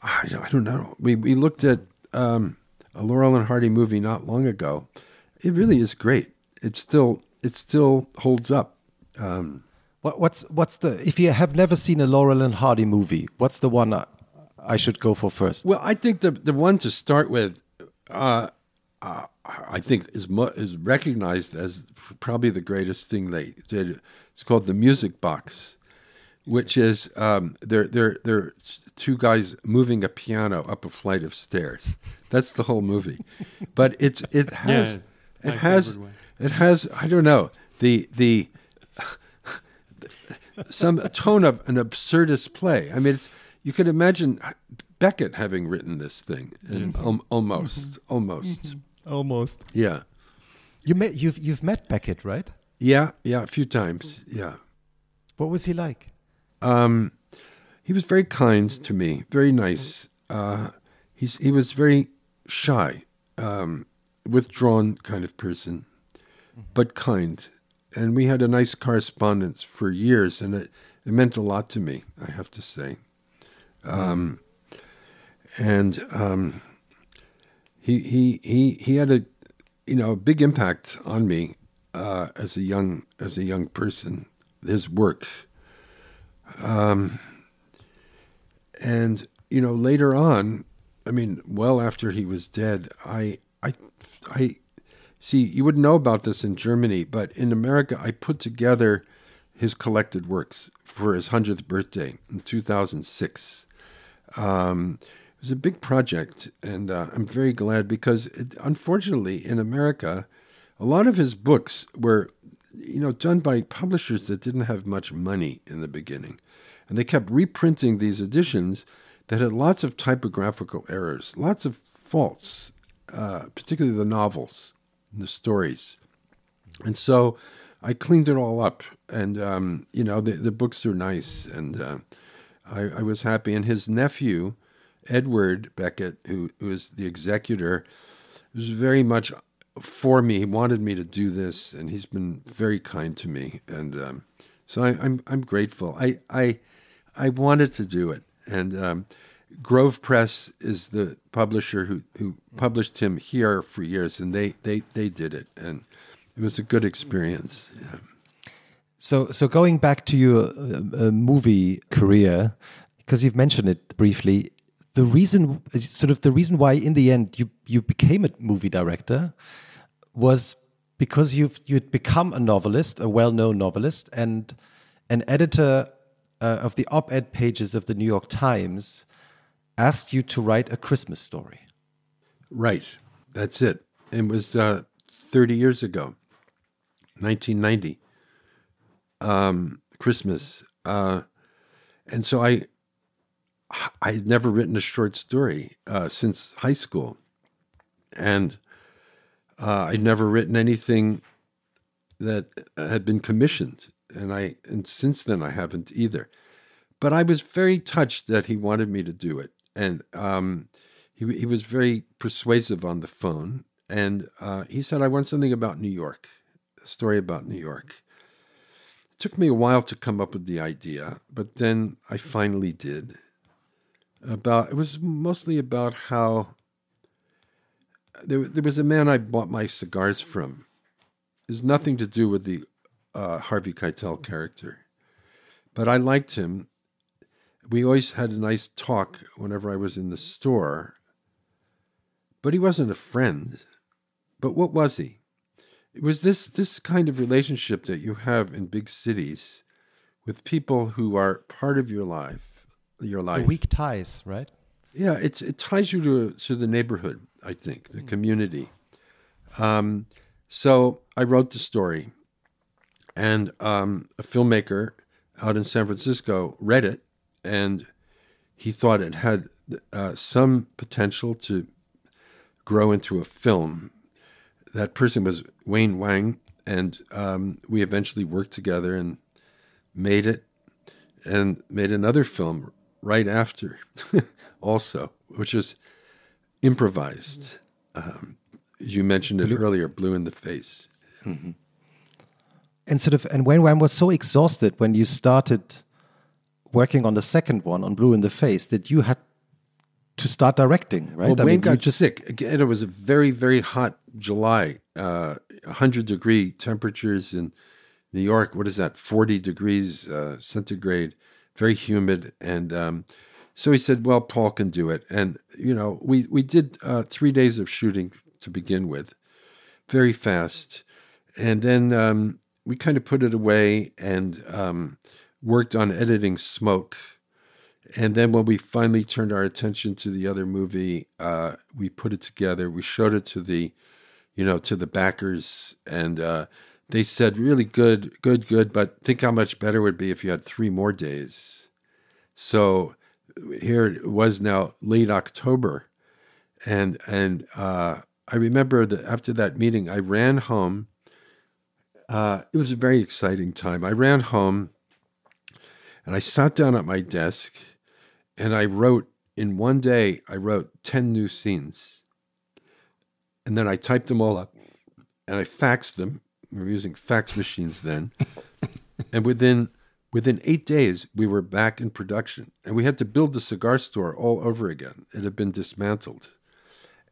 I, don't- I don't know. We we looked at um, a Laurel and Hardy movie not long ago. It really is great. It still it still holds up. Um, What, what's what's the? If you have never seen a Laurel and Hardy movie, what's the one I, I should go for first? Well, I think the the one to start with, uh, uh, I think is mu- is recognized as probably the greatest thing they did. It's called the Music Box, which is um, they're they're they're two guys moving a piano up a flight of stairs. That's the whole movie, but it's it has Yeah, it has it has I don't know the the some tone of an absurdist play. I mean, it's, you could imagine Beckett having written this thing, al- almost, almost, Almost. yeah, You met you've you've met Beckett, right? yeah, yeah, a few times, yeah. What was he like? Um, he was very kind to me, very nice. Uh, he's he was very shy, um, withdrawn kind of person, but kind. And we had a nice correspondence for years, and it, it meant a lot to me. I have to say. Um, and um, he he he he had a you know a big impact on me uh, as a young as a young person. His work um, and you know later on i mean well after he was dead i i i see you wouldn't know about this in germany but in america i put together his collected works for his 100th birthday in 2006 um, it was a big project and uh, i'm very glad because it, unfortunately in america a lot of his books were you know done by publishers that didn't have much money in the beginning and they kept reprinting these editions that had lots of typographical errors, lots of faults, uh, particularly the novels and the stories. And so I cleaned it all up, and um, you know the the books are nice, and uh, I, I was happy. And his nephew, Edward Beckett, who, who is the executor, was very much for me. He wanted me to do this, and he's been very kind to me, and um, so I, I'm I'm grateful. I I I wanted to do it, and um, Grove Press is the publisher who who published him here for years, and they they they did it, and it was a good experience. Yeah. So, so going back to your uh, uh, movie career, because you've mentioned it briefly, the reason, sort of the reason why, in the end, you you became a movie director, was because you've you'd become a novelist, a well-known novelist, and an editor uh, of the op-ed pages of the New York Times asked you to write a Christmas story. Right, that's it. It was uh, thirty years ago, nineteen ninety. Um, Christmas, uh, and so I I had never written a short story uh, since high school, and uh, I'd never written anything that had been commissioned, and I and since then I haven't either. But I was very touched that he wanted me to do it, and um, he he was very persuasive on the phone, and uh, he said, "I want something about New York, a story about New York." It took me a while to come up with the idea, but then I finally did about it was mostly about how there, there was a man I bought my cigars from. There's nothing to do with the uh, Harvey Keitel character, but I liked him. We always had a nice talk whenever I was in the store, but he wasn't a friend. But what was he? It was this this kind of relationship that you have in big cities with people who are part of your life, your life. The weak ties, right? Yeah, it's it ties you to to the neighborhood. I think the community. Um, so I wrote the story, and um, a filmmaker out in San Francisco read it, and he thought it had uh, some potential to grow into a film. That person was Wayne Wang, and um, we eventually worked together and made it, and made another film right after, (laughs) also, which is improvised. Um, you mentioned it earlier, blue in the face. and sort of and Wayne Wang was so exhausted when you started working on the second one on Blue in the Face that you had to start directing, right? Well, I Wayne mean, got sick. Again, it was a very, very hot July, uh, 100 degree temperatures in New York. What is that? 40 degrees uh, centigrade, very humid. And um, so he said, well, Paul can do it. And, you know, we, we did uh, three days of shooting to begin with, very fast. And then um, we kind of put it away. And um, worked on editing Smoke. And then when we finally turned our attention to the other movie, uh, we put it together. We showed it to the, you know, to the backers, and uh, they said, "Really good, good, good." But think how much better it would be if you had three more days. So here it was now late October, and and uh, I remember that after that meeting, I ran home. Uh, it was a very exciting time. I ran home, and I sat down at my desk, and I wrote in one day. I wrote ten new scenes, and then I typed them all up, and I faxed them. We were using fax machines then, (laughs) and within Within eight days, we were back in production, and we had to build the cigar store all over again. It had been dismantled,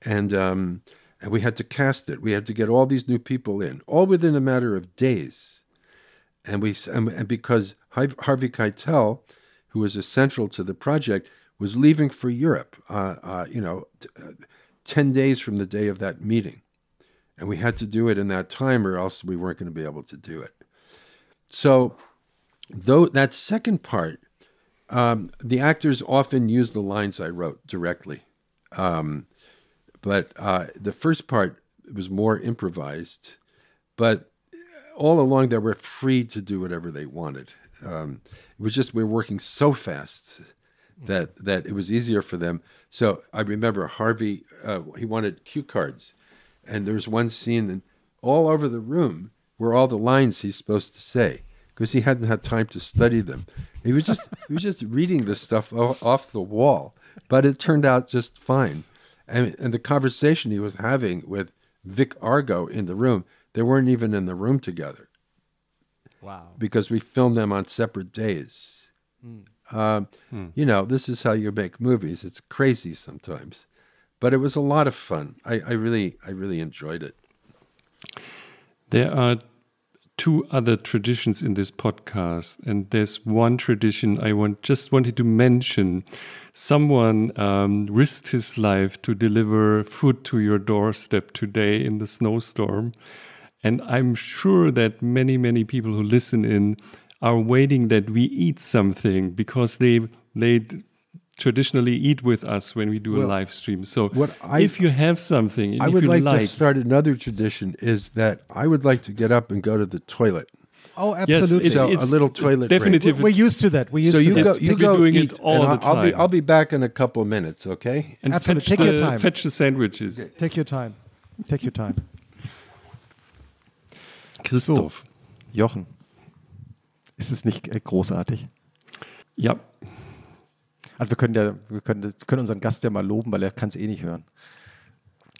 and um, and we had to cast it. We had to get all these new people in, all within a matter of days. And we and, and because Harvey Keitel, who was essential to the project, was leaving for Europe. Uh, uh, you know, t- uh, ten days from the day of that meeting, and we had to do it in that time, or else we weren't going to be able to do it. So though that second part, um, the actors often use the lines I wrote directly, um, but uh, the first part was more improvised. But all along, they were free to do whatever they wanted. Um, it was just we were working so fast that that it was easier for them. So I remember Harvey, uh, he wanted cue cards, and there's one scene, and all over the room were all the lines he's supposed to say because he hadn't had time to study them. He was just he was just reading this stuff off the wall, but it turned out just fine. And and the conversation he was having with Vic Argo in the room, they weren't even in the room together. Wow! Because we filmed them on separate days. Mm. Um, mm. You know, this is how you make movies. It's crazy sometimes, but it was a lot of fun. I, I really I really enjoyed it. There are two other traditions in this podcast, and there's one tradition I want just wanted to mention. Someone um, risked his life to deliver food to your doorstep today in the snowstorm, and I'm sure that many many people who listen in are waiting that we eat something because they they traditionally eat with us when we do well, a live stream. So I, if you have something, I would like, like, to start another tradition is that I would like to get up and go to the toilet. Oh, absolutely! Yes, it's, it's, a little toilet. Definitively, we're used to that. We're used so to you that. go, you go doing eat, it all the time. I'll be, I'll be back in a couple of minutes. Okay. And absolutely. Take the, your time. Fetch the sandwiches. Okay. Take your time. Take your time. Christoph. So, Jochen. Ist es nicht äh, großartig? Ja. Also wir können ja, wir können, können unseren Gast ja mal loben, weil er kann es eh nicht hören.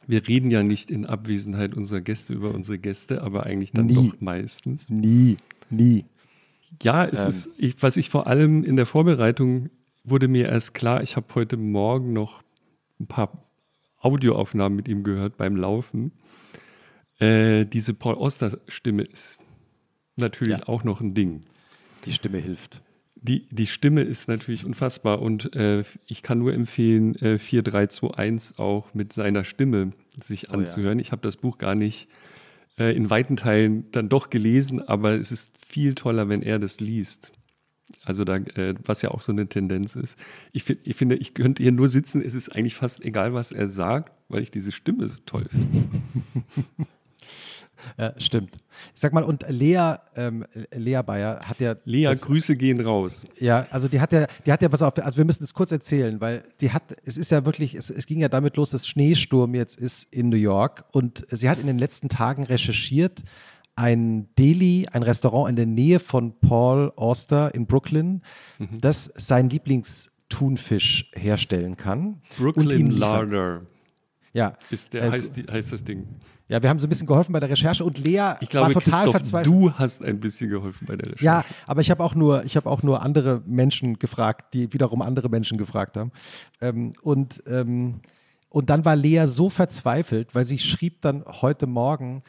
Wir reden ja nicht in Abwesenheit unserer Gäste über unsere Gäste, aber eigentlich dann nie. doch meistens. Nie, nie. Ja, es ähm. ist, ich, was ich vor allem in der Vorbereitung wurde mir erst klar, ich habe heute Morgen noch ein paar Audioaufnahmen mit ihm gehört beim Laufen. Äh, diese Paul Oster-Stimme ist natürlich ja. auch noch ein Ding. Die Stimme hilft. Die, die Stimme ist natürlich unfassbar und äh, ich kann nur empfehlen, äh, 4321 auch mit seiner Stimme sich anzuhören. Oh ja. Ich habe das Buch gar nicht äh, in weiten Teilen dann doch gelesen, aber es ist viel toller, wenn er das liest. Also da, äh, was ja auch so eine Tendenz ist. Ich, ich, finde, ich könnte hier nur sitzen, es ist eigentlich fast egal, was er sagt, weil ich diese Stimme so toll finde. (laughs) Ja, stimmt. Ich sag mal, und Lea, ähm, Lea Bayer hat ja. Lea, das, Grüße gehen raus. Ja, also die hat ja, die hat ja, pass auf, also wir müssen es kurz erzählen, weil die hat, es ist ja wirklich, es, es ging ja damit los, dass Schneesturm jetzt ist in New York und sie hat in den letzten Tagen recherchiert, ein Deli, ein Restaurant in der Nähe von Paul Auster in Brooklyn, mhm. das sein Lieblingsthunfisch herstellen kann. Brooklyn Larder. Ja. Ist der, äh, heißt, die, heißt das Ding. Ja, wir haben so ein bisschen geholfen bei der Recherche und Lea ich glaube, war total verzweifelt. Du hast ein bisschen geholfen bei der Recherche. Ja, aber ich habe auch nur, ich habe auch nur andere Menschen gefragt, die wiederum andere Menschen gefragt haben. Ähm, und ähm, und dann war Lea so verzweifelt, weil sie schrieb dann heute Morgen,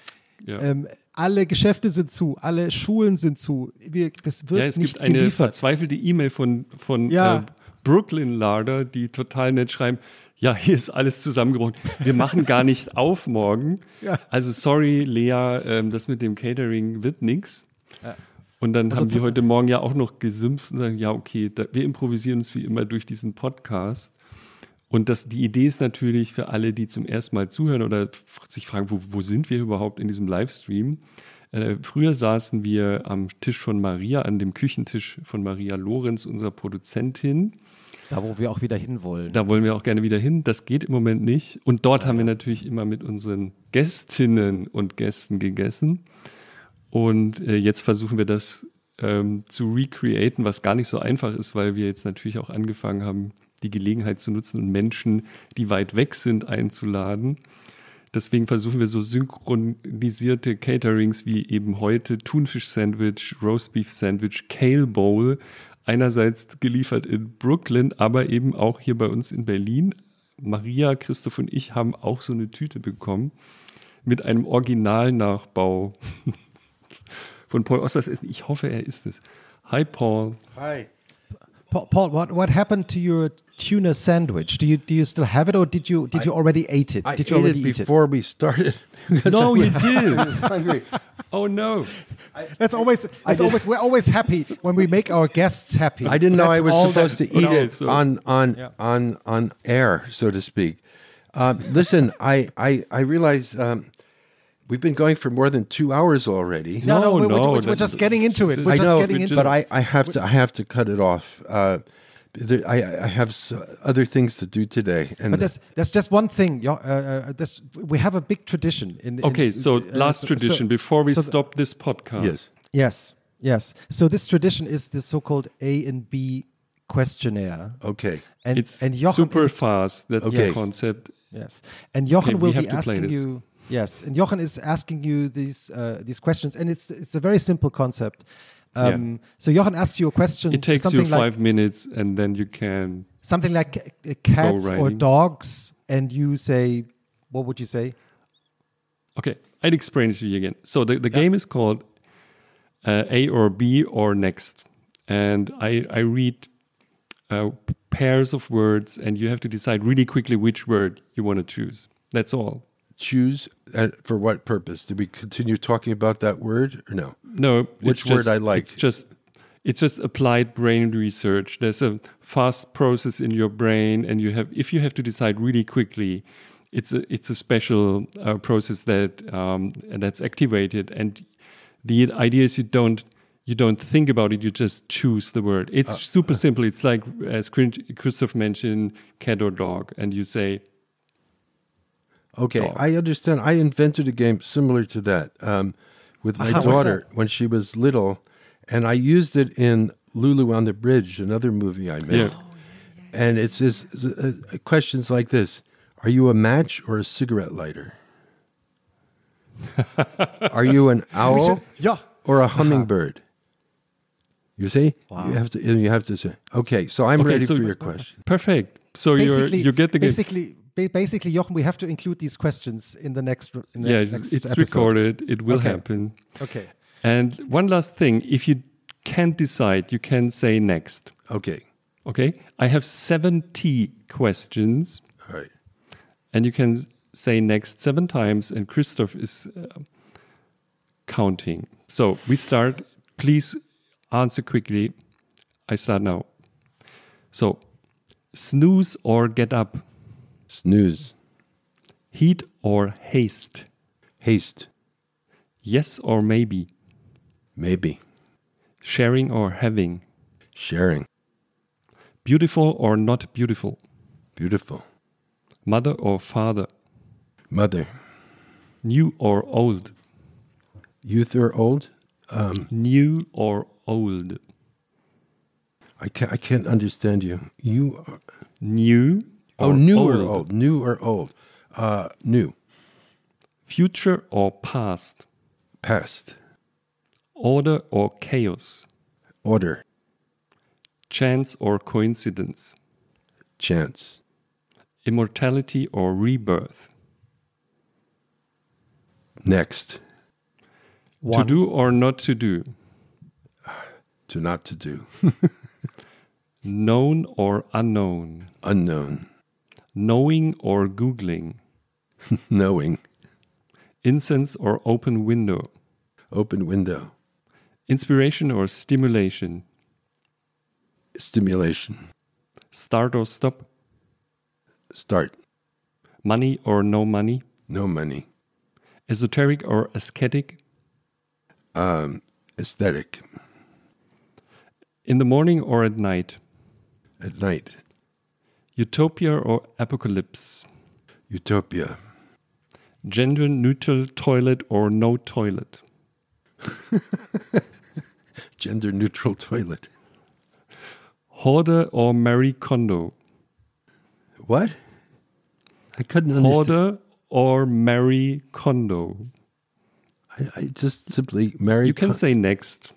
ja. ähm, alle Geschäfte sind zu, alle Schulen sind zu. Wir, das wird ja, es nicht gibt eine geliefert. verzweifelte E-Mail von, von ja. äh, Brooklyn Larder, die total nett schreiben, ja, hier ist alles zusammengebrochen. Wir machen gar nicht (laughs) auf morgen. Ja. Also sorry, Lea, ähm, das mit dem Catering wird nichts. Ja. Und dann Also haben sie heute Morgen ja auch noch gesümpft und sagen, ja, okay, da, wir improvisieren uns wie immer durch diesen Podcast. Und das, die Idee ist natürlich für alle, die zum ersten Mal zuhören oder sich fragen, wo, wo sind wir überhaupt in diesem Livestream? Äh, früher saßen wir am Tisch von Maria, an dem Küchentisch von Maria Lorenz, unserer Produzentin. Da, wo wir auch wieder hinwollen. Da wollen wir auch gerne wieder hin. Das geht im Moment nicht. Und dort haben wir natürlich immer mit unseren Gästinnen und Gästen gegessen. Und äh, jetzt versuchen wir das ähm, zu recreaten, was gar nicht so einfach ist, weil wir jetzt natürlich auch angefangen haben, die Gelegenheit zu nutzen und Menschen, die weit weg sind, einzuladen. Deswegen versuchen wir so synchronisierte Caterings wie eben heute Thunfisch-Sandwich, Roastbeef-Sandwich, Kale Bowl, einerseits geliefert in Brooklyn, aber eben auch hier bei uns in Berlin. Maria, Christoph und ich haben auch so eine Tüte bekommen mit einem Originalnachbau (laughs) von Paul Osters Essen. Ich hoffe, er ist es. Hi Paul. Hi. Paul, Paul, what what happened to your tuna sandwich? Do you do you still have it, or did you did you already ate it? I did ate you already it eat it? before we started. (laughs) (laughs) No, I you was did. hungry. Oh no. That's always that's always we're always happy when we make our guests happy. I didn't know I was supposed to eat Okay, it so- on on Yeah. on on air, so to speak. Um, listen, I I I realize um, we've been going for more than two hours already. No, no, No, we're, no, we're, we're just getting into it. We're I just know, getting into but it. I, I have to I have to cut it off. Uh, there, I I have other things to do today, and But there's there's just one thing. Uh, uh, we have a big tradition in. in Okay, so uh, last so- tradition so- before we so stop this podcast. yes, Yes, yes. So this tradition is the so-called A and B questionnaire. okay, And It's and Jochen, super it's- fast. That's Okay. the concept. Yes, and Jochen Okay, will be asking you. Yes, and Jochen is asking you these uh, these questions, and it's it's a very simple concept. Um, So Jochen asks you a question. It takes you five like minutes and then you can. something like uh, cats or dogs, and you say, what would you say? Okay, I'd explain it to you again. So the, the game is called uh, A or B or next. And I, I read uh, pairs of words and you have to decide really quickly which word you want to choose. That's all. Choose uh, for what purpose? Do we continue talking about that word or no? No, Which it's word just, I like? It's just it's just applied brain research. There's a fast process in your brain, and you have if you have to decide really quickly, it's a it's a special uh, process that um, that's activated. And the idea is you don't you don't think about it. You just choose the word. It's Uh, super simple. It's like as Christoph mentioned, cat or dog, and you say Okay, Dog. I understand. I invented a game similar to that um, with (laughs) my How daughter when she was little, and I used it in Lulu on the Bridge, another movie I made. Yeah. And it's just uh, uh, questions like this: Are you a match or a cigarette lighter? (laughs) Are you an (laughs) owl yeah. or a hummingbird? You see, you have to. You have to say. Okay, so I'm Okay, ready so- for your question. perfect. So you Basically, you get the game. basically, ba- basically, Jochen, we have to include these questions in the next. In the Yeah, next it's episode. recorded. It will Okay. happen. Okay. And one last thing, if you can't decide, you can say next. Okay, Okay? I have 70 questions, all right. and you can say next seven times, and Christoph is uh, counting. So we start. Please answer quickly. I start now. So, snooze or get up, Snooze, heat or haste, haste, yes or maybe, maybe, sharing or having, sharing, beautiful or not beautiful, beautiful, mother or father, mother, new or old, youth or old. Um, new or old, I can't. I can't understand you. You. Are, new oh, new old, or old? New or old? Uh, new. future or past, Past. order or chaos, Order. chance or coincidence, Chance. immortality or rebirth, Next. to do or not to do, To not to do. (laughs) known or unknown, Unknown. Knowing or googling, (laughs) Knowing. incense or open window, Open window. Inspiration or stimulation? Stimulation. Start or stop? Start. Money or no money? No money. Esoteric or aesthetic? Um, aesthetic. In the morning or at night? At night. Utopia or apocalypse? Utopia. Gender neutral toilet or no toilet? (laughs) Gender neutral toilet. Hoarder or Marie Kondo? What? I couldn't understand. Hoarder or Marie Kondo? I, I just simply married. You can say next.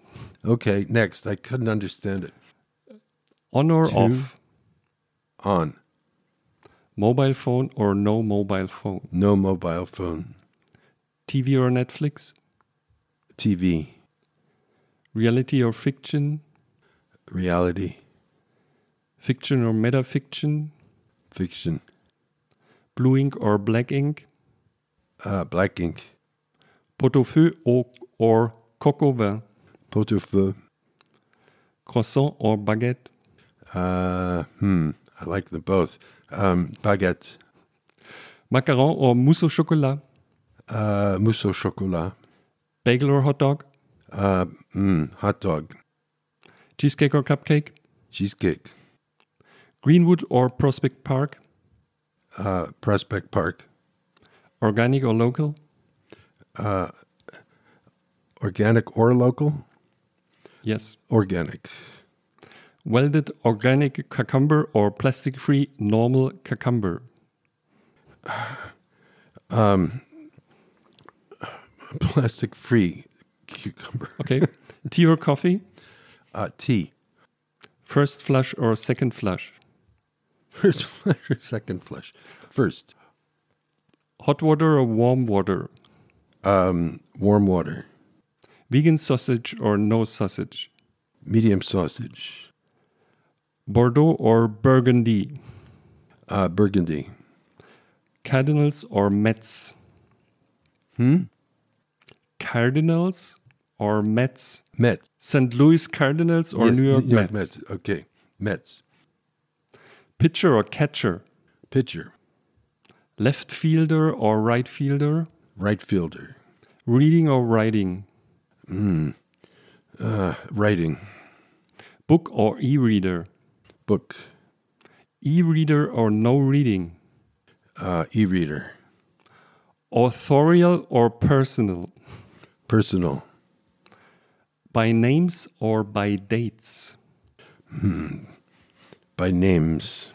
Okay, next. I couldn't understand it. On or off? On. Mobile phone or no mobile phone? No mobile phone. TV or Netflix? TV. Reality or fiction? Reality. Fiction or metafiction? Fiction. Blue ink or black ink? Uh, black ink. Pot-au-feu or, or coq au vin? Pot au feu. Croissant or baguette? Uh, hmm. I like them both. Um, baguette. Macaron or mousse au chocolat? Uh, mousse au chocolat. Bagel or hot dog? Uh, mm, hot dog. Cheesecake or cupcake? Cheesecake. Greenwood or Prospect Park? Uh, Prospect Park. Organic or local? Organic or local? Yes. Organic. Welded organic cucumber or plastic free normal cucumber? (sighs) Um, Plastic free cucumber. (laughs) Okay. Tea or coffee? Uh, tea. First flush or second flush? First (laughs) flush or second flush? First. Hot water or warm water? Um, warm water. Vegan sausage or no sausage? Medium sausage. Bordeaux or Burgundy? Uh, burgundy. Cardinals or Mets? Hmm? Cardinals or Mets? Mets. St. Louis Cardinals or Yes, New York Mets? Mets. Okay. Mets. Pitcher or catcher? Pitcher. Left fielder or right fielder? Right fielder. Reading or writing? Uh, writing. Book or e reader? Book. E reader or no reading? Uh, e-reader. Authorial or personal? Personal. By names or by dates? By names.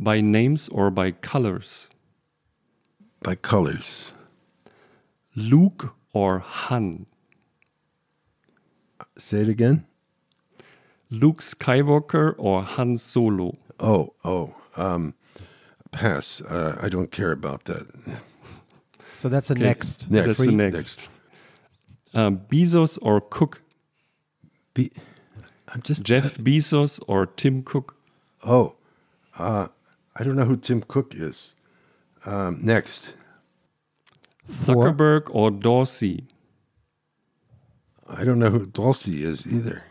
By names or by colors? By colors. Luke or Han? Say it again. Luke Skywalker or Han Solo? Oh, oh. Um, pass. Uh, I don't care about that. So that's the Okay, next. Next. That's the next. Um, Bezos or Cook? Be- I'm just Jeff Bezos or Tim Cook? Oh, uh, I don't know who Tim Cook is. Um, next. Four. Zuckerberg or Dorsey? I don't know who Dorsey is either.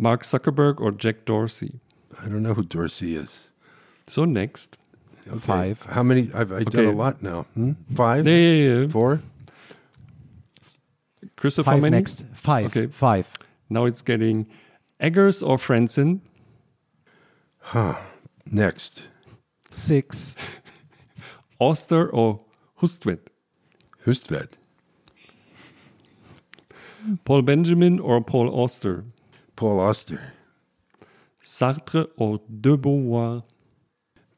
Mark Zuckerberg or Jack Dorsey? I don't know who Dorsey is. So next. Okay. Five. How many? I've, I've done a lot now. Hmm? Five? Yeah, yeah, yeah. Four? Christopher, Five many? next. Five. Okay. Five. Now it's getting Eggers or Franzen? Huh. Next. Six. (laughs) Auster or Hustvedt? Hustvedt. Paul Benjamin or Paul Auster? Paul Auster. Sartre or De Beauvoir?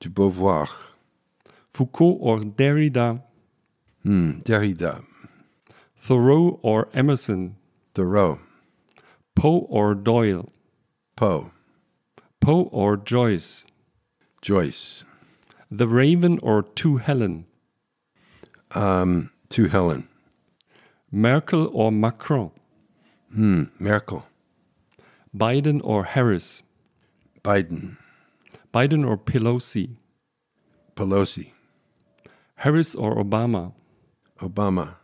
De Beauvoir. Foucault or Derrida? Hmm. Derrida. Thoreau or Emerson? Thoreau. Poe or Doyle? Poe. Poe or Joyce? Joyce. The Raven or To Helen? Um, to Helen. Merkel or Macron? Hmm. Merkel. Biden or Harris? Biden. Biden or Pelosi? Pelosi. Harris or Obama? Obama.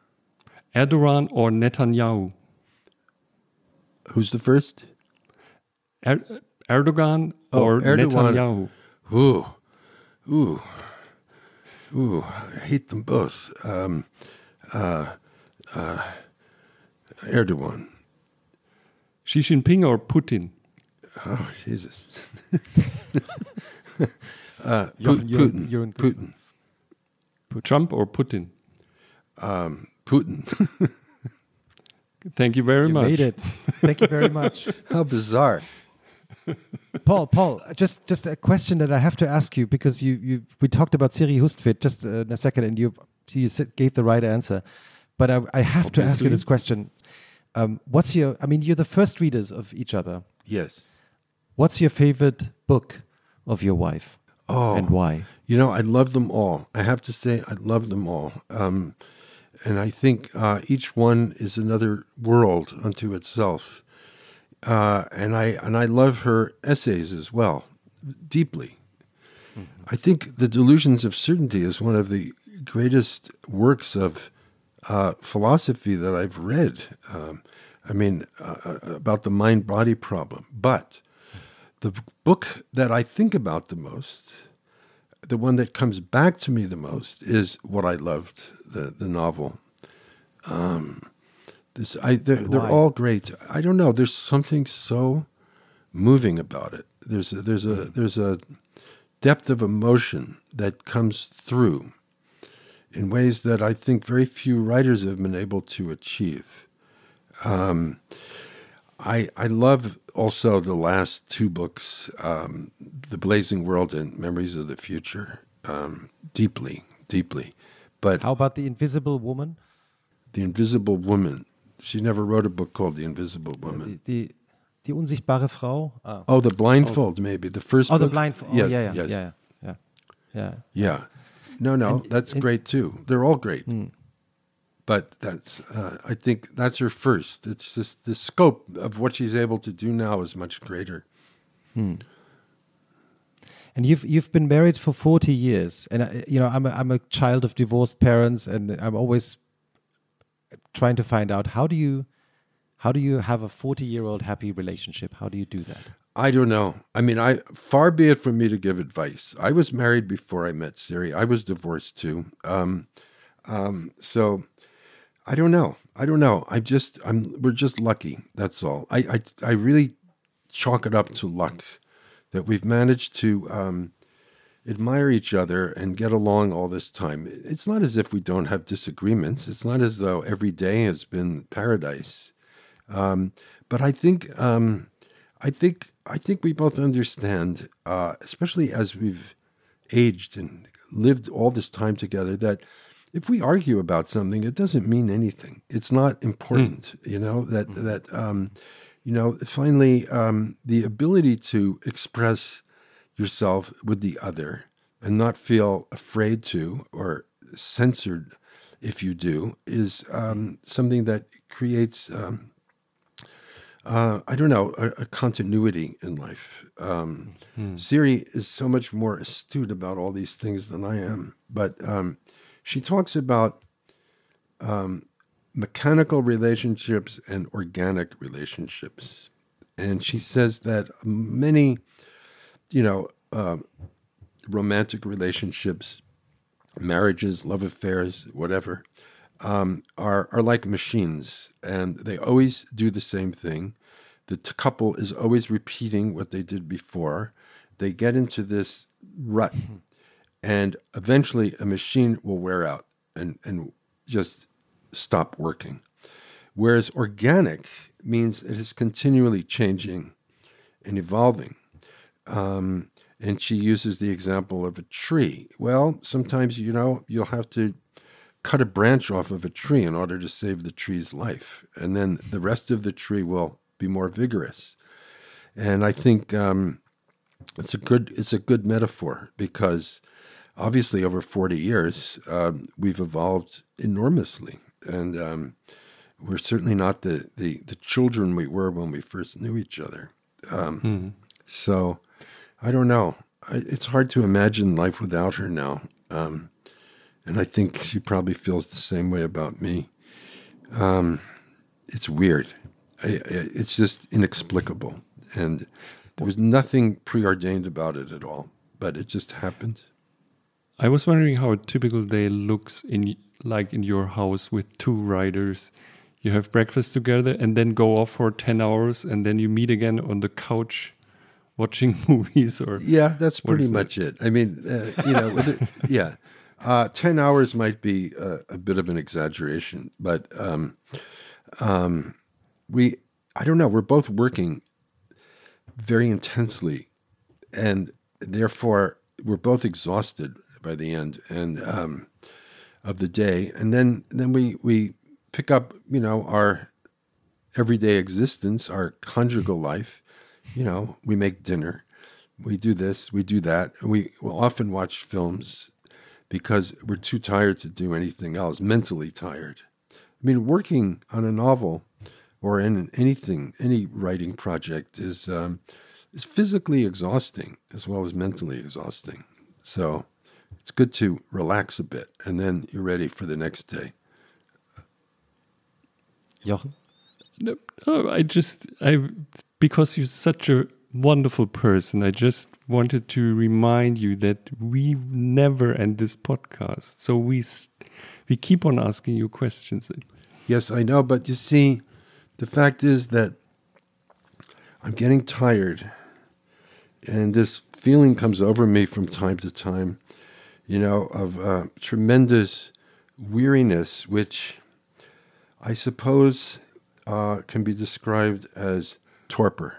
Erdogan or Netanyahu? Who's the first? Er Erdogan Oh, or Erdogan. Netanyahu? Ooh, ooh, ooh! I hate them both. Um, uh, uh, Erdogan. Xi Jinping or Putin? Oh Jesus. (laughs) uh, (laughs) Jochen, Pu- you're- Putin. you're in good Putin. Trump or Putin? Um, Putin. (laughs) Thank you very You much. made it. Thank you very much. How bizarre. Paul, Paul, just just a question that I have to ask you because you you we talked about Siri Hustvedt just uh, in a second and you you gave the right answer, but I, I have to ask you this question. Um, what's your? I mean, you're the first readers of each other. Yes. What's your favorite book of your wife, Oh. and why? You know, I love them all. I have to say, I love them all. Um, and I think uh, each one is another world unto itself. Uh, and I and I love her essays as well, deeply. I think the Delusions of Certainty is one of the greatest works of uh, philosophy that I've read. Um, I mean, uh, about the mind-body problem. But the book that I think about the most the one that comes back to me the most is what I loved the the novel. Um, this I they're, they're all great. I don't know. There's something so moving about it. There's a, there's a there's a depth of emotion that comes through in ways that I think very few writers have been able to achieve. Um, I I love also the last two books, um, The Blazing World and Memories of the Future, um, deeply, deeply. But How about the Invisible Woman? The Invisible Woman, she never wrote a book called The Invisible Woman. Die, die unsichtbare Frau. Ah. oh, The Blindfold, maybe the first. Oh, the Blindfold. Oh, Yes, yeah, yeah, yes. yeah, yeah, yeah. Yeah. No, no, And- that's and- great too. They're all great. But that's, uh, I think that's her first. It's just the scope of what she's able to do now is much greater. Hmm. And you've you've been married for forty years, and I, you know I'm a, I'm a child of divorced parents, and I'm always trying to find out how do you how do you have a forty year old happy relationship? How do you do that? I don't know. I mean, I far be it from me to give advice. I was married before I met Siri. I was divorced too. Um, um, so I don't know. I don't know. I just I'm we're just lucky. That's all. I I, I really chalk it up to luck that we've managed to um, admire each other and get along all this time. It's not as if we don't have disagreements. It's not as though every day has been paradise. Um, but I think um, I think I think we both understand, uh, especially as we've aged and lived all this time together, that if we argue about something, it doesn't mean anything. It's not important, you know. That that um, you know. Finally, um, the ability to express yourself with the other and not feel afraid to or censored if you do is um, something that creates. Um, uh, I don't know, a, a continuity in life. Um, Siri is so much more astute about all these things than I am, but um, she talks about um, mechanical relationships and organic relationships. And she says that many, you know, uh, romantic relationships, marriages, love affairs, whatever, um, are are like machines, and they always do the same thing. The t- couple is always repeating what they did before. They get into this rut, and eventually a machine will wear out and and just stop working. Whereas organic means it is continually changing and evolving. Um, and she uses the example of a tree. Well, sometimes you know you'll have to cut a branch off of a tree in order to save the tree's life, and then the rest of the tree will be more vigorous. And I think um, it's a good it's a good metaphor because obviously over forty years um, we've evolved enormously, and um, we're certainly not the, the the children we were when we first knew each other. Um, So I don't know. I, it's hard to imagine life without her now. Um, and I think she probably feels the same way about me. Um, it's weird. I, I- it's just inexplicable, and there was nothing preordained about it at all. But it just happened. I was wondering how a typical day looks in like in your house with two writers. You have breakfast together and then go off for 10 hours and then you meet again on the couch watching (laughs) movies or Yeah, that's pretty is that? much it. I mean, uh, you know, yeah, uh, ten hours might be a, a bit of an exaggeration, but um, um, we, I don't know, we're both working very intensely, and therefore we're both exhausted by the end and um, of the day, and then then we we pick up, you know, our everyday existence, our conjugal life. You know, we make dinner, we do this, we do that. We will often watch films because we're too tired to do anything else, mentally tired. I mean, working on a novel or in anything, any writing project is um, is physically exhausting as well as mentally exhausting. So it's good to relax a bit, and then you're ready for the next day. Jochen? No, no, I just I because you're such a wonderful person. I just wanted to remind you that we never end this podcast. So we we keep on asking you questions. Yes, I know, but you see, the fact is that I'm getting tired, and this feeling comes over me from time to time, you know, of uh, tremendous weariness, which I suppose uh, can be described as torpor.